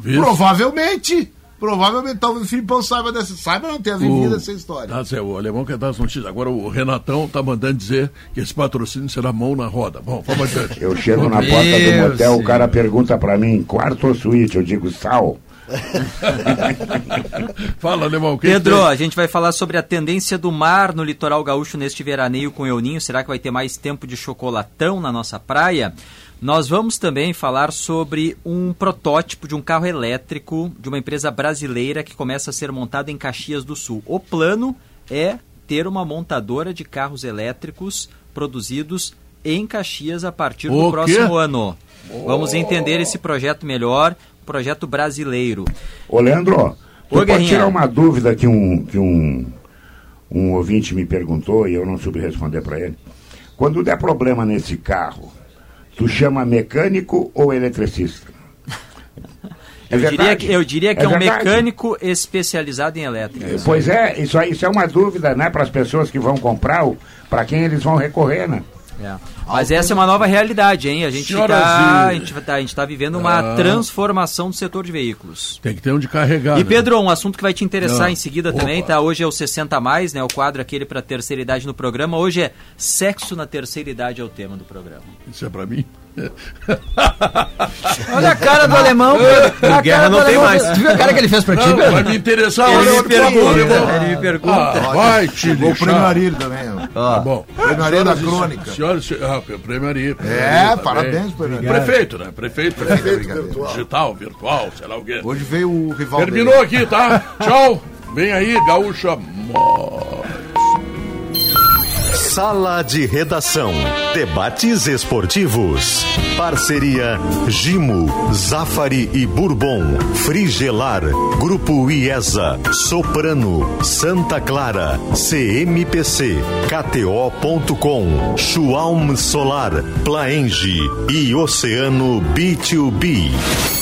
Viu? Provavelmente. Provavelmente, talvez o Filipão saiba dessa. Saiba não ter vivido essa história. Tá, Zé, o alemão quer dar as notícias. Agora o Renatão tá mandando dizer que esse patrocínio será mão na roda. Bom, vamos adiante. Eu chego na porta do motel, o cara pergunta pra mim, quarto ou suíte? Eu digo, sal. Fala, alemão. Pedro, tem? a gente vai falar sobre a tendência do mar no litoral gaúcho neste veraneio com o Ninho. Será que vai ter mais tempo de chocolatão na nossa praia? Nós vamos também falar sobre um protótipo de um carro elétrico de uma empresa brasileira que começa a ser montado em Caxias do Sul. O plano é ter uma montadora de carros elétricos produzidos em Caxias a partir do O próximo quê? ano. Vamos entender esse projeto melhor, projeto brasileiro. Ô, Leandro, Oi, pode tirar uma dúvida que um, que um, um ouvinte me perguntou e eu não soube responder para ele. Quando der problema nesse carro, tu chama mecânico ou eletricista? É Eu diria verdade? que, eu diria que é, um verdade? mecânico especializado em elétrica. Pois é, isso aí isso é uma dúvida, né, para as pessoas que vão comprar, para quem eles vão recorrer, né? É. Mas essa é uma nova realidade, hein? A gente está a gente tá, a gente tá vivendo uma Ah. transformação do setor de veículos. Tem que ter onde carregar. E né? Pedro, um assunto que vai te interessar Ah. em seguida Opa. também, tá? Hoje é o 60 a mais, né? O quadro aquele para terceira idade no programa. Hoje é sexo na terceira idade é o tema do programa. Isso é pra mim? Olha a cara do alemão. A Guerra cara não do tem alemão. mais. Tu viu a cara que ele fez pra ti, Não, vai me interessar. Ele me pergunta, ele me pergunta. Ah, vai te prêmio Ari também. ó. Tá bom. Prêmio Ari da Senhoras crônica. Senhoras, e sen- ah, É, parabéns, prêmio Ari. Prefeito, né? Prefeito. Prefeito virtual. Digital, virtual, sei lá o quê. Hoje veio o rival Terminou dele. aqui, tá? Tchau. Vem aí, Gaúcha. Mó. Sala de Redação. Debates esportivos. Parceria Gimo, Zafari e Bourbon. Frigelar. Grupo IESA. Soprano. Santa Clara. CMPC. KTO.com. Schwalm Solar. Plaenge. E Oceano B2B.